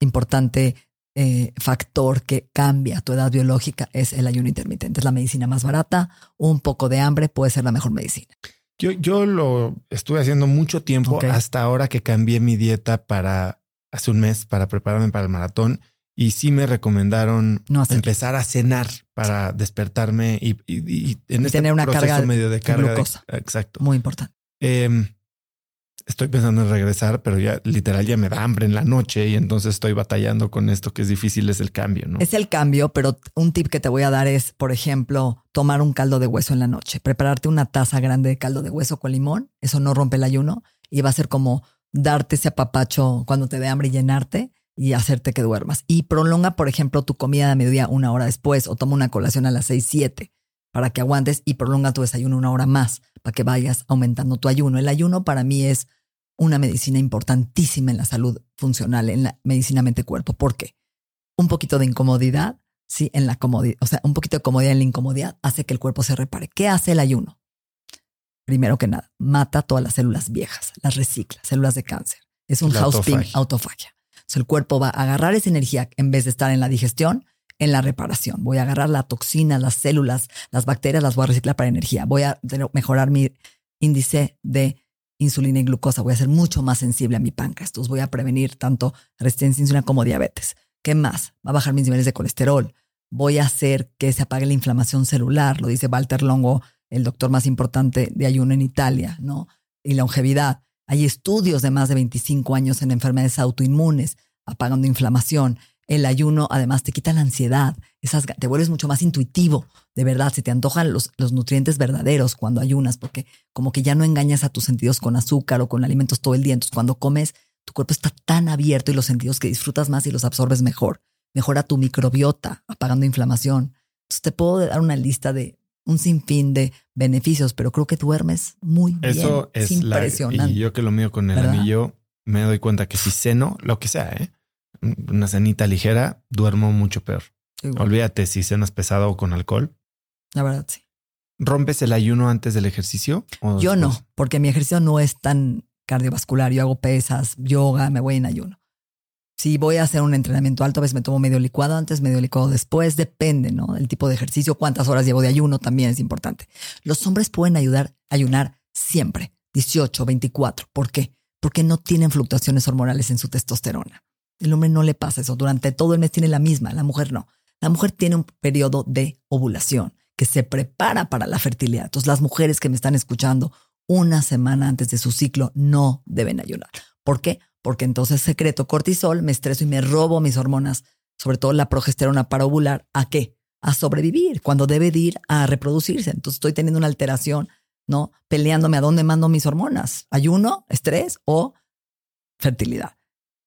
importante eh, factor que cambia tu edad biológica es el ayuno intermitente. Es la medicina más barata. Un poco de hambre puede ser la mejor medicina. Yo, yo lo estuve haciendo mucho tiempo hasta ahora que cambié mi dieta para hace un mes para prepararme para el maratón y sí me recomendaron empezar a cenar para despertarme y, en este tener una carga medio de carga. exacto. Muy importante. Em, estoy pensando en regresar, pero ya literal ya me da hambre en la noche y entonces estoy batallando con esto que es difícil, es el cambio, ¿no? Es el cambio, pero un tip que te voy a dar es, por ejemplo, tomar un caldo de hueso en la noche, prepararte una taza grande de caldo de hueso con limón, eso no rompe el ayuno y va a ser como darte ese apapacho cuando te dé hambre y llenarte y hacerte que duermas. Y prolonga, por ejemplo, tu comida de mediodía una hora después o toma una colación a las 6, 7 para que aguantes y prolonga tu desayuno una hora más para que vayas aumentando tu ayuno. El ayuno para mí es una medicina importantísima en la salud funcional, en la medicina mente-cuerpo. ¿Por qué? Un poquito de incomodidad sí, en la comodidad, o sea, un poquito de comodidad en la incomodidad hace que el cuerpo se repare. ¿Qué hace el ayuno? Primero que nada, mata todas las células viejas, las recicla, células de cáncer. Es un houseping autofagia. el cuerpo va a agarrar esa energía en vez de estar en la digestión, en la reparación. Voy a agarrar la toxina, las células, las bacterias, las voy a reciclar para energía. Voy a mejorar mi índice de insulina y glucosa. Voy a ser mucho más sensible a mi páncreas. Voy a prevenir tanto resistencia a insulina como diabetes. ¿Qué más? Va a bajar mis niveles de colesterol. Voy a hacer que se apague la inflamación celular. Lo dice Walter Longo, el doctor más importante de ayuno en Italia, ¿no? Y longevidad. Hay estudios de más de 25 años en enfermedades autoinmunes, apagando inflamación. El ayuno además te quita la ansiedad, esas, te vuelves mucho más intuitivo, de verdad, se te antojan los, los nutrientes verdaderos cuando ayunas, porque como que ya no engañas a tus sentidos con azúcar o con alimentos todo el día. Entonces cuando comes, tu cuerpo está tan abierto y los sentidos que disfrutas más y los absorbes mejor. Mejora tu microbiota, apagando inflamación. Entonces te puedo dar una lista de un sinfín de beneficios, pero creo que duermes muy bien. Eso es, impresionante. y yo que lo mío con el anillo, me doy cuenta que si ceno, lo que sea, ¿eh? Una cenita ligera, duermo mucho peor. Olvídate si cenas pesado o con alcohol. La verdad, sí. ¿Rompes el ayuno antes del ejercicio? Yo no, porque mi ejercicio no es tan cardiovascular. Yo hago pesas, yoga, me voy en ayuno. Si voy a hacer un entrenamiento alto, a veces me tomo medio licuado antes, medio licuado después, depende, ¿no? Del tipo de ejercicio, cuántas horas llevo de ayuno también es importante. Los hombres pueden ayudar a ayunar siempre, 18, 24. ¿Por qué? Porque no tienen fluctuaciones hormonales en su testosterona. El hombre no le pasa eso. Durante todo el mes tiene la misma, la mujer no. La mujer tiene un periodo de ovulación que se prepara para la fertilidad. Entonces, las mujeres que me están escuchando una semana antes de su ciclo no deben ayunar. ¿Por qué? Porque entonces secreto cortisol, me estreso y me robo mis hormonas, sobre todo la progesterona para ovular. ¿A qué? A sobrevivir, cuando debe ir a reproducirse. Entonces estoy teniendo una alteración, ¿no? Peleándome a dónde mando mis hormonas. Ayuno, estrés o fertilidad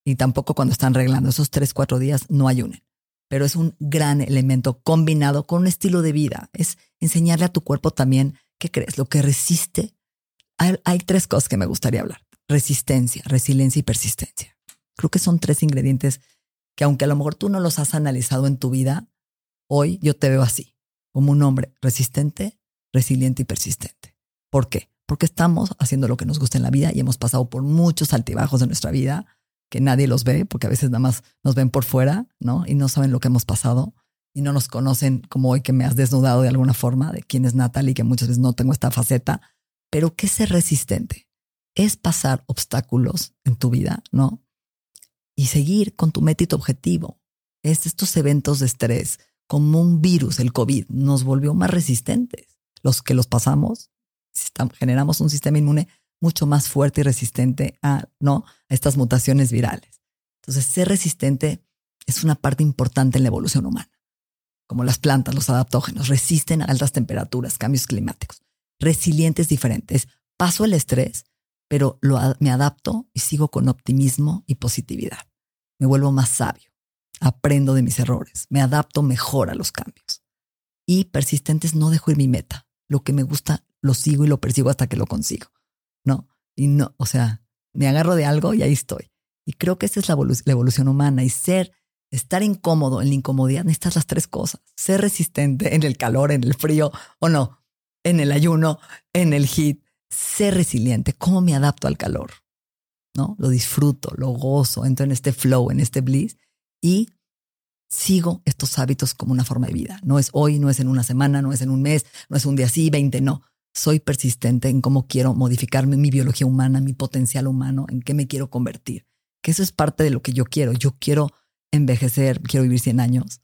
y tampoco cuando están arreglando. Esos tres, cuatro días no ayunen. Pero es un gran elemento combinado con un estilo de vida. Es enseñarle a tu cuerpo también, ¿qué crees? Lo que resiste. Hay, hay tres cosas que me gustaría hablar. Resistencia, resiliencia y persistencia. Creo que son tres ingredientes que aunque a lo mejor tú no los has analizado en tu vida, hoy yo te veo así, como un hombre resistente, resiliente y persistente. ¿Por qué? Porque estamos haciendo lo que nos gusta en la vida y hemos pasado por muchos altibajos de nuestra vida que nadie los ve, porque a veces nada más nos ven por fuera, ¿no? Y no saben lo que hemos pasado y no nos conocen como hoy que me has desnudado de alguna forma de quién es Natalie, que muchas veces no tengo esta faceta. Pero ¿qué ser resistente? Es pasar obstáculos en tu vida, ¿no? Y seguir con tu meta y tu objetivo. Es estos eventos de estrés, como un virus, el COVID, nos volvió más resistentes. Los que los pasamos, generamos un sistema inmune mucho más fuerte y resistente a, ¿no? estas mutaciones virales. Entonces, ser resistente es una parte importante en la evolución humana. Como las plantas, los adaptógenos, resisten a altas temperaturas, cambios climáticos. Resilientes diferentes. Paso el estrés, pero lo, me adapto y sigo con optimismo y positividad. Me vuelvo más sabio. Aprendo de mis errores. Me adapto mejor a los cambios. Y persistentes no dejo ir mi meta. Lo que me gusta lo sigo y lo persigo hasta que lo consigo. ¿No? Y no, o sea, me agarro de algo y ahí estoy. Y creo que esa es la, evolución humana y ser, estar incómodo en la incomodidad, necesitas las tres cosas. Ser resistente en el calor, en el frío o no, en el ayuno, en el heat. Ser resiliente. ¿Cómo me adapto al calor? ¿No? Lo disfruto, lo gozo, entro en este flow, en este bliss y sigo estos hábitos como una forma de vida. No es hoy, no es en una semana, no es en un mes, no es un día así, 20, no soy persistente en cómo quiero modificarme mi biología humana, mi potencial humano, en qué me quiero convertir. Que eso es parte de lo que yo quiero. Yo quiero envejecer, quiero vivir 100 años,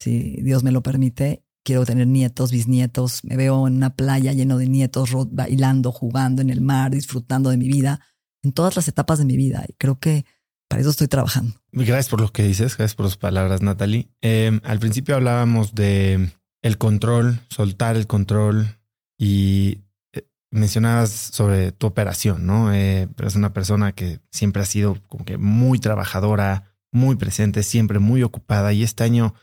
si Dios me lo permite. Quiero tener nietos, bisnietos. Me veo en una playa lleno de nietos, bailando, jugando en el mar, disfrutando de mi vida, en todas las etapas de mi vida. Y creo que para eso estoy trabajando. Gracias por lo que dices, gracias por tus palabras, Natalie. Em, al principio hablábamos de el control, soltar el control, y eh, mencionabas sobre tu operación, ¿no? Eh, eres una persona que siempre ha sido como que muy trabajadora, muy presente, siempre muy ocupada y este año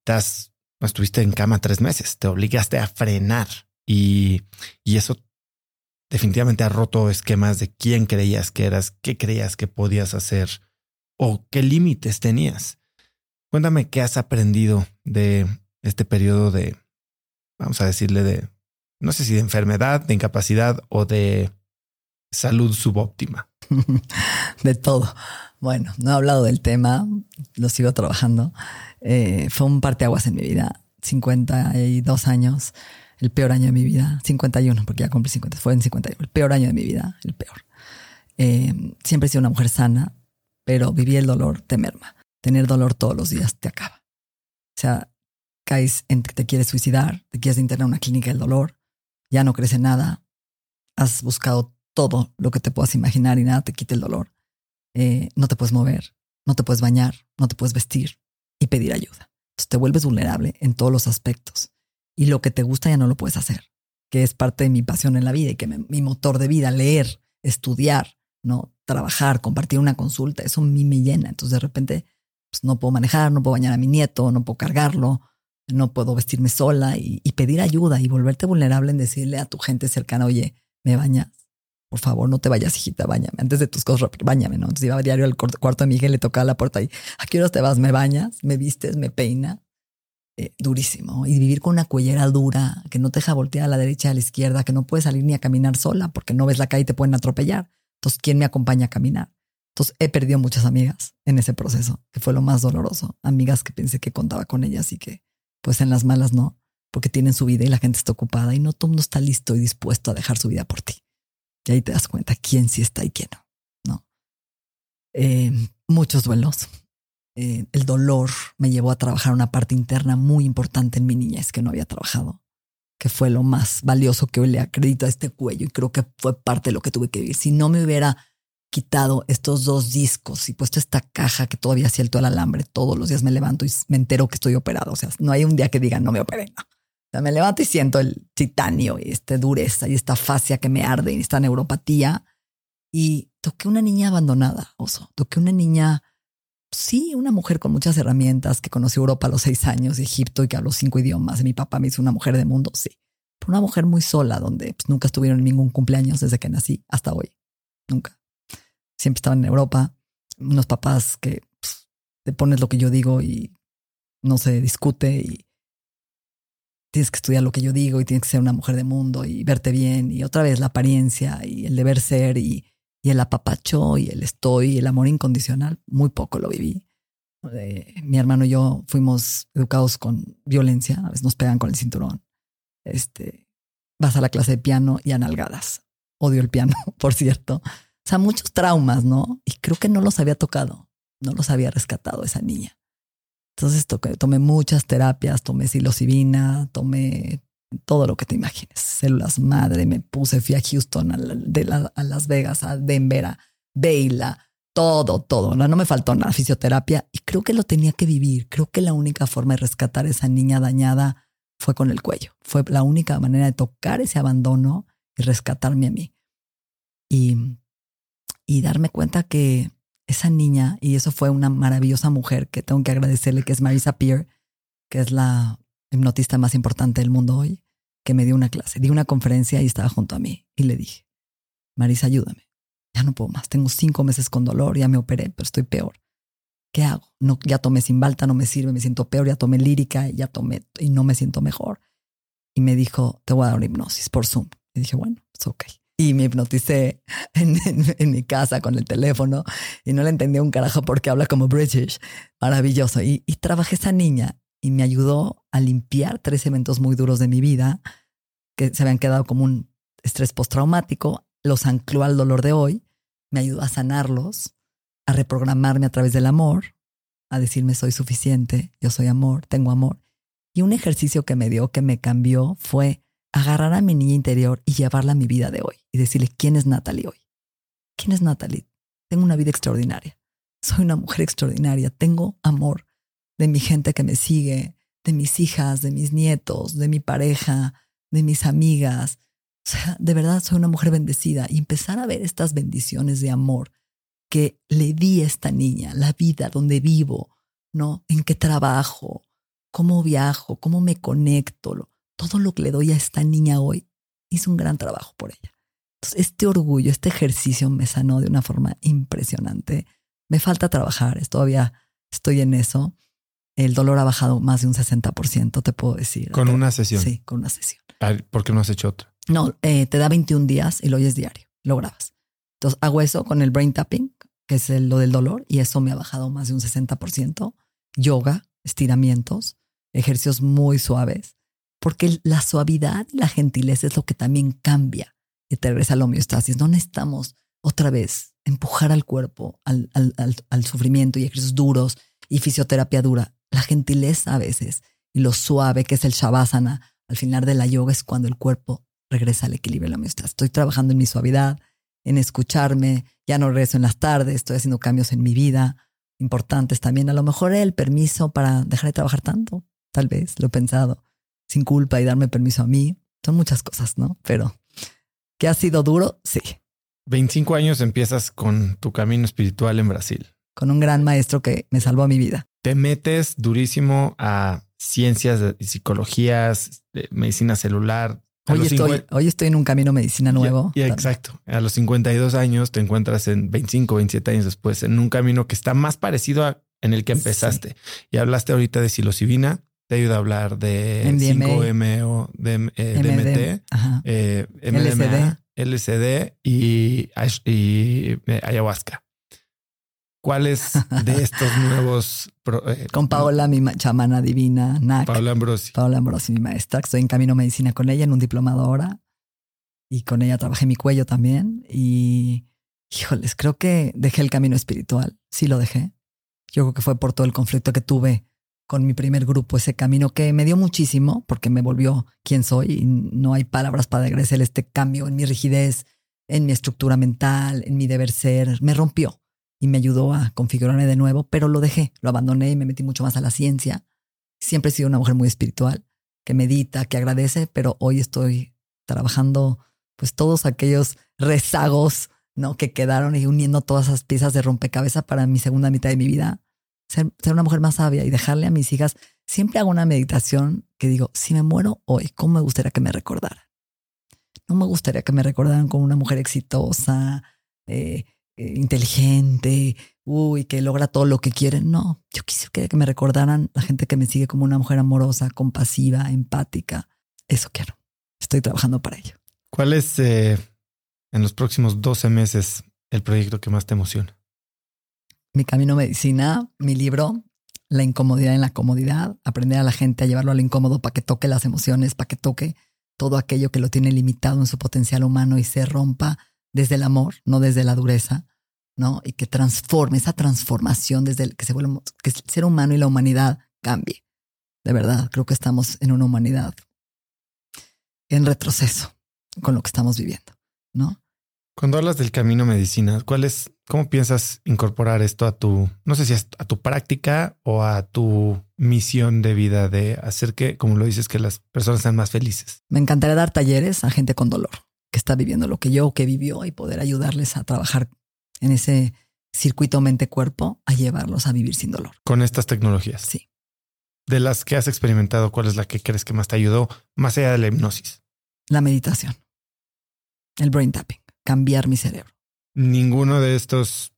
estás, estuviste en cama tres meses, te obligaste a frenar y, y eso definitivamente ha roto esquemas de quién creías que eras, qué creías que podías hacer o qué límites tenías. Cuéntame qué has aprendido de este periodo de, vamos a decirle, de, no sé si de enfermedad, de incapacidad o de salud subóptima. *laughs* de todo. Bueno, no he hablado del tema, lo sigo trabajando. Eh, fue un parteaguas en mi vida, 52 años, el peor año de mi vida, 51, porque ya cumplí 50, fue en 51, el peor año de mi vida, el peor. Eh, siempre he sido una mujer sana, pero vivir el dolor te merma. Tener dolor todos los días te acaba. O sea, caes en que te quieres suicidar, te quieres internar en una clínica del dolor, ya no crece nada, has buscado todo lo que te puedas imaginar y nada te quita el dolor. Eh, no te puedes mover, no te puedes bañar, no te puedes vestir y pedir ayuda. Entonces te vuelves vulnerable en todos los aspectos y lo que te gusta ya no lo puedes hacer, que es parte de mi pasión en la vida y que mi motor de vida, leer, estudiar, no trabajar, compartir una consulta, eso a mí me llena. Entonces de repente pues, no puedo manejar, no puedo bañar a mi nieto, no puedo cargarlo, no puedo vestirme sola y, y pedir ayuda y volverte vulnerable en decirle a tu gente cercana, oye, me bañas, por favor, no te vayas, hijita, bañame. Antes de tus cosas, bañame, ¿no? Entonces iba a diario al cuarto de Miguel, le tocaba la puerta y, ¿a qué horas te vas? ¿Me bañas? ¿Me vistes? ¿Me peina? Eh, durísimo. Y vivir con una cuellera dura que no te deja voltear a la derecha, a la izquierda, que no puedes salir ni a caminar sola porque no ves la calle y te pueden atropellar. Entonces, ¿quién me acompaña a caminar? Entonces, he perdido muchas amigas en ese proceso, que fue lo más doloroso. Amigas que pensé que contaba con ellas y que, pues en las malas no, porque tienen su vida y la gente está ocupada y no todo el mundo está listo y dispuesto a dejar su vida por ti. Y ahí te das cuenta quién sí está y quién no. ¿no? Eh, muchos duelos. Eh, el dolor me llevó a trabajar una parte interna muy importante en mi niñez que no había trabajado, que fue lo más valioso que hoy le acredito a este cuello y creo que fue parte de lo que tuve que vivir. Si no me hubiera quitado estos dos discos y puesto esta caja que todavía siento el alambre, todos los días me levanto y me entero que estoy operado. O sea, no hay un día que digan no me operé. Me levanto y siento el titanio y esta dureza y esta fascia que me arde y esta neuropatía. Y toqué una niña abandonada, oso. Toqué una niña, sí, una mujer con muchas herramientas que conoció Europa a los seis años, Egipto y que habló cinco idiomas. Mi papá me hizo una mujer de mundo, sí. Pero una mujer muy sola, donde pues, nunca estuvieron en ningún cumpleaños desde que nací hasta hoy. Nunca. Siempre estaban en Europa. Unos papás que pues, te pones lo que yo digo y no se discute y tienes que estudiar lo que yo digo y tienes que ser una mujer de mundo y verte bien y otra vez la apariencia y el deber ser y, el apapacho y el estoy y el amor incondicional, muy poco lo viví. Eh, mi hermano y yo fuimos educados con violencia, a veces nos pegan con el cinturón. Este, vas a la clase de piano y analgadas. Odio el piano, *laughs* por cierto. O sea, muchos traumas, ¿no? Y creo que no los había tocado, no los había rescatado esa niña. Entonces tomé muchas terapias, tomé psilocibina, tomé todo lo que te imagines, células madre, me puse, fui a Houston, a, de a Las Vegas, a Denver, a Baila, todo, todo. No, no me faltó nada, fisioterapia y creo que lo tenía que vivir. Creo que la única forma de rescatar a esa niña dañada fue con el cuello. Fue la única manera de tocar ese abandono y rescatarme a mí. Y, y darme cuenta que esa niña, y eso fue una maravillosa mujer que tengo que agradecerle, que es Marisa Peer, que es la hipnotista más importante del mundo hoy, que me dio una clase, di una conferencia y estaba junto a mí. Y le dije, Marisa, ayúdame. Ya no puedo más. Tengo cinco meses con dolor, ya me operé, pero estoy peor. ¿Qué hago? No, ya tomé sin balta, no me sirve, me siento peor, ya tomé lírica, ya tomé y no me siento mejor. Y me dijo, te voy a dar una hipnosis por Zoom. Y dije, bueno, es ok y me hipnoticé *laughs* en, mi casa con el teléfono y no le entendía un carajo porque habla como British. Maravilloso. Y, y trabajé esa niña y me ayudó a limpiar tres eventos muy duros de mi vida que se habían quedado como un estrés postraumático. Los ancló al dolor de hoy. Me ayudó a sanarlos, a reprogramarme a través del amor, a decirme soy suficiente, yo soy amor, tengo amor. Y un ejercicio que me dio, que me cambió, fue agarrar a mi niña interior y llevarla a mi vida de hoy y decirle, ¿quién es Natalie hoy? ¿Quién es Natalie? Tengo una vida extraordinaria. Soy una mujer extraordinaria. Tengo amor de mi gente que me sigue, de mis hijas, de mis nietos, de mi pareja, de mis amigas. O sea, de verdad soy una mujer bendecida y empezar a ver estas bendiciones de amor que le di a esta niña, la vida donde vivo, ¿no? En qué trabajo, cómo viajo, cómo me conecto, todo lo que le doy a esta niña hoy, hice un gran trabajo por ella. Entonces, este orgullo, este ejercicio me sanó de una forma impresionante. Me falta trabajar, todavía estoy en eso, el dolor ha bajado más de un 60%, te puedo decir. Con una sesión. Sí, con una sesión. ¿Por qué no has hecho otra? No, eh, te da 21 días y lo oyes diario, lo grabas. Entonces hago eso con el brain tapping, que es lo del dolor, y eso me ha bajado más de un 60%. Yoga, estiramientos, ejercicios muy suaves, porque la suavidad y la gentileza es lo que también cambia y te regresa a la homeostasis. No necesitamos otra vez empujar al cuerpo al, sufrimiento y ejercicios duros y fisioterapia dura. La gentileza a veces y lo suave que es el shavasana al final de la yoga es cuando el cuerpo regresa al equilibrio y la homeostasis. Estoy trabajando en mi suavidad, en escucharme, ya no regreso en las tardes, estoy haciendo cambios en mi vida importantes también. A lo mejor el permiso para dejar de trabajar tanto, tal vez, lo he pensado, sin culpa y darme permiso a mí. Son muchas cosas, ¿no? Pero que ha sido duro, sí. 25 años empiezas con tu camino espiritual en Brasil. Con un gran maestro que me salvó mi vida. Te metes durísimo a ciencias, de psicologías, de medicina celular, Hoy estoy, hoy estoy, en un camino medicina nuevo. Y, exacto. A los 52 años te encuentras en 25, 27 años después en un camino que está más parecido a en el que empezaste. Y hablaste ahorita de psilocibina. Te ayuda a hablar de 5MO, de, eh, DMT, eh, MDMA, LCD y, y eh, ayahuasca. ¿Cuáles de *laughs* estos nuevos? Eh, con Paola, mi chamana divina, NAC. Paola Ambrosi. Paola Ambrosi, mi maestra. Estoy en camino medicina con ella en un diplomado ahora. Y con ella trabajé mi cuello también. Y, híjoles, creo que dejé el camino espiritual. Sí lo dejé. Yo creo que fue por todo el conflicto que tuve con mi primer grupo, ese camino que me dio muchísimo porque me volvió quien soy y no hay palabras para agradecer este cambio en mi rigidez, en mi estructura mental, en mi deber ser. Me rompió y me ayudó a configurarme de nuevo, pero lo dejé, lo abandoné y me metí mucho más a la ciencia. Siempre he sido una mujer muy espiritual, que medita, que agradece, pero hoy estoy trabajando pues todos aquellos rezagos, ¿no? Que quedaron y uniendo todas esas piezas de rompecabezas para mi segunda mitad de mi vida. Ser, una mujer más sabia y dejarle a mis hijas. Siempre hago una meditación que digo, si me muero hoy, ¿cómo me gustaría que me recordaran? No me gustaría que me recordaran como una mujer exitosa, eh, eh, inteligente, uy, que logra todo lo que quiere. No, yo quisiera que, me recordaran la gente que me sigue como una mujer amorosa, compasiva, empática. Eso quiero. Estoy trabajando para ello. ¿Cuál es eh, en los próximos 12 meses el proyecto que más te emociona? Mi camino medicina, mi libro, La incomodidad en la comodidad, aprender a la gente a llevarlo a lo incómodo para que toque las emociones, para que toque todo aquello que lo tiene limitado en su potencial humano y se rompa desde el amor, no desde la dureza, ¿no? Y que transforme, esa transformación desde el que se vuelve, que el ser humano y la humanidad cambie. De verdad, creo que estamos en una humanidad en retroceso con lo que estamos viviendo, ¿no? Cuando hablas del camino medicina, ¿cuál es, cómo piensas incorporar esto a tu, no sé si a tu práctica o a tu misión de vida de hacer que, como lo dices, que las personas sean más felices? Me encantaría dar talleres a gente con dolor que está viviendo lo que yo, que vivió y poder ayudarles a trabajar en ese circuito mente-cuerpo, a llevarlos a vivir sin dolor. Con estas tecnologías. Sí. De las que has experimentado, ¿cuál es la que crees que más te ayudó, más allá de la hipnosis? La meditación. El brain tapping. Cambiar mi cerebro. Ninguno de estos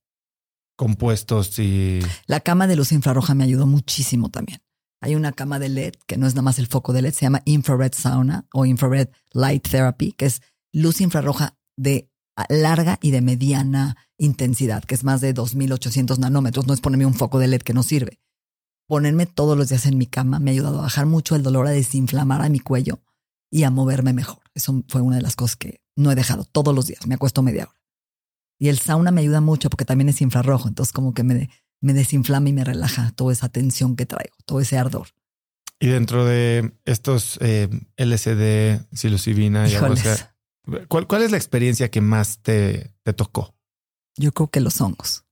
compuestos y... La cama de luz infrarroja me ayudó muchísimo también. Hay una cama de LED que no es nada más el foco de LED, se llama infrared sauna o infrared light therapy, que es luz infrarroja de larga y de mediana intensidad, que es más de 2800 nanómetros. No es ponerme un foco de LED que no sirve. Ponerme todos los días en mi cama me ha ayudado a bajar mucho el dolor, a desinflamar a mi cuello y a moverme mejor. Eso fue una de las cosas que no he dejado todos los días. Me acuesto media hora. Y el sauna me ayuda mucho porque también es infrarrojo. Entonces como que me, me desinflama y me relaja toda esa tensión que traigo, todo ese ardor. Y dentro de estos eh, LSD, psilocibina y algo, ¿Cuál, ¿Cuál, es la experiencia que más te, te tocó? Yo creo que los hongos.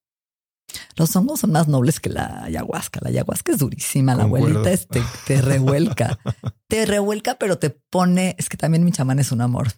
Los hongos son más nobles que la ayahuasca. La ayahuasca es durísima. La abuelita este, te revuelca. *laughs* te revuelca, pero te pone. Es que también mi chamán es un amor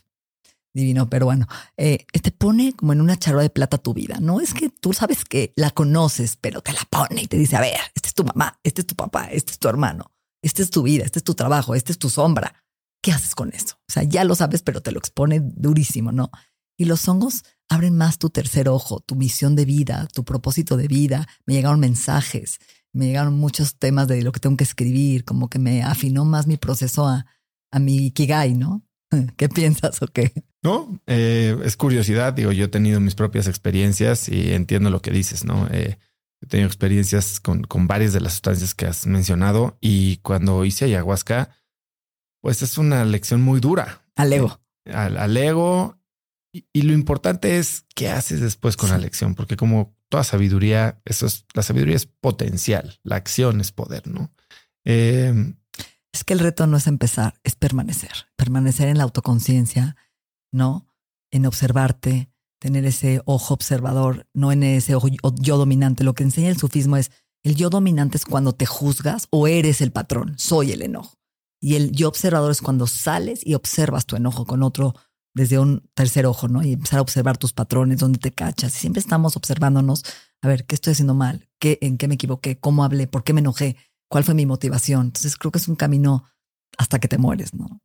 divino, pero bueno, eh, te pone como en una charla de plata tu vida. No es que tú sabes que la conoces, pero te la pone y te dice: A ver, este es tu mamá, este es tu papá, este es tu hermano, este es tu vida, este es tu trabajo, este es tu sombra. ¿qué haces con eso? O sea, ya lo sabes, pero te lo expone durísimo, ¿no? Y los hongos abren más tu tercer ojo, tu misión de vida, tu propósito de vida. Me llegaron mensajes, Me llegaron muchos temas de lo que tengo que escribir, como que me afinó más mi proceso a, a mi Kigai, ¿no? *laughs* ¿Qué piensas o qué? No, eh, es curiosidad. Digo, yo he tenido mis propias experiencias y entiendo lo que dices, ¿no? Eh, he tenido experiencias con, con varias de las sustancias que has mencionado y cuando hice ayahuasca, pues es una lección muy dura. Al ego. Al, ego. Y, lo importante es qué haces después con la lección, porque como toda sabiduría, eso es, la sabiduría es potencial, la acción es poder, ¿no? Eh, es que el reto no es empezar, es permanecer, permanecer en la autoconciencia, ¿no? En observarte, tener ese ojo observador, no en ese ojo yo dominante. Lo que enseña el sufismo es, el yo dominante es cuando te juzgas o eres el patrón, soy el enojo. Y el yo observador es cuando sales y observas tu enojo con otro desde un tercer ojo, ¿no? Y empezar a observar tus patrones, dónde te cachas. Y siempre estamos observándonos, a ver, ¿qué estoy haciendo mal? ¿Qué, ¿En qué me equivoqué? ¿Cómo hablé? ¿Por qué me enojé? ¿Cuál fue mi motivación? Entonces creo que es un camino hasta que te mueres, ¿no?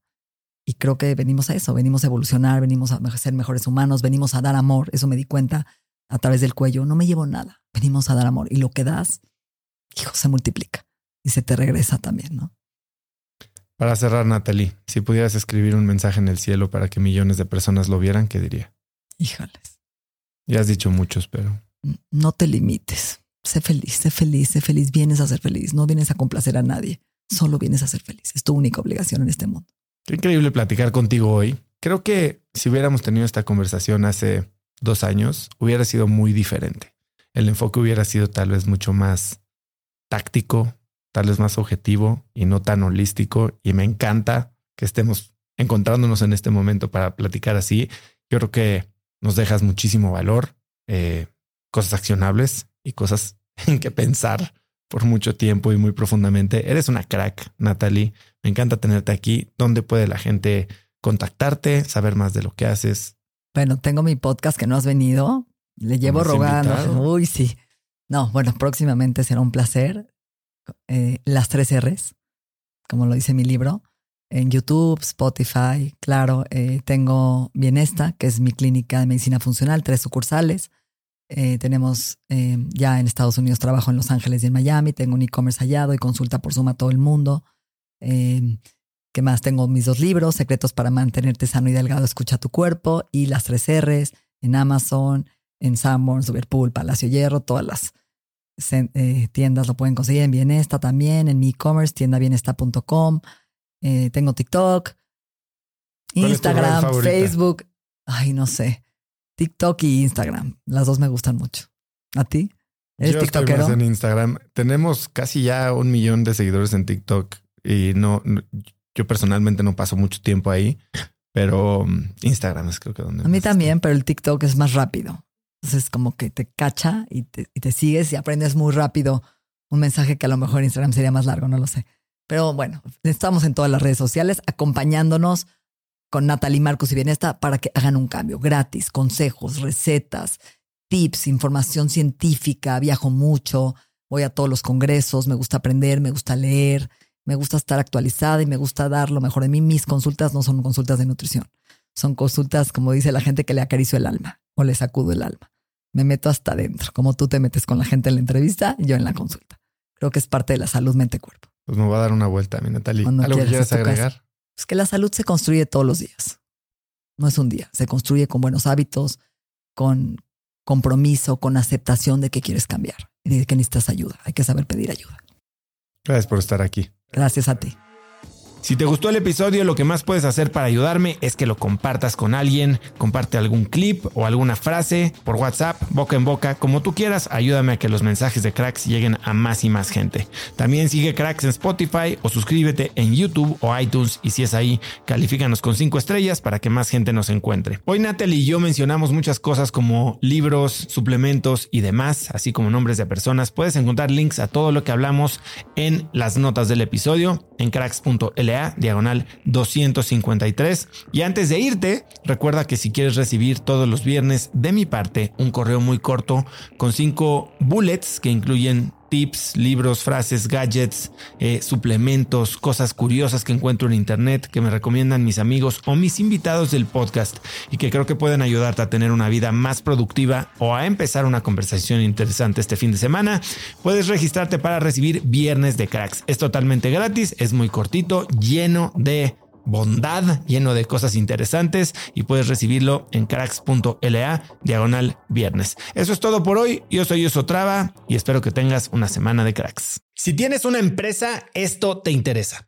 Y creo que venimos a eso, venimos a evolucionar, venimos a ser mejores humanos, venimos a dar amor. Eso me di cuenta a través del cuello. No me llevo nada, venimos a dar amor. Y lo que das, hijo, se multiplica y se te regresa también, ¿no? Para cerrar, Natalie, si pudieras escribir un mensaje en el cielo para que millones de personas lo vieran, ¿qué diría? Híjales. Ya has dicho muchos, pero... No te limites. Sé feliz, sé feliz, sé feliz. Vienes a ser feliz. No vienes a complacer a nadie. Solo vienes a ser feliz. Es tu única obligación en este mundo. Qué increíble platicar contigo hoy. Creo que si hubiéramos tenido esta conversación hace dos años, hubiera sido muy diferente. El enfoque hubiera sido tal vez mucho más táctico, tal vez más objetivo y no tan holístico. Y me encanta que estemos encontrándonos en este momento para platicar así. Yo creo que nos dejas muchísimo valor, eh, cosas accionables y cosas *laughs* en que pensar por mucho tiempo y muy profundamente. Eres una crack, Natalie. Me encanta tenerte aquí. ¿Dónde puede la gente contactarte, saber más de lo que haces? Bueno, tengo mi podcast que no has venido. Le llevo rogando. Uy, sí. No, bueno, próximamente será un placer. Eh, las tres R's, como lo dice mi libro, en YouTube, Spotify. Claro, eh, tengo Bienesta, que es mi clínica de medicina funcional, tres sucursales. Eh, tenemos eh, ya en Estados Unidos trabajo en Los Ángeles y en Miami. Tengo un e-commerce hallado y consulta por suma a todo el mundo. Eh, ¿Qué más? Tengo mis dos libros, Secretos para mantenerte sano y delgado, escucha tu cuerpo y las tres R's en Amazon, en Sanborns, Liverpool, Palacio Hierro, todas las tiendas lo pueden conseguir en Bienesta también, en mi e-commerce, tiendabienesta.com. tengo TikTok, Instagram, Facebook. Ay, no sé. TikTok y Instagram. Las dos me gustan mucho. ¿A ti? ¿Eres Yo TikTokero? Estoy más en Instagram. Tenemos casi ya un millón de seguidores en TikTok y no, yo personalmente no paso mucho tiempo ahí, pero mm, Instagram es creo que donde. A mí también, pero el TikTok es más rápido. Entonces como que te cacha y te, y te sigues y aprendes muy rápido un mensaje que a lo mejor Instagram sería más largo, no lo sé. Pero bueno, estamos en todas las redes sociales acompañándonos con Natalie Marcos y Bienesta para que hagan un cambio gratis, consejos, recetas, tips, información científica. Viajo mucho, voy a todos los congresos, me gusta aprender, me gusta leer, me gusta estar actualizada y me gusta dar lo mejor de mí. Mis consultas no son consultas de nutrición, son consultas, como dice la gente, que le acaricio el alma o le sacudo el alma. Me meto hasta adentro, como tú te metes con la gente en la entrevista, yo en la consulta. Creo que es parte de la salud mente-cuerpo. Pues me voy a dar una vuelta, mi Natalie. ¿Algo que quieras agregar? Es que la salud se construye todos los días. No es un día, se construye con buenos hábitos, con compromiso, con aceptación de que quieres cambiar y de que necesitas ayuda. Hay que saber pedir ayuda. Gracias por estar aquí. Gracias a ti. Si te gustó el episodio, lo que más puedes hacer para ayudarme es que lo compartas con alguien, comparte algún clip o alguna frase por WhatsApp, boca en boca, como tú quieras, ayúdame a que los mensajes de Cracks lleguen a más y más gente. También sigue Cracks en Spotify o suscríbete en YouTube o iTunes y si es ahí, califícanos con 5 estrellas para que más gente nos encuentre. Hoy Natalie y yo mencionamos muchas cosas como libros, suplementos y demás, así como nombres de personas. Puedes encontrar links a todo lo que hablamos en las notas del episodio en cracks.la diagonal 253. Y antes de irte, recuerda que si quieres recibir todos los viernes de mi parte un correo muy corto con cinco bullets que incluyen tips, libros, frases, gadgets, eh, suplementos, cosas curiosas que encuentro en internet que me recomiendan mis amigos o mis invitados del podcast y que creo que pueden ayudarte a tener una vida más productiva o a empezar una conversación interesante este fin de semana, puedes registrarte para recibir Viernes de Cracks. Es totalmente gratis, es muy cortito, lleno de bondad, lleno de cosas interesantes y puedes recibirlo en cracks.la diagonal viernes. Eso es todo por hoy. Yo soy Traba y espero que tengas una semana de cracks. Si tienes una empresa, esto te interesa.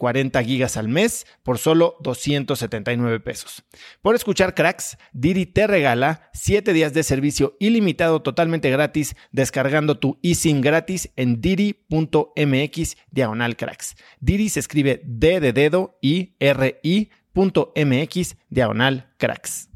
40 gigas al mes por solo 279 pesos. Por escuchar cracks, Diri te regala 7 días de servicio ilimitado totalmente gratis descargando tu eSIM gratis en diri.mx diagonal cracks. Diri se escribe D de dedo y R I.mx diagonal cracks.